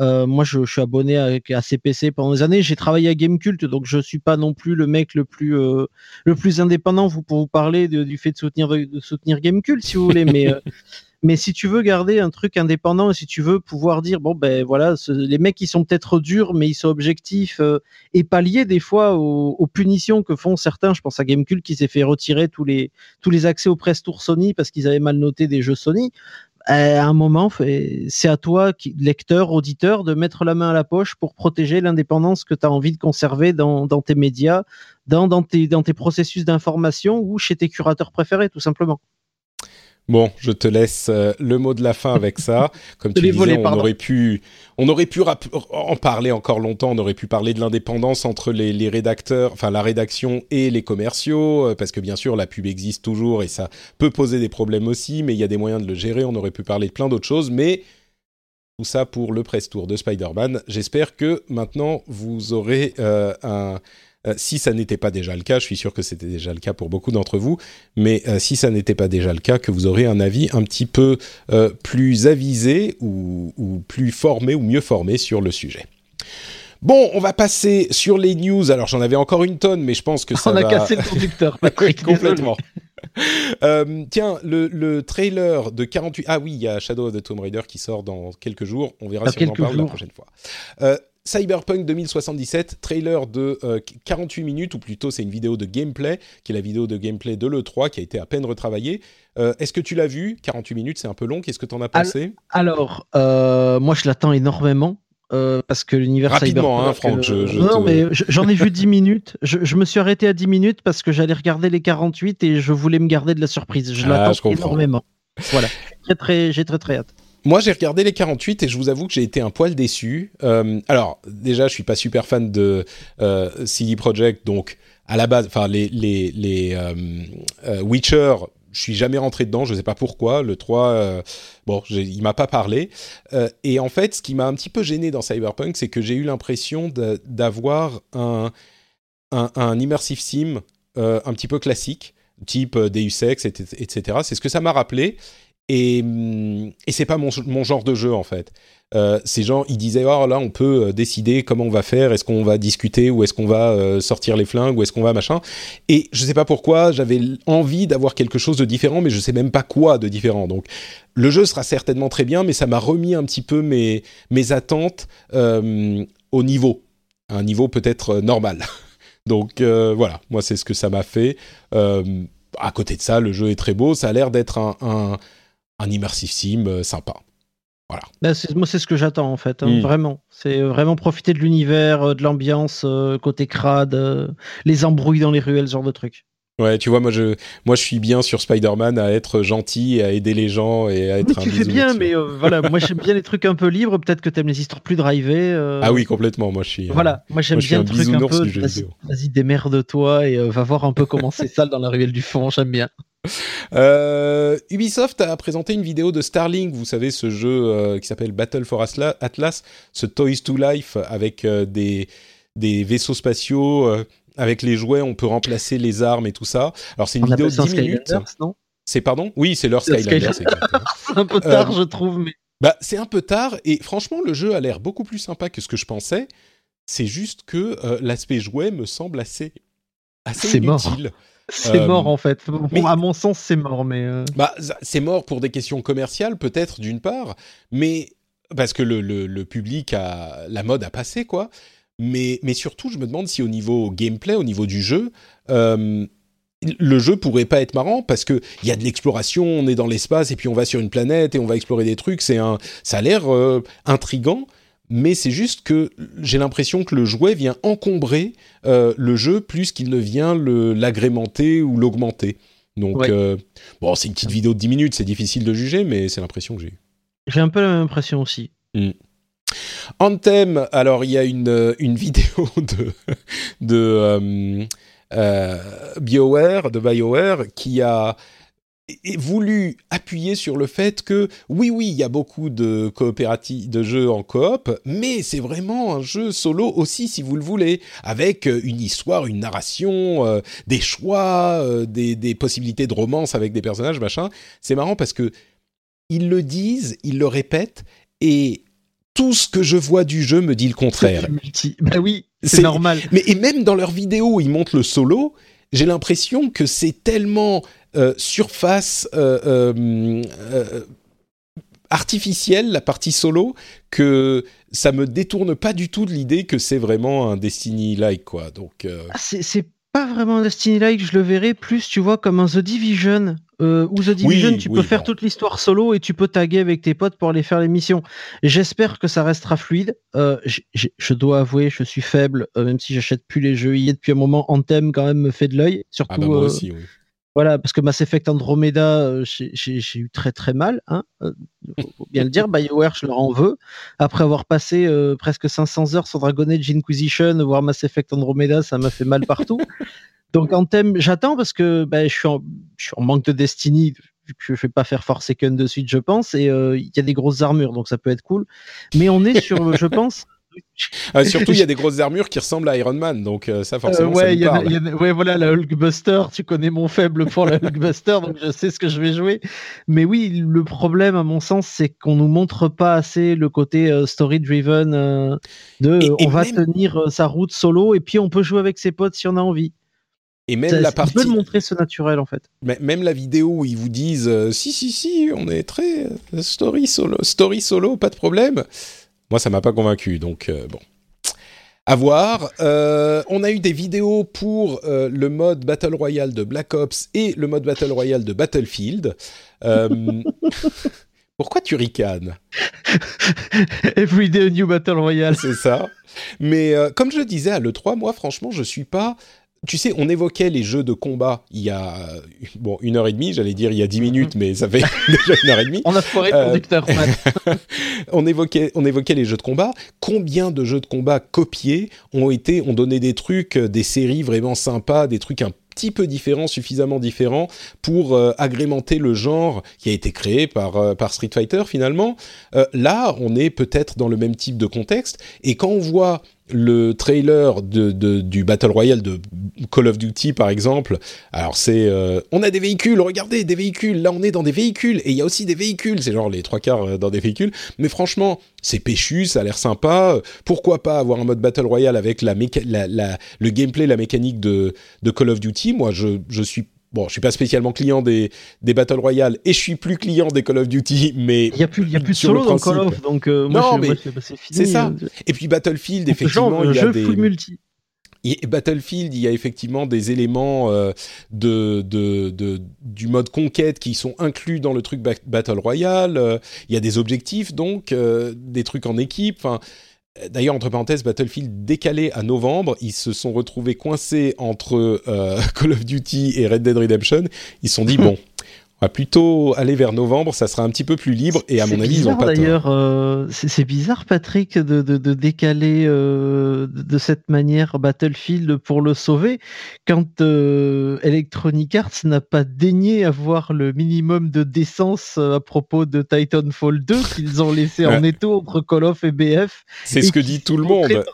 Euh, moi, je, suis abonné à, CPC pendant des années. J'ai travaillé à Gamecult, donc je suis pas non plus le mec le plus le plus indépendant. Pour vous parler du fait de soutenir de soutenir Gamecult, si vous voulez, mais (laughs) Mais si tu veux garder un truc indépendant et si tu veux pouvoir dire bon ben voilà, les mecs ils sont peut-être durs mais ils sont objectifs euh, et pallier des fois aux, punitions que font certains. Je pense à Gamecube qui s'est fait retirer tous les tous les accès au presse tour Sony parce qu'ils avaient mal noté des jeux Sony. À un moment, c'est à toi, lecteur, auditeur, de mettre la main à la poche pour protéger l'indépendance que tu as envie de conserver dans, tes médias, dans tes processus d'information ou chez tes curateurs préférés, tout simplement. Bon, je te laisse euh, le mot de la fin avec ça. (laughs) Comme tu disais, on aurait pu, on aurait pu en parler encore longtemps. On aurait pu parler de l'indépendance entre les, rédacteurs, enfin la rédaction et les commerciaux, euh, parce que bien sûr la pub existe toujours et ça peut poser des problèmes aussi, mais il y a des moyens de le gérer. On aurait pu parler de plein d'autres choses, mais tout ça pour le press tour de Spider-Man. J'espère que maintenant vous aurez euh, un euh, si ça n'était pas déjà le cas, je suis sûr que c'était déjà le cas pour beaucoup d'entre vous, mais euh, si ça n'était pas déjà le cas, que vous aurez un avis un petit peu euh, plus avisé ou, plus formé ou mieux formé sur le sujet. Bon, on va passer sur les news. Alors j'en avais encore une tonne, mais je pense que (laughs) ça on va... On a cassé le conducteur, (laughs) complètement. (laughs) tiens, le, trailer de 48... Ah oui, il y a Shadow of the Tomb Raider qui sort dans quelques jours. On verra si on en parle la prochaine fois. Cyberpunk 2077, trailer de 48 euh, minutes, ou plutôt c'est une vidéo de gameplay, qui est la vidéo de gameplay de l'E3, qui a été à peine retravaillée. Euh, est-ce que tu l'as vu? 48 minutes, c'est un peu long. Qu'est-ce que tu en as pensé? Alors, euh, moi je l'attends énormément. parce que l'univers Rapidement, hein, Franck, je, Non, mais j'en ai vu 10 minutes. Je, me suis arrêté à 10 minutes parce que j'allais regarder les 48 et je voulais me garder de la surprise. Je ah, l'attends énormément. Voilà. (laughs) J'ai très, très, très, très hâte. Moi, j'ai regardé les 48 et je vous avoue que j'ai été un poil déçu. Euh, alors, déjà, je suis pas super fan de euh, CD Projekt, donc à la base, enfin, les, les, les euh, euh, Witcher, je suis jamais rentré dedans, je sais pas pourquoi. Le 3, euh, bon, il m'a pas parlé. Et en fait, ce qui m'a un petit peu gêné dans Cyberpunk, c'est que j'ai eu l'impression d'avoir un, un, un, immersive sim un petit peu classique, type Deus Ex, etc. C'est ce que ça m'a rappelé. Et, hum, et c'est pas mon, genre de jeu en fait. Euh, ces gens, ils disaient oh là on peut euh, décider comment on va faire, est-ce qu'on va discuter ou est-ce qu'on va euh, sortir les flingues ou est-ce qu'on va machin? Et je sais pas pourquoi, j'avais envie d'avoir quelque chose de différent, mais je sais même pas quoi de différent. Donc le jeu sera certainement très bien, mais ça m'a remis un petit peu mes attentes au niveau, un niveau peut-être normal. (laughs) Donc voilà, moi c'est ce que ça m'a fait. à côté de ça, le jeu est très beau, ça a l'air d'être un, un immersive sim sympa. Bah, moi, c'est ce que j'attends en fait, hein, hmm. vraiment. C'est vraiment profiter de l'univers, euh, de l'ambiance, euh, côté crade, euh, les embrouilles dans les ruelles, ce genre de trucs. Ouais, tu vois, moi je, moi je suis bien sur Spider-Man à être gentil, à aider les gens et à être mais Tu fais bien, mais voilà, moi j'aime bien les trucs un peu libres. Peut-être que t'aimes les histoires plus drivées. Ah oui, complètement. Moi je suis. Voilà, moi j'aime bien les trucs un peu. Vas-y, démerde-toi et va voir un peu comment c'est sale dans la ruelle du fond. J'aime bien. (laughs) Euh, Ubisoft a présenté une vidéo de Starlink, vous savez ce jeu euh, qui s'appelle Battle for Atlas, ce Toys to Life avec euh, des, des vaisseaux spatiaux, avec les jouets, on peut remplacer les armes et tout ça. Alors c'est une vidéo de 10 minutes. C'est pardon? Oui, c'est leur Skylanders. c'est un (laughs) peu tard, je trouve, mais. Bah, c'est un peu tard et franchement, le jeu a l'air beaucoup plus sympa que ce que je pensais. C'est juste que l'aspect jouet me semble assez, assez inutile. (laughs) Mort. C'est euh, mort en fait. mais, à mon sens, c'est mort, mais. Euh. Bah, c'est mort pour des questions commerciales, peut-être d'une part, mais parce que le, le, public a la mode a passé quoi. Mais, mais surtout, je me demande si au niveau gameplay, au niveau du jeu, euh, le jeu pourrait pas être marrant parce que il y a de l'exploration, on est dans l'espace et puis on va sur une planète et on va explorer des trucs. C'est un, ça a l'air intrigant mais c'est juste que j'ai l'impression que le jouet vient encombrer euh, le jeu plus qu'il ne vient l'agrémenter ou l'augmenter. Donc, euh, bon, c'est une petite vidéo de 10 minutes, c'est difficile de juger, mais c'est l'impression que j'ai J'ai un peu la même impression aussi. Hmm. Anthem, alors il y a une, euh, (laughs) vidéo de, de BioWare, de BioWare, qui a voulu appuyer sur le fait que oui oui il y a beaucoup de coopératifs de jeux en coop mais c'est vraiment un jeu solo aussi si vous le voulez avec euh, une histoire une narration euh, des choix euh, des, des, possibilités de romance avec des personnages machin. C'est marrant parce que ils le disent ils le répètent et tout ce que je vois du jeu me dit le contraire. Bah oui, c'est normal. Mais et même dans leurs vidéos, ils montrent le solo. J'ai l'impression que c'est tellement euh, surface euh, euh, artificielle, la partie solo, que ça me détourne pas du tout de l'idée que c'est vraiment un Destiny-like, quoi. Donc, ah, c'est pas vraiment un Destiny-like, je le verrais plus, tu vois, comme un The Division. Euh, ou The Division, tu peux faire toute l'histoire solo et tu peux taguer avec tes potes pour aller faire les missions. J'espère que ça restera fluide. je dois avouer, je suis faible, même si j'achète plus les jeux. Il y a depuis un moment, Anthem quand même me fait de l'œil. Surtout, ah bah, moi aussi, oui. Voilà, parce que Mass Effect Andromeda, euh, j'ai eu très très mal. Hein euh, faut bien le dire, (laughs) BioWare, je leur en veux. Après avoir passé euh, presque 500 heures sur Dragon Age Inquisition, voir Mass Effect Andromeda, ça m'a fait mal partout. (laughs) Donc en thème, j'attends parce que bah, je, suis en, je, suis en, manque de Destiny, vu que je ne vais pas faire Forsaken de suite, je pense, et il y a des grosses armures, donc ça peut être cool. Mais on est sur, je pense, (laughs) (laughs) ah, surtout, il y a des grosses armures qui ressemblent à Iron Man, donc euh, ça forcément. Euh, ouais, ça y a, ouais, voilà, la Hulkbuster. Tu connais mon faible pour la Hulkbuster, donc je sais ce que je vais jouer. Mais oui, le problème, à mon sens, c'est qu'on nous montre pas assez le côté euh, story-driven de on va tenir sa route solo et puis on peut jouer avec ses potes si on a envie. Et même la partie. peut montrer ce naturel en fait? Même la vidéo où ils vous disent si si si, on est très story solo, story solo, pas de problème. Moi, ça m'a pas convaincu, donc euh, bon. À voir. Euh, on a eu des vidéos pour euh, le mode Battle Royale de Black Ops et le mode Battle Royale de Battlefield. (laughs) Pourquoi tu ricanes? (laughs) Everyday New Battle Royale. C'est ça. Mais comme je le disais à l'E3, moi, franchement, je suis pas tu sais, on évoquait les jeux de combat il y a bon une heure et demie, j'allais dire il y a dix mhm. minutes, mais ça fait (laughs) déjà une heure et demie. On a foiré le euh, conducteur. (laughs) on évoquait, on évoquait les jeux de combat. Combien de jeux de combat copiés ont été, ont donné des trucs, des séries vraiment sympas, des trucs petit peu différent, suffisamment différent pour euh, agrémenter le genre qui a été créé par, euh, par Street Fighter finalement? Euh, là, on est peut-être dans le même type de contexte, et quand on voit le trailer de, du Battle Royale de Call of Duty par exemple, alors c'est euh, on a des véhicules, regardez des véhicules, là on est dans des véhicules et il y a aussi des véhicules, c'est genre les trois quarts euh, dans des véhicules, mais franchement c'est péchu, ça a l'air sympa, pourquoi pas avoir un mode Battle Royale avec la, la, la le gameplay, la mécanique de, de Call of Duty, moi je, je suis Bon, je suis pas spécialement client des, des Battle Royale et je suis plus client des Call of Duty, mais il y a plus, y a plus de solo dans Call of, donc euh, moi, non, je, mais bah, c'est ça. Et puis Battlefield, effectivement, il y a jeu des multi. Et Battlefield, il y a effectivement des éléments euh, de, de, de, du mode conquête qui sont inclus dans le truc Battle Royale. Euh, il y a des objectifs, donc euh, des trucs en équipe. Enfin, D'ailleurs, entre parenthèses, Battlefield décalé à novembre, ils se sont retrouvés coincés entre euh, (laughs) Call of Duty et Red Dead Redemption. Ils se sont dit, (laughs) bon, on va plutôt aller vers novembre, ça sera un petit peu plus libre, et à mon avis, bizarre, ils ont pas d'ailleurs, euh, c'est bizarre, Patrick, de, de, de décaler euh, de cette manière Battlefield pour le sauver, quand euh, Electronic Arts n'a pas daigné avoir le minimum de décence à propos de Titanfall 2 qu'ils ont laissé (laughs) en étau entre Call of et BF. C'est ce que dit tout le monde.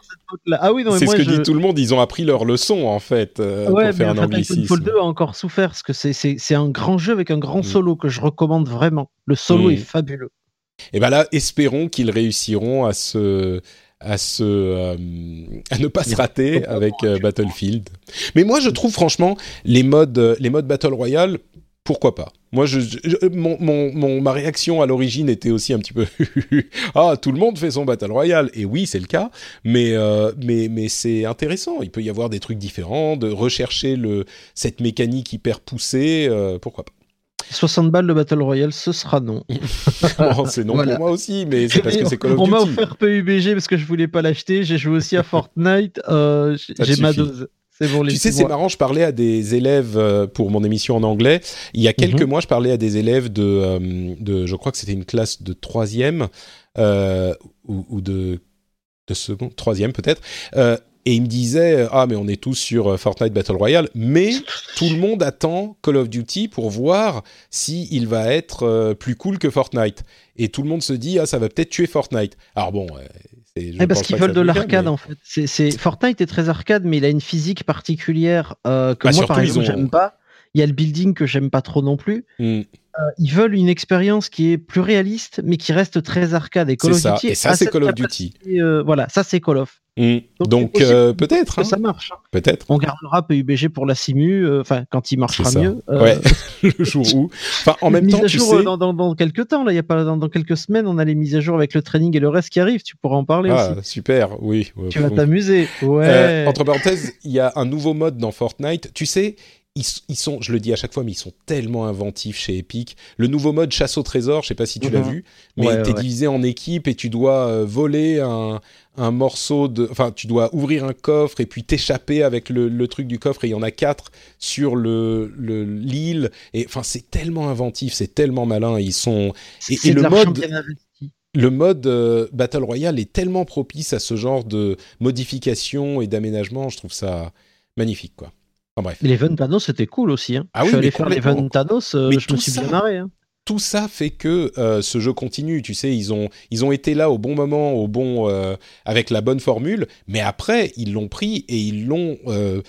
Ah oui, non, mais C'est ce que je... dit tout le monde. Ils ont appris leur leçon, en fait, euh, Ouais, pour faire mais un Titanfall anglicisme. 2 a encore souffert parce que c'est- un grand jeu avec un grand Mm. solo que je recommande vraiment. Le solo Mm. est fabuleux. Et ben là, espérons qu'ils réussiront à se à se euh, à ne pas se rater avec euh, Battlefield. Mais moi, je trouve franchement les modes euh, les modes Battle Royale, pourquoi pas? Moi, je, je- mon, mon, mon- ma réaction à l'origine était aussi un petit peu (laughs) ah tout le monde fait son Battle Royale et oui c'est le cas, mais euh, mais mais c'est intéressant. Il peut y avoir des trucs différents, de rechercher le cette mécanique hyper poussée, euh, pourquoi pas? 60 balles de Battle Royale, ce sera non. (laughs) Bon, C'est non Voilà. pour moi aussi, mais c'est parce que c'est Call of On m'a offert PUBG parce que je voulais pas l'acheter. J'ai joué aussi à Fortnite. euh, j'ai ma dose. C'est les Tu sais, c'est marrant, je parlais à des élèves euh, pour mon émission en anglais. Il y a quelques Mhm. mois, je parlais à des élèves de, euh, de je crois que c'était une classe de troisième euh, ou, ou de, de seconde, troisième peut-être. Euh, et ils me disaient, ah mais on est tous sur Fortnite Battle Royale, mais tout le monde attend Call of Duty pour voir si il va être plus cool que Fortnite. Et tout le monde se dit, ah ça va peut-être tuer Fortnite. Alors bon, je Eh, parce qu'ils veulent de l'arcade mais- en fait. Fortnite est très arcade, mais il a une physique particulière euh, que Bah, moi par exemple ont- j'aime pas. Il y a le building que j'aime pas trop non plus. Hmm. Euh, ils veulent une expérience qui est plus réaliste, mais qui reste très arcade. Et Call of ça. Duty Et ça, c'est Call of Duty. euh, voilà, ça c'est Call of. Hmm. Donc, euh, peut-être, hein, ça marche. hein. peut-être. On gardera PUBG pour la simu, euh, enfin quand il marchera mieux. Ouais, (laughs) le jour où. Enfin, en même temps, à tu sais. dans, dans, dans quelques temps, là, il y a pas dans, dans quelques semaines, on a les mises à jour avec le training et le reste qui arrive. Tu pourras en parler Ah, aussi. super, oui. Tu vas t'amuser. Ouais. Entre parenthèses, il y a un nouveau mode dans Fortnite. Tu sais, ils, ils sont, je le dis à chaque fois, mais ils sont tellement inventifs chez Epic. Le nouveau mode chasse au trésor, je sais pas si tu l'as Mhm. vu, mais Ouais, t'es ouais. divisé en équipes et tu dois euh, voler un, un morceau de, enfin, tu dois ouvrir un coffre et puis t'échapper avec le, le truc du coffre. Et il y en a quatre sur le le- l'île. Et enfin, c'est tellement inventif, c'est tellement malin. Ils sont et- le mode- le euh, Battle Royale est tellement propice à ce genre de modification et d'aménagement, je trouve ça magnifique, quoi. Enfin bref, Et L'event Thanos, c'était cool aussi. Hein. Ah je oui, suis allé faire l'event Thanos, euh, Mais je tout me suis ça- bien marré. Hein. tout ça fait que euh, ce jeu continue. Tu sais, ils ont ils ont été là au bon moment, au bon euh, avec la bonne formule, mais après ils l'ont pris et ils l'ont. euh,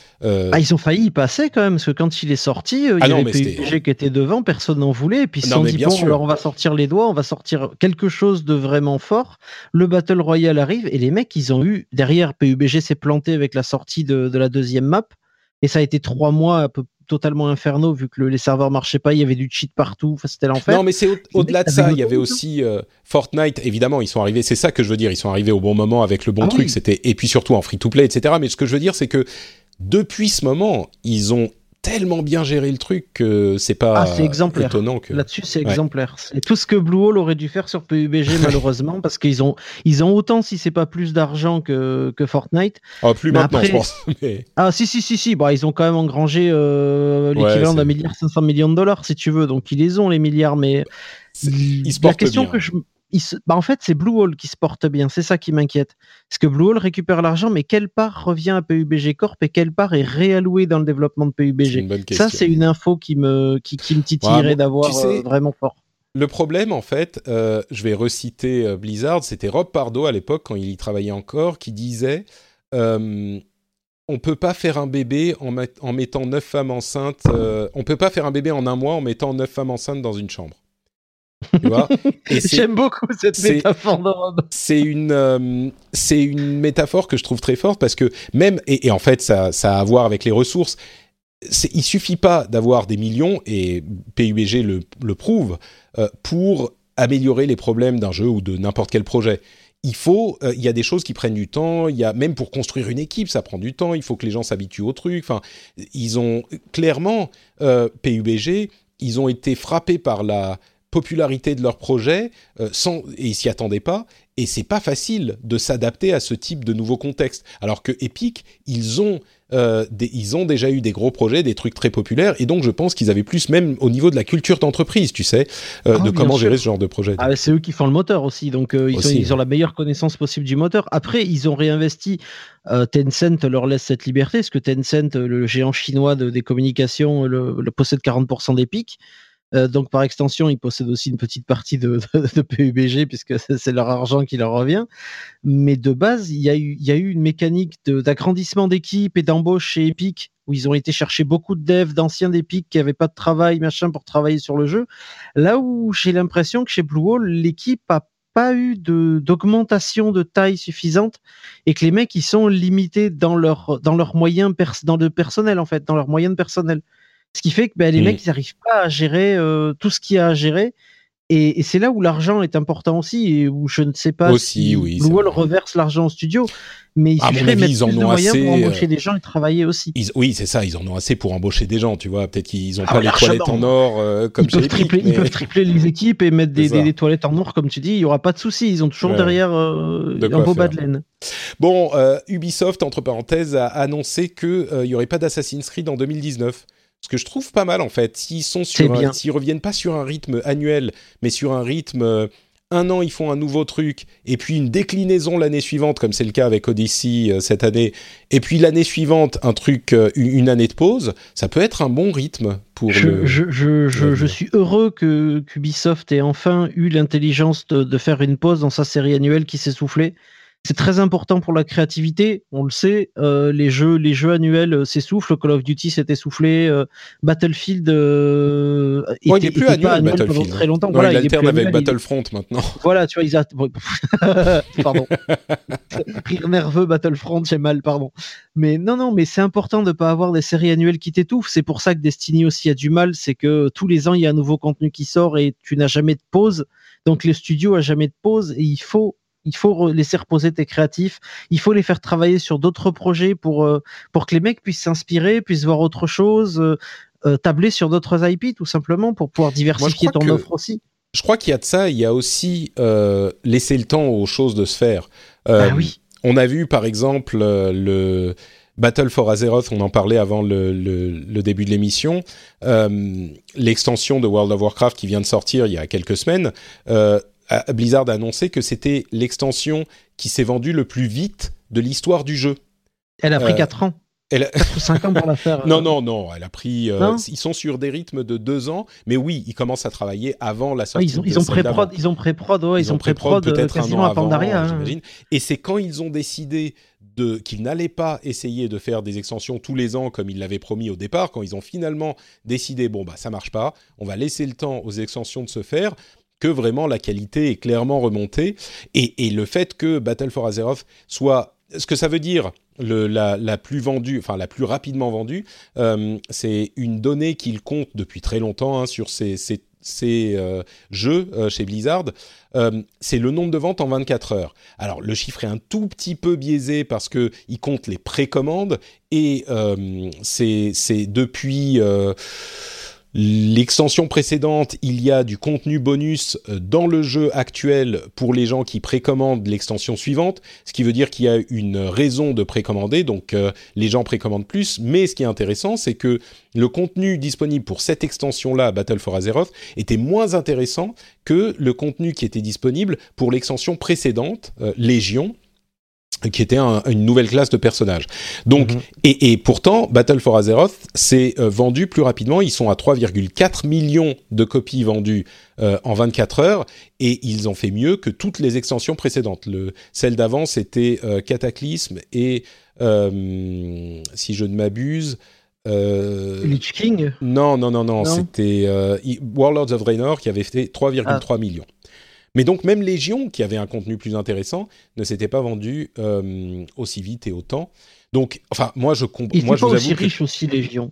Ah, ils ont failli y passer quand même, parce que quand il est sorti, euh, il Ah y non, avait PUBG qui était devant, personne n'en voulait, et puis ils se sont dit, bon, sûr. alors on va sortir les doigts, on va sortir quelque chose de vraiment fort. Le Battle Royale arrive, et les mecs, ils ont eu, derrière, PUBG s'est planté avec la sortie de, de la deuxième map, et ça a été trois mois un peu totalement infernaux, vu que le- les serveurs marchaient pas, il y avait du cheat partout, enfin, c'était l'enfer. Non, mais c'est au- au-delà de ça. Il y avait aussi euh, Fortnite. Évidemment, ils sont arrivés. C'est ça que je veux dire. Ils sont arrivés au bon moment avec le bon Ah truc. oui. C'était et puis surtout en free-to-play, etc. Mais ce que je veux dire, c'est que depuis ce moment, ils ont tellement bien géré le truc que c'est pas Ah, exemplaire. étonnant que. Là-dessus, c'est Ouais. exemplaire. C'est tout ce que Blue Hole aurait dû faire sur PUBG, (laughs) malheureusement, parce qu'ils ont, ils ont autant, si c'est pas plus d'argent que, que Fortnite. Oh, plus Mais maintenant, après- je pense. (laughs) Mais Ah, si, si, si, si. Bah, ils ont quand même engrangé euh, l'équivalent d'un milliard 500 millions de dollars, si tu veux. Donc, ils les ont, les milliards. Mais la question bien. que je, bah, en fait, c'est Blue Wall qui se porte bien. C'est ça qui m'inquiète. Parce que Blue Wall récupère l'argent, mais quelle part revient à PUBG Corp et quelle part est réallouée dans le développement de PUBG Ça, c'est une info qui me, qui, me titillerait d'avoir euh, vraiment fort. Le problème, en fait, euh, je vais reciter euh, Blizzard, c'était Rob Pardo à l'époque, quand il y travaillait encore, qui disait euh, on peut pas faire un bébé en, en mettant neuf femmes enceintes. on peut pas faire un bébé en un mois en mettant neuf femmes enceintes dans une chambre. (laughs) J'aime beaucoup cette métaphore. C'est une, c'est une métaphore que je trouve très forte parce que même et, en fait ça, ça a à voir avec les ressources il suffit pas d'avoir des millions, et PUBG le, le prouve, euh, pour améliorer les problèmes d'un jeu ou de n'importe quel projet. Il faut, euh, il y a des choses qui prennent du temps. Il y a même pour construire une équipe, ça prend du temps. Il faut que les gens s'habituent au truc. Enfin, ils ont clairement euh, PUBG, ils ont été frappés par la popularité de leur projet sans et ils s'y attendaient pas et c'est pas facile de s'adapter à ce type de nouveau contexte alors que Epic ils ont euh, ils ont déjà eu des gros projets, des trucs très populaires, et donc je pense qu'ils avaient plus même au niveau de la culture d'entreprise, tu sais, euh, ah, de comment gérer ce genre de projet. Ah, c'est eux qui font le moteur aussi, donc euh, ils, ont, la meilleure connaissance possible du moteur. Après, ils ont réinvesti. Tencent leur laisse cette liberté, parce que Tencent, le géant chinois des communications, le, possède 40% d'Epic. Euh, donc par extension, ils possèdent aussi une petite partie de, (laughs) PUBG puisque c'est leur argent qui leur revient. Mais de base, il y a eu, une mécanique d'agrandissement d'équipe et d'embauche chez Epic où ils ont été chercher beaucoup de devs d'anciens d'Epic qui n'avaient pas de travail machin pour travailler sur le jeu. Là où j'ai l'impression que chez Blue Wall, l'équipe a pas eu d'augmentation de, taille suffisante et que les mecs ils sont limités dans leur moyens dans le personnel en fait dans leurs moyens de personnel ce qui fait que ben, les mecs, ils n'arrivent pas à gérer euh, tout ce qu'il y a à gérer. Et, c'est là où l'argent est important aussi, et où je ne sais pas aussi, si oui, Blue Wall reverse l'argent au studio, mais il suffirait mettre ils en plus ont de moyens assez, pour embaucher euh, des gens et travailler aussi. oui, c'est ça, ils en ont assez pour embaucher des gens, tu vois. Peut-être qu'ils n'ont ah, pas les toilettes en or euh, comme ils peuvent, tripler, ils peuvent tripler les équipes et mettre (laughs) des, toilettes en or, comme tu dis, il n'y aura pas de souci. Ils ont toujours derrière un beau bas de laine. Bon, Ubisoft, entre parenthèses, a annoncé qu'il n'y aurait pas d'Assassin's Creed en 2019. Ce que je trouve pas mal en fait, s'ils sont sur, s'ils reviennent pas sur un rythme annuel, mais sur un rythme euh, un an ils font un nouveau truc et puis une déclinaison l'année suivante comme c'est le cas avec Odyssey euh, cette année et puis l'année suivante un truc euh, une année de pause ça peut être un bon rythme pour je, le, je, je, je, suis heureux que Ubisoft ait enfin eu l'intelligence de, de, faire une pause dans sa série annuelle qui s'est soufflée c'est très important pour la créativité, on le sait. Euh, les jeux, les jeux annuels euh, s'essoufflent. Call of Duty s'est essoufflé. Euh, Battlefield euh, était, il est plus annuel, Battlefield. très longtemps. voilà, il, alterne avec Battlefront maintenant. (laughs) Voilà, tu vois, ils a... (laughs) pardon. (laughs) Rire nerveux, Battlefront, j'ai mal, pardon. Mais non, non, mais c'est important de pas avoir des séries annuelles qui t'étouffent. C'est pour ça que Destiny aussi a du mal, c'est que tous les ans il y a un nouveau contenu qui sort et tu n'as jamais de pause. Donc les studios a jamais de pause et il faut il faut laisser reposer tes créatifs. Il faut les faire travailler sur d'autres projets pour, euh, pour que les mecs puissent s'inspirer, puissent voir autre chose, euh, euh, tabler sur d'autres IP tout simplement pour pouvoir diversifier ton offre aussi. Je crois qu'il y a de ça. Il y a aussi laisser le temps aux choses de se faire. Bah oui. On a vu par exemple le Battle for Azeroth, on en parlait avant le, le, début de l'émission. L'extension de World of Warcraft qui vient de sortir il y a quelques semaines Blizzard a annoncé que c'était l'extension qui s'est vendue le plus vite de l'histoire du jeu. Elle a pris 4 euh, ans. Elle a... 5 ans pour la faire. (laughs) non, euh. non, non, elle a pris. Euh, ils sont sur des rythmes de 2 ans, mais oui, ils commencent à travailler avant la sortie. ils ont, ils ont pré-prod, ils ont pré-prod, ouais, ils, ont pré-prod peut-être un an avant, hein. Et c'est quand ils ont décidé de, qu'ils n'allaient pas essayer de faire des extensions tous les ans comme ils l'avaient promis au départ, quand ils ont finalement décidé, bon, bah ça marche pas, on va laisser le temps aux extensions de se faire, que vraiment la qualité est clairement remontée. Et, le fait que Battle for Azeroth soit ce que ça veut dire le, la, plus vendue, enfin la plus rapidement vendue, euh, c'est une donnée qu'il compte depuis très longtemps hein, sur ces, euh, jeux euh, chez Blizzard, c'est le nombre de ventes en 24 heures. Alors le chiffre est un tout petit peu biaisé parce que il compte les précommandes et c'est depuis L'extension précédente, il y a du contenu bonus euh, dans le jeu actuel pour les gens qui précommandent l'extension suivante, ce qui veut dire qu'il y a une raison de précommander, donc euh, les gens précommandent plus, mais ce qui est intéressant, c'est que le contenu disponible pour cette extension-là, Battle for Azeroth, était moins intéressant que le contenu qui était disponible pour l'extension précédente, euh, Légion, qui était une nouvelle classe de personnages. Donc, mhm. et, pourtant, Battle for Azeroth s'est euh, vendu plus rapidement. Ils sont à 3,4 millions de copies vendues euh, en 24 heures, et ils ont fait mieux que toutes les extensions précédentes. Le, celle d'avant, c'était euh, Cataclysme et, si je ne m'abuse, Lich King? Non, non, non, non, c'était Warlords of Draenor qui avait fait 3,3 ah. millions. Mais donc même Légion, qui avait un contenu plus intéressant, ne s'était pas vendu euh, aussi vite et autant. Donc, enfin, moi je comprends. Il n'était pas aussi riche aussi Légion.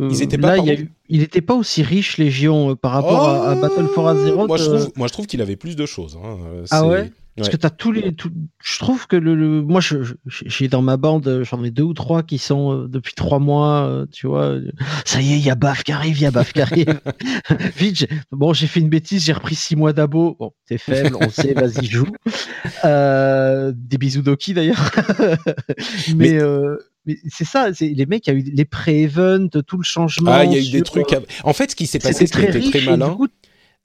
Euh, Ils étaient pas. il n'était pas aussi riche Légion euh, par rapport à, Battle for Azeroth. Moi je trouve, moi, je trouve qu'il avait plus de choses. Hein. Ah ouais? Parce que tu as tous les. je trouve que le. moi, j'ai dans ma bande, j'en ai deux ou trois qui sont euh, depuis trois mois, euh, tu vois. Ça y est, il y a Baf qui arrive, il y a Baf qui arrive. (laughs) Vite, bon, j'ai fait une bêtise, j'ai repris six mois d'abo. Bon, t'es faible, on sait, vas-y, joue. Euh, des bisous Doki d'ailleurs. (laughs) mais. mais c'est ça, les mecs, il y a eu les pré-events, tout le changement. Ah, il y a eu des trucs. En fait, ce qui s'est passé, c'était très malin.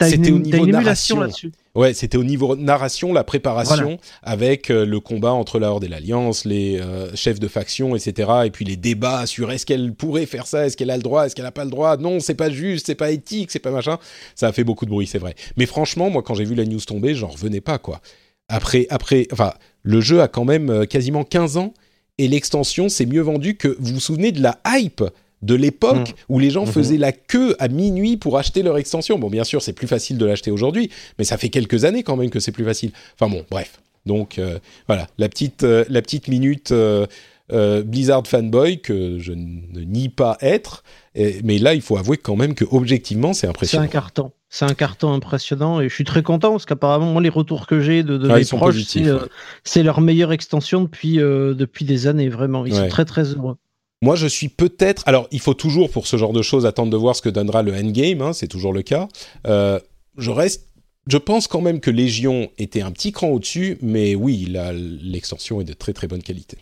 C'était au niveau narration là-dessus. Ouais, c'était au niveau narration, la préparation avec euh, le combat entre la Horde et l'Alliance, les euh, chefs de faction, etc. Et puis les débats sur est-ce qu'elle pourrait faire ça, est-ce qu'elle a le droit, est-ce qu'elle n'a pas le droit. Non, c'est pas juste, c'est pas éthique, c'est pas machin. Ça a fait beaucoup de bruit, c'est vrai. Mais franchement, moi, quand j'ai vu la news tomber, j'en revenais pas quoi. Après, après, enfin, le jeu a quand même euh, quasiment 15 ans et l'extension s'est mieux vendue que. Vous vous souvenez de la hype de l'époque mm. où les gens mm-hmm. faisaient la queue à minuit pour acheter leur extension. Bon, bien sûr, c'est plus facile de l'acheter aujourd'hui, mais ça fait quelques années quand même que c'est plus facile. Enfin bon, bref. Donc euh, voilà, la petite, euh, la petite minute euh, Blizzard fanboy que je ne nie pas être, mais là, il faut avouer quand même que objectivement, c'est impressionnant. C'est un carton. C'est un carton impressionnant et je suis très content parce qu'apparemment, les retours que j'ai de, de ah, mes proches, c'est leur meilleure extension depuis, depuis des années, vraiment. Ils sont très très heureux. Moi, je suis peut-être. Alors, il faut toujours, pour ce genre de choses, attendre de voir ce que donnera le endgame, hein, c'est toujours le cas. Euh, je reste. Je pense quand même que Légion était un petit cran au-dessus, mais oui, l'extension est de très très bonne qualité.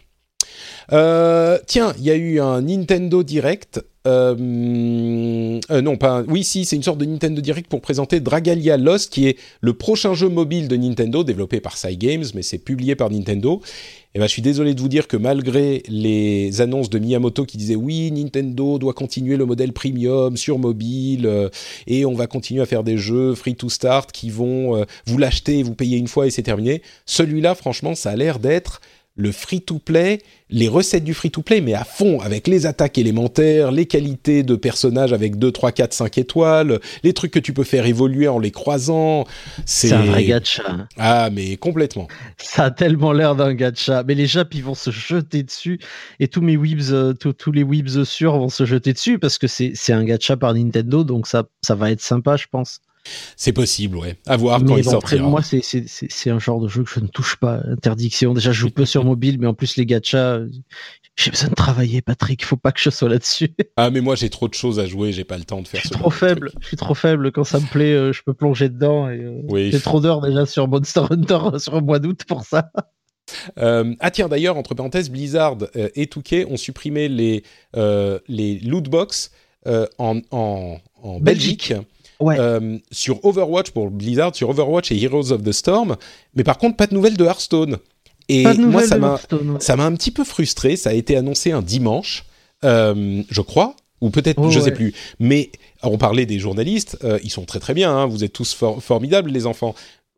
Euh, tiens, il y a eu un Nintendo Direct. Euh, non, pas. oui, si, c'est une sorte de Nintendo Direct pour présenter Dragalia Lost, qui est le prochain jeu mobile de Nintendo, développé par Cygames, mais c'est publié par Nintendo. Et eh ben, je suis désolé de vous dire que malgré les annonces de Miyamoto qui disaient oui, Nintendo doit continuer le modèle premium sur mobile euh, et on va continuer à faire des jeux free to start qui vont euh, vous l'acheter, vous payer une fois et c'est terminé. Celui-là, franchement, ça a l'air d'être le free-to-play, les recettes du free-to-play, mais à fond, avec les attaques élémentaires, les qualités de personnages avec 2, 3, 4, 5 étoiles, les trucs que tu peux faire évoluer en les croisant. C'est un vrai gacha. Ah, mais complètement. Ça a tellement l'air d'un gacha. Mais les Japs, ils vont se jeter dessus, et tous mes weebs, euh, tous les weebs sûrs vont se jeter dessus, parce que c'est un gacha par Nintendo, donc ça, ça va être sympa, je pense. C'est possible, ouais. À voir quand il sortira. moi, c'est un genre de jeu que je ne touche pas. Interdiction. Déjà, je joue peu sur mobile, mais en plus, les gachas, j'ai besoin de travailler, Patrick. Il faut pas que je sois là-dessus. (laughs) Ah, mais moi, j'ai trop de choses à jouer. J'ai pas le temps de faire. Je suis trop faible. Je suis trop faible. Quand ça me plaît, euh, je peux plonger dedans. Et, euh, J'ai trop d'heures déjà sur Monster Hunter (laughs) sur le mois d'août pour ça. Euh, ah tiens d'ailleurs entre parenthèses Blizzard et Touquet ont supprimé les les loot box en, en, Belgique euh, sur Overwatch pour Blizzard, sur Overwatch et Heroes of the Storm, mais par contre pas de nouvelles de Hearthstone. Et moi ça m'a un petit peu frustré. Ça a été annoncé un dimanche, euh, je crois, ou peut-être je sais plus. Mais on parlait des journalistes, euh, ils sont très très bien. Hein, vous êtes tous formidables les enfants.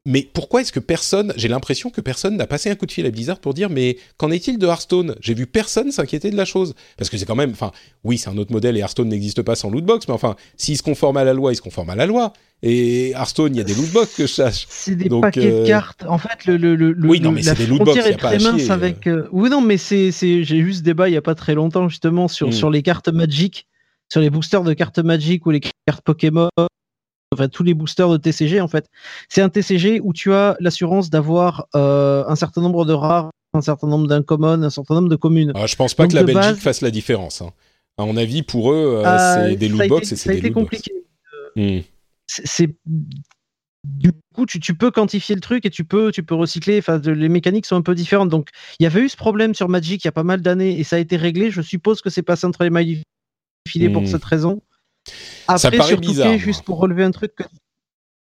Mais pourquoi est-ce que personne, j'ai l'impression que personne n'a passé un coup de fil à Blizzard pour dire mais qu'en est-il de Hearthstone? J'ai vu personne s'inquiéter de la chose. Parce que c'est quand même, enfin, oui, c'est un autre modèle et Hearthstone n'existe pas sans lootbox, mais enfin, s'il se conforme à la loi, il se conforme à la loi. Et Hearthstone, il y a des lootbox que je sache. (laughs) C'est des paquets de euh, cartes. En fait, le, le, le oui, non, mais c'est des pas à chier, avec. Euh. Oui, non, mais c'est, j'ai eu ce débat il y a pas très longtemps justement sur hmm. sur les cartes Magic, sur les boosters de cartes Magic ou les cartes Pokémon enfin tous les boosters de TCG en fait. C'est un TCG où tu as l'assurance d'avoir euh, un certain nombre de rares, un certain nombre d'incommon, un certain nombre de communes. Ah, je pense pas que la Belgique fasse la différence. Hein. À mon avis, pour eux, c'est des lootbox et c'est des Ça a été compliqué. Hmm. C'est du coup, tu, tu, peux quantifier le truc et tu peux, tu peux recycler. Enfin, les mécaniques sont un peu différentes. Donc, il y avait eu ce problème sur Magic il y a pas mal d'années et ça a été réglé. Je suppose que c'est passé entre les mailles du filet pour hmm. cette raison. Après, ça sur bizarre, juste pour relever un truc,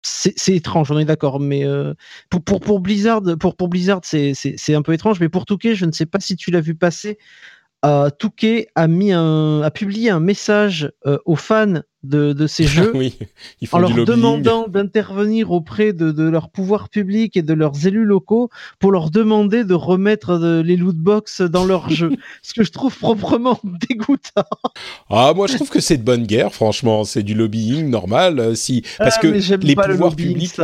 c'est étrange, on est d'accord, mais euh, pour, pour, pour, Blizzard, pour, pour Blizzard, c'est un peu étrange, mais pour Touquet, je ne sais pas si tu l'as vu passer. Euh, Touquet a mis un, a publié un message euh, aux fans de, de ces (laughs) jeux oui, en leur demandant d'intervenir auprès de, de, leur pouvoir public et de leurs élus locaux pour leur demander de remettre de, les loot box dans leur (laughs) jeu. Ce que je trouve proprement (laughs) dégoûtant. Ah, moi je trouve que c'est de bonne guerre, franchement. C'est du lobbying normal. Euh, si, parce ah, que les pouvoirs publics.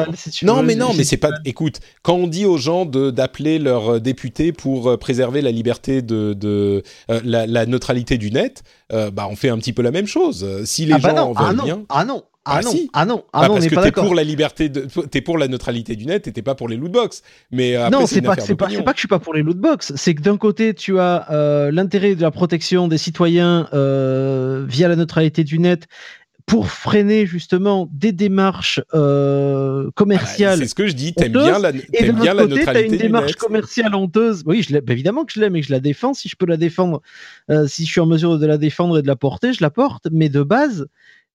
non, mais non, mais c'est pas. Écoute, quand on dit aux gens d'appeler leurs euh, députés pour euh, préserver la liberté de, de la, la, neutralité du net, bah on fait un petit peu la même chose. Si les ah bah gens ah non, Ah non, ah, non, ah non, ah bah, non, parce que t'es pour la liberté, de, t'es pour la neutralité du net, et t'es pas pour les lootbox. Mais euh, non, c'est pas, c'est pas, que je suis pas pour les lootbox. C'est que d'un côté, tu as euh, l'intérêt de la protection des citoyens euh, via la neutralité du net pour freiner justement des démarches euh, commerciales. c'est ce que je dis. T'aimes bien la, aimes bien la neutralité as une démarche commerciale honteuse. Oui, je bah, évidemment que je l'aime et que je la défends. Si je peux la défendre, euh, si je suis en mesure de la défendre et de la porter, je la porte. Mais de base,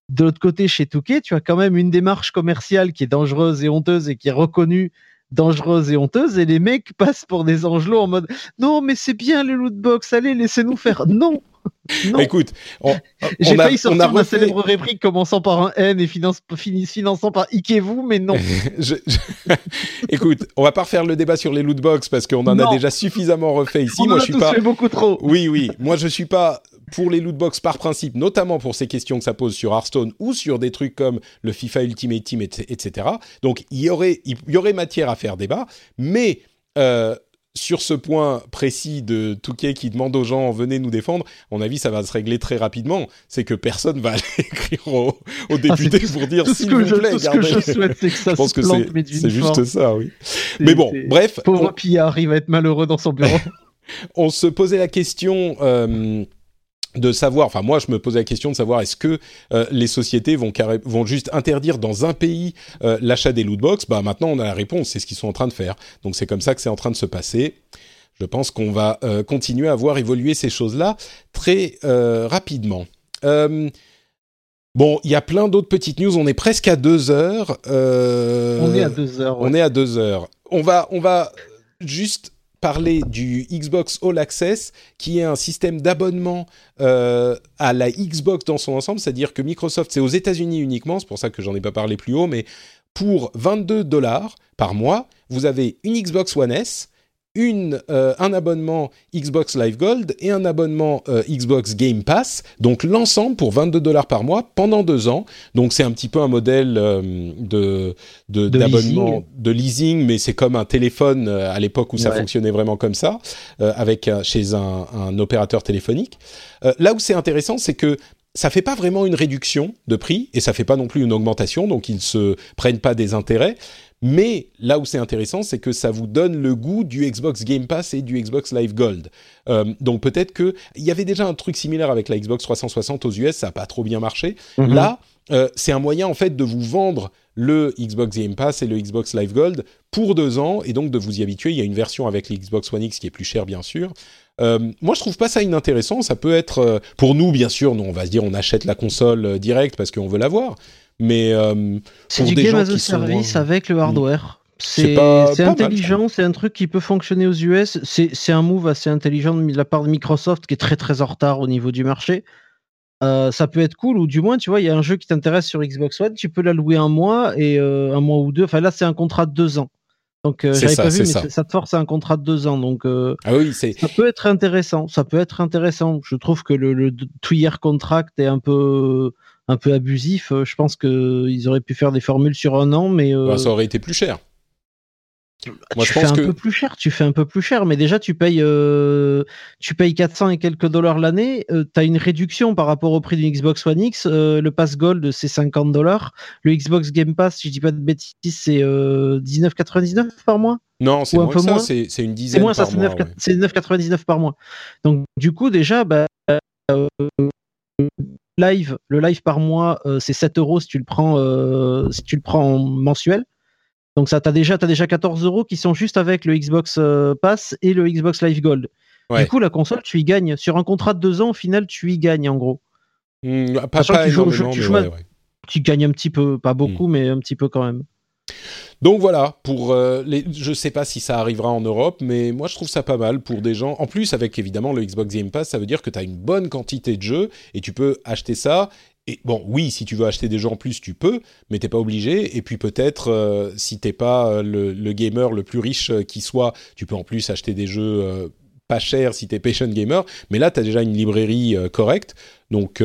de l'autre côté, chez Touquet, tu as quand même une démarche commerciale qui est dangereuse et honteuse et qui est reconnue dangereuse et honteuse et les mecs (laughs) passent pour des angelots en mode non mais c'est bien les lootbox allez laissez-nous faire non Écoute, j'ai failli sortir ma célèbre réplique commençant par un N et finance, finançant par Ikez-vous, mais non. (laughs) (laughs) Écoute, on va pas refaire le débat sur les lootbox parce qu'on en a déjà suffisamment refait ici. On Moi, en je suis pas. Fait beaucoup trop. Oui, oui. Moi, je suis pas pour les lootbox par principe, notamment pour ces questions que ça pose sur Hearthstone ou sur des trucs comme le FIFA Ultimate Team, etc. Donc, il y aurait, il y aurait matière à faire débat, mais euh, sur ce point précis de Touquet qui demande aux gens venez nous défendre, à mon avis ça va se régler très rapidement. C'est que personne va (laughs) aller écrire aux, ah, députés pour dire s'il vous plaît, tout ce que je souhaite c'est que ça (laughs) se plante, c'est juste ça, oui. Mais bon, bref. Pauvre on... Pillard, il va être malheureux dans son bureau. (laughs) on se posait la question. Euh, de savoir, enfin moi je me posais la question de savoir est-ce que euh, les sociétés vont, vont juste interdire dans un pays euh, l'achat des lootbox Bah maintenant on a la réponse, c'est ce qu'ils sont en train de faire. Donc c'est comme ça que c'est en train de se passer. Je pense qu'on va euh, continuer à voir évoluer ces choses-là très rapidement. bon, il y a plein d'autres petites news. On est presque à deux heures. on est à deux heures. On est à deux heures. On va, on va juste parler du Xbox All Access, qui est un système d'abonnement euh, à la Xbox dans son ensemble, c'est-à-dire que Microsoft, c'est aux États-Unis uniquement, c'est pour ça que j'en ai pas parlé plus haut, mais pour 22 dollars par mois, vous avez une Xbox One S, une, euh, un abonnement Xbox Live Gold et un abonnement euh, Xbox Game Pass. Donc l'ensemble pour 22 dollars par mois pendant deux ans. Donc c'est un petit peu un modèle euh, de d'abonnement de, leasing, mais c'est comme un téléphone à l'époque où ça fonctionnait vraiment comme ça, avec chez un, un, opérateur téléphonique. là où c'est intéressant, c'est que ça fait pas vraiment une réduction de prix et ça fait pas non plus une augmentation, donc ils se prennent pas des intérêts. Mais là où c'est intéressant, c'est que ça vous donne le goût du Xbox Game Pass et du Xbox Live Gold. Euh, donc peut-être que il y avait déjà un truc similaire avec la Xbox 360 aux US, ça n'a pas trop bien marché. Mhm. Là, euh, c'est un moyen en fait de vous vendre le Xbox Game Pass et le Xbox Live Gold pour deux ans et donc de vous y habituer. Il y a une version avec l'Xbox One X qui est plus chère bien sûr. Euh, moi, je trouve pas ça inintéressant. Ça peut être pour nous, bien sûr. Nous, on va se dire, on achète la console direct parce qu'on veut l'avoir. Mais euh, c'est du game as a service avec le hardware. C'est intelligent, c'est un truc qui peut fonctionner aux US. C'est un move assez intelligent de la part de Microsoft qui est très très en retard au niveau du marché. Euh, ça peut être cool, ou du moins, tu vois, il y a un jeu qui t'intéresse sur Xbox One, tu peux la louer un mois et euh, un mois ou deux. Enfin là, c'est un contrat de deux ans. Donc j'avais pas vu, mais ça. te force à un contrat de deux ans. Donc ah oui, ça peut être intéressant. Ça peut être intéressant. Je trouve que le, le two-year contract est un peu un peu abusif. Euh, je pense qu'ils auraient pu faire des formules sur un an, mais. Euh, bah, ça aurait été plus cher. Moi, tu je fais un peu plus cher, tu fais un peu plus cher, mais déjà tu payes, euh, tu payes 400 et quelques dollars l'année. tu as une réduction par rapport au prix d'une Xbox One X. le Pass Gold c'est 50 dollars. Le Xbox Game Pass, si je dis pas de bêtises, c'est 19,99 par mois? Non, c'est moins ça, c'est une dizaine. C'est moins ça, c'est 9,99 par mois. Donc du coup déjà, bah, live, le live par mois, euh, c'est 7 euros si tu le prends, euh, si tu le prends en mensuel. Donc ça, t'as déjà, as déjà 14 euros qui sont juste avec le Xbox euh, Pass et le Xbox Live Gold. Ouais. Du coup, la console, tu y gagnes. Sur un contrat de deux ans, au final, tu y gagnes en gros. Hmm, pas, pas tu joues- énormément, tu mais joues ouais, à- ouais. Tu gagnes un petit peu, pas beaucoup, mais un petit peu quand même. Donc voilà, pour euh, les, je sais pas si ça arrivera en Europe, mais moi je trouve ça pas mal pour des gens. En plus, avec évidemment le Xbox Game Pass, ça veut dire que tu as une bonne quantité de jeux et tu peux acheter ça. Et bon, oui, si tu veux acheter des jeux en plus, tu peux, mais t'es pas obligé. Et puis peut-être, euh, si t'es pas euh, le, gamer le plus riche euh, qui soit, tu peux en plus acheter des jeux pas chers si t'es patient gamer. Mais là, tu as déjà une librairie correcte. Donc,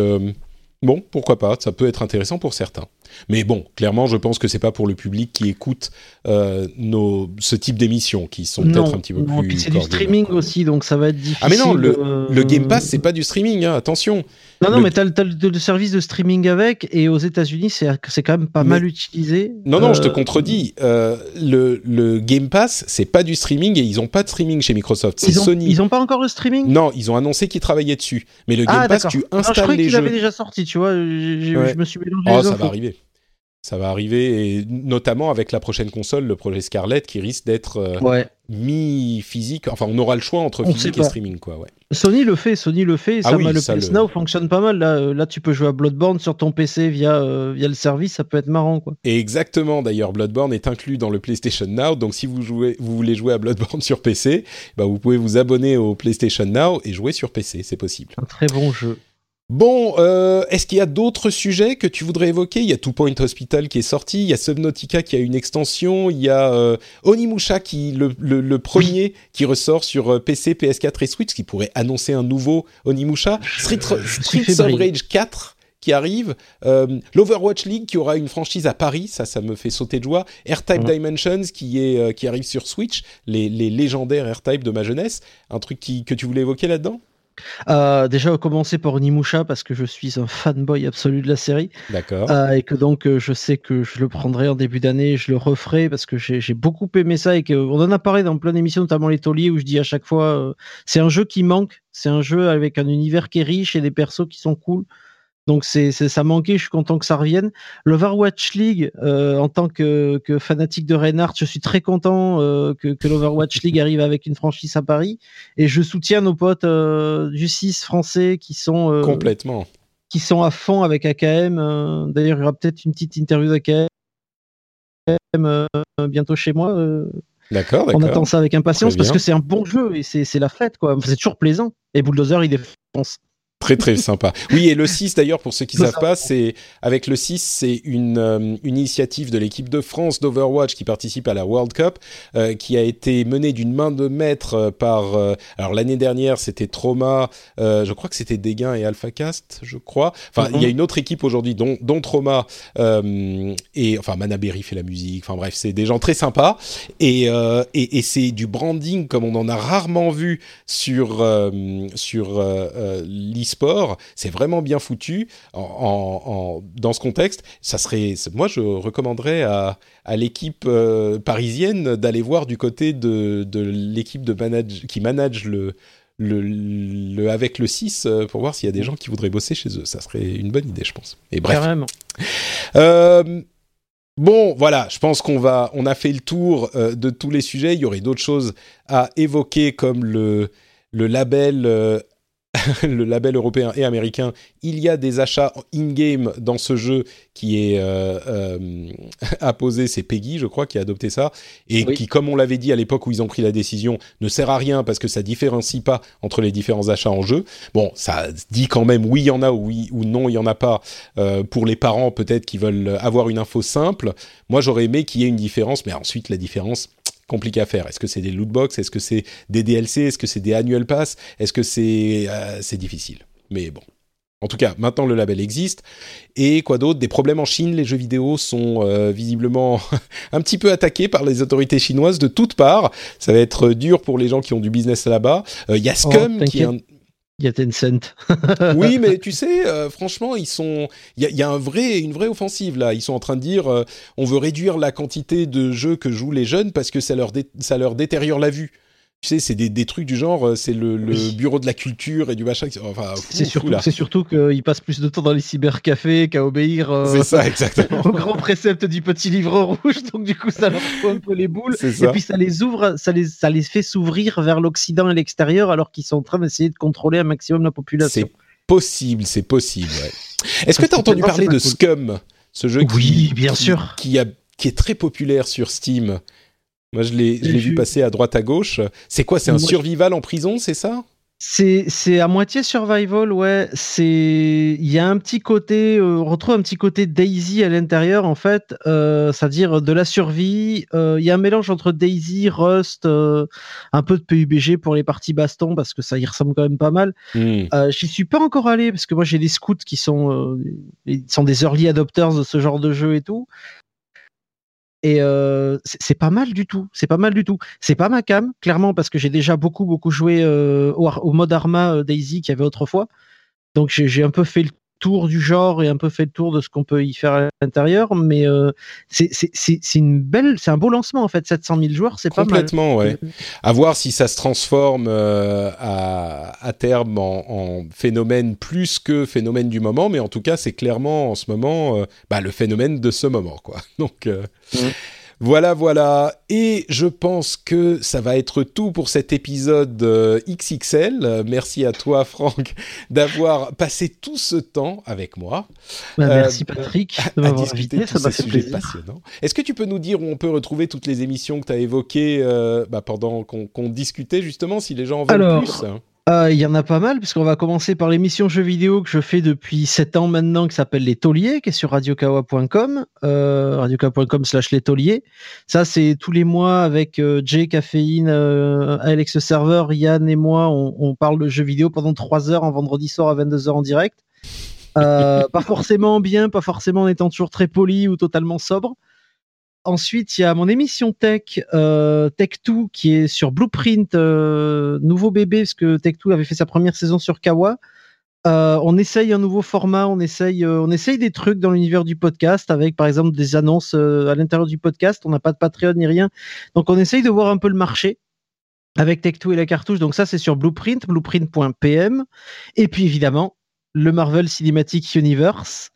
bon, pourquoi pas, ça peut être intéressant pour certains. Mais bon, clairement, je pense que c'est pas pour le public qui écoute euh, nos, ce type d'émissions, qui sont peut-être un petit peu non, plus. c'est du streaming aussi, donc ça va être difficile. Ah mais non, le, Game Pass, c'est pas du streaming, hein, attention. Non, non, le- mais t'as le, t'as le- le service de streaming avec, et aux États-Unis, c'est c'est quand même pas Mais- mal utilisé. Non, non, je te Euh, contredis. Euh, le, le Game Pass, c'est pas du streaming et ils ont pas de streaming chez Microsoft. C'est Sony. ils ont pas encore le streaming? Non, ils ont annoncé qu'ils travaillaient dessus. Mais le Game Ah, Pass, d'accord. tu Non, Je installes croyais les qu'ils jeux. avaient déjà sorti, tu vois. Ouais. Je me suis mélangé Oh, les ça va arriver. Ça va arriver, et notamment avec la prochaine console, le projet Scarlett, qui risque d'être euh, Ouais. mi-physique. Enfin, on aura le choix entre On physique et streaming, quoi. Ouais. Sony le fait, Sony le fait. Ah ça oui, le ça, PS le- Now fonctionne pas mal. Là, Euh, là, tu peux jouer à Bloodborne sur ton PC via, euh, via le service, ça peut être marrant, quoi. Et exactement, d'ailleurs, Bloodborne est inclus dans le PlayStation Now. Donc, si vous, jouez, vous voulez jouer à Bloodborne sur PC, bah, vous pouvez vous abonner au PlayStation Now et jouer sur PC. C'est possible. Un très bon jeu. Bon, euh, est-ce qu'il y a d'autres sujets que tu voudrais évoquer? Il y a Two Point Hospital qui est sorti, il y a Subnautica qui a une extension, il y a euh, Onimusha qui le, le, le premier qui ressort sur euh, PC, PS4 et Switch, qui pourrait annoncer un nouveau Onimusha. Street, Streets of. Rage 4 qui arrive, euh, l'Overwatch League qui aura une franchise à Paris, ça, ça me fait sauter de joie. R-Type Ouais. Dimensions qui est euh, qui arrive sur Switch, les, les légendaires R-Type de ma jeunesse. Un truc qui, que tu voulais évoquer là-dedans? Euh, déjà, à commencer par Onimusha, parce que je suis un fanboy absolu de la série. D'accord. Euh, et que donc euh, je sais que je le prendrai en début d'année, je le referai parce que j'ai beaucoup aimé ça et qu'on en a parlé dans plein d'émissions, notamment les tauliers, où je dis à chaque fois, euh, c'est un jeu qui manque, c'est un jeu avec un univers qui est riche et des persos qui sont cool. Donc c'est ça manquait, je suis content que ça revienne. L'Overwatch League, euh, en tant que, que fanatique de Reinhardt, je suis très content euh, que, que l'Overwatch (laughs) League arrive avec une franchise à Paris et je soutiens nos potes euh, du 6 français qui sont euh, Complètement. qui sont à fond avec AKM. D'ailleurs, il y aura peut-être une petite interview d'AKM bientôt chez moi. D'accord, on attend ça avec impatience parce que c'est un bon jeu et c'est c'est la fête. quoi. C'est toujours plaisant. Et Bulldozer, il défonce. Très très sympa. Oui, et le 6 d'ailleurs, pour ceux qui ne savent pas, c'est avec le 6, c'est une, euh, une initiative de l'équipe de France d'Overwatch qui participe à la World Cup, euh, qui a été menée d'une main de maître euh, par. euh, alors l'année dernière, c'était Trauma, je crois que c'était Dégain et AlphaCast, je crois. Enfin, il y a une autre équipe aujourd'hui, dont, dont Trauma et enfin Manaberry fait la musique. Enfin bref, c'est des gens très sympas et et, et c'est du branding comme on en a rarement vu sur sur euh, l'e-sport. C'est vraiment bien foutu en, en- en- dans ce contexte. Ça serait, moi, je recommanderais à, à l'équipe euh, parisienne d'aller voir du côté de, de l'équipe de manage, qui manage le, le, le- avec le 6 euh, pour voir s'il y a des gens qui voudraient bosser chez eux. Ça serait une bonne idée, je pense. Et bref. Carrément. Euh, bon, voilà, je pense qu'on va, on a fait le tour euh, de tous les sujets. Il y aurait d'autres choses à évoquer comme le le label. euh, (laughs) le label européen et américain, il y a des achats in-game dans ce jeu qui est euh, euh, (laughs) apposé, c'est Peggy, je crois, qui a adopté ça, et Oui. qui, comme on l'avait dit à l'époque où ils ont pris la décision, ne sert à rien parce que ça différencie pas entre les différents achats en jeu. Bon, ça dit quand même oui, il y en a, ou oui ou non, il y en a pas. euh, pour les parents, peut-être qui veulent avoir une info simple. Moi, j'aurais aimé qu'il y ait une différence, mais ensuite la différence compliqué à faire. Est-ce que c'est des loot box? Est-ce que c'est des DLC Est-ce que c'est des annual pass? Est-ce que c'est euh, c'est difficile? Mais bon. En tout cas, maintenant le label existe. Et quoi d'autre? Des problèmes en Chine. Les jeux vidéo sont euh, visiblement (laughs) un petit peu attaqués par les autorités chinoises de toutes parts. Ça va être dur pour les gens qui ont du business là-bas. Euh, Il y a Oh, qui est un... Il y a Tencent. (laughs) Oui, mais tu sais, euh, franchement, ils sont. Il y a, un vrai, une vraie offensive là. Ils sont en train de dire, euh, on veut réduire la quantité de jeux que jouent les jeunes parce que ça leur, ça leur détériore la vue. Tu sais, c'est des, des, trucs du genre, c'est le, le bureau de la culture et du machin. Enfin, c'est surtout, c'est surtout qu'il passe plus de temps dans les cybercafés qu'à obéir ça, exactement. (laughs) au grand précepte du petit livre rouge. Donc, du coup, ça leur fout un peu les boules. Et puis, ça les ouvre, ça les, ça les fait s'ouvrir vers l'Occident et l'extérieur alors qu'ils sont en train d'essayer de contrôler un maximum la population. C'est possible, c'est possible. Ouais. (laughs) Est-ce que tu as entendu parler de cool. Scum ce jeu oui, qui, bien qui, sûr. Qui, a, qui est très populaire sur Steam? Moi, je l'ai vu passer à droite à gauche. C'est quoi C'est un survival en prison, c'est ça? C'est à moitié survival, ouais. C'est il y a un petit côté, euh, on retrouve un petit côté Daisy à l'intérieur en fait, euh, c'est-à-dire de la survie. Euh, il y a un mélange entre Daisy, Rust, un peu de PUBG pour les parties baston parce que ça y ressemble quand même pas mal. Mm. J'y suis pas encore allé parce que moi j'ai des scouts qui sont sont des early adopters de ce genre de jeu et tout. Et euh, c'est pas mal du tout. C'est pas mal du tout. C'est pas ma cam, clairement, parce que j'ai déjà beaucoup, beaucoup joué euh, au, au, mode Arma euh, Daisy qu'il y avait autrefois. Donc j'ai un peu fait le tour du genre et un peu fait le tour de ce qu'on peut y faire à l'intérieur. Mais euh, c'est une belle, c'est un beau lancement en fait. 700 000 joueurs, c'est pas mal. Complètement, ouais. À voir si ça se transforme euh, à, à, terme en, en, phénomène plus que phénomène du moment, mais en tout cas, c'est clairement en ce moment euh, bah, le phénomène de ce moment, quoi. (laughs) Donc. Mmh. Voilà, voilà. Et je pense que ça va être tout pour cet épisode euh, XXL. Merci à toi, Franck, (laughs) d'avoir passé tout ce temps avec moi. Bah, merci, euh, Patrick, de m'avoir invité. Ça m'a fait plaisir. passionnant. Est-ce que tu peux nous dire où on peut retrouver toutes les émissions que tu as évoquées euh, bah, pendant qu'on qu discutait, justement, si les gens en veulent Alors... plus il euh, y en a pas mal, puisqu'on va commencer par l'émission jeux vidéo que je fais depuis 7 ans maintenant, qui s'appelle Les Tauliers, qui est sur radiokawa.com, euh, radiokawa.com slash Les Tauliers. Ça, c'est tous les mois avec euh, Jay, Caféine, euh, Alex Server, Yann et moi, on, parle de jeux vidéo pendant 3 heures en vendredi soir à 22h en direct. (laughs) Pas forcément bien, pas forcément en étant toujours très poli ou totalement sobre. Ensuite, il y a mon émission Tech, euh, Tech2, qui est sur Blueprint, euh, nouveau bébé, parce que Tech2 avait fait sa première saison sur Kawa. Euh, on essaye un nouveau format, on essaye, on essaye des trucs dans l'univers du podcast, avec par exemple des annonces à l'intérieur du podcast. On n'a pas de Patreon ni rien. Donc on essaye de voir un peu le marché avec Tech2 et la cartouche. Donc ça, c'est sur Blueprint, blueprint.pm. Et puis évidemment, le Marvel Cinematic Universe.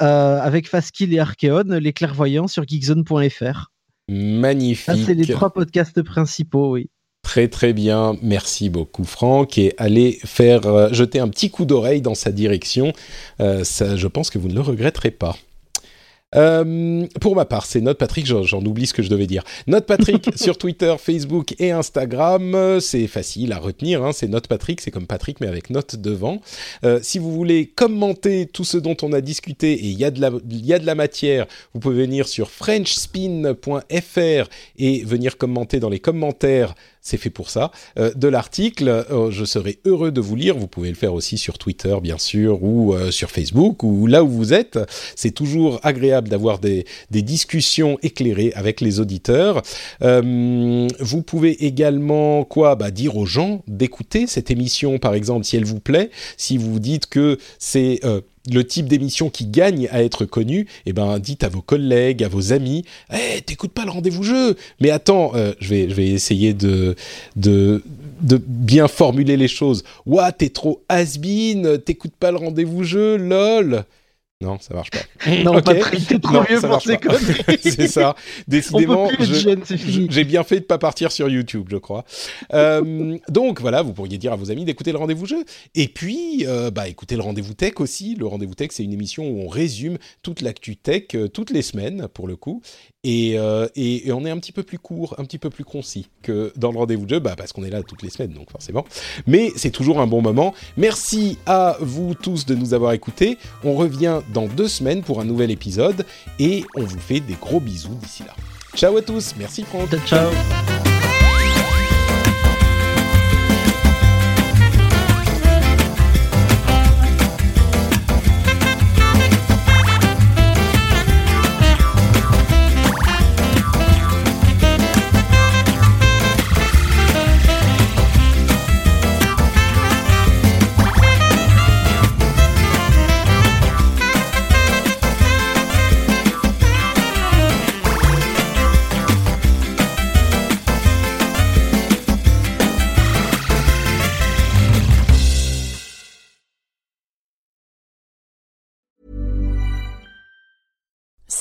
Euh, avec Fastkill et Archeon, les clairvoyants sur geekzone.fr. Magnifique. Ça, c'est les trois podcasts principaux, oui. Très très bien, merci beaucoup Franck et allez faire euh, jeter un petit coup d'oreille dans sa direction, euh, ça, je pense que vous ne le regretterez pas. Euh, pour ma part, c'est Note Patrick, j'en oublie ce que je devais dire. Note Patrick (laughs) sur Twitter, Facebook et Instagram, c'est facile à retenir, hein, c'est Note Patrick, c'est comme Patrick mais avec note devant. Euh, si vous voulez commenter tout ce dont on a discuté et il y a de la matière, vous pouvez venir sur frenchspin.fr et venir commenter dans les commentaires c'est fait pour ça, euh, de l'article. Euh, je serai heureux de vous lire. Vous pouvez le faire aussi sur Twitter, bien sûr, ou euh, sur Facebook, ou là où vous êtes. C'est toujours agréable d'avoir des, discussions éclairées avec les auditeurs. Vous pouvez également quoi bah, dire aux gens d'écouter cette émission, par exemple, si elle vous plaît, si vous dites que c'est le type d'émission qui gagne à être connu, eh ben dites à vos collègues, à vos amis, hey, t'écoutes pas le rendez-vous jeu. Mais attends, euh, je vais je vais essayer de de de bien formuler les choses. Ouah, t'es trop has-been, t'écoutes pas le rendez-vous jeu, lol. Non, ça marche pas. (laughs) non, okay. Patrick, t'es trop non, vieux pour ces conneries. (laughs) c'est ça. Décidément, j'ai bien fait de pas partir sur YouTube, je crois. Euh, (laughs) donc voilà, vous pourriez dire à vos amis d'écouter le rendez-vous jeu. Et puis, euh, bah, écoutez le rendez-vous tech aussi. Le rendez-vous tech, c'est une émission où on résume toute l'actu tech euh, toutes les semaines, pour le coup. Et, euh, et, on est un petit peu plus court, un petit peu plus concis que dans le rendez-vous de jeu, bah parce qu'on est là toutes les semaines, donc forcément. Mais c'est toujours un bon moment. Merci à vous tous de nous avoir écoutés. On revient dans deux semaines pour un nouvel épisode et on vous fait des gros bisous d'ici là. Ciao à tous, merci Franck. Ciao.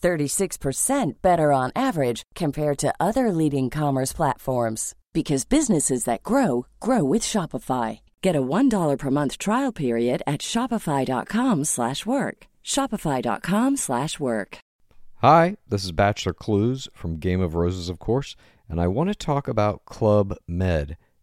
36% better on average compared to other leading commerce platforms because businesses that grow grow with Shopify. Get a $1 per month trial period at shopify.com/work. shopify.com/work. Hi, this is Bachelor Clues from Game of Roses, of course, and I want to talk about Club Med.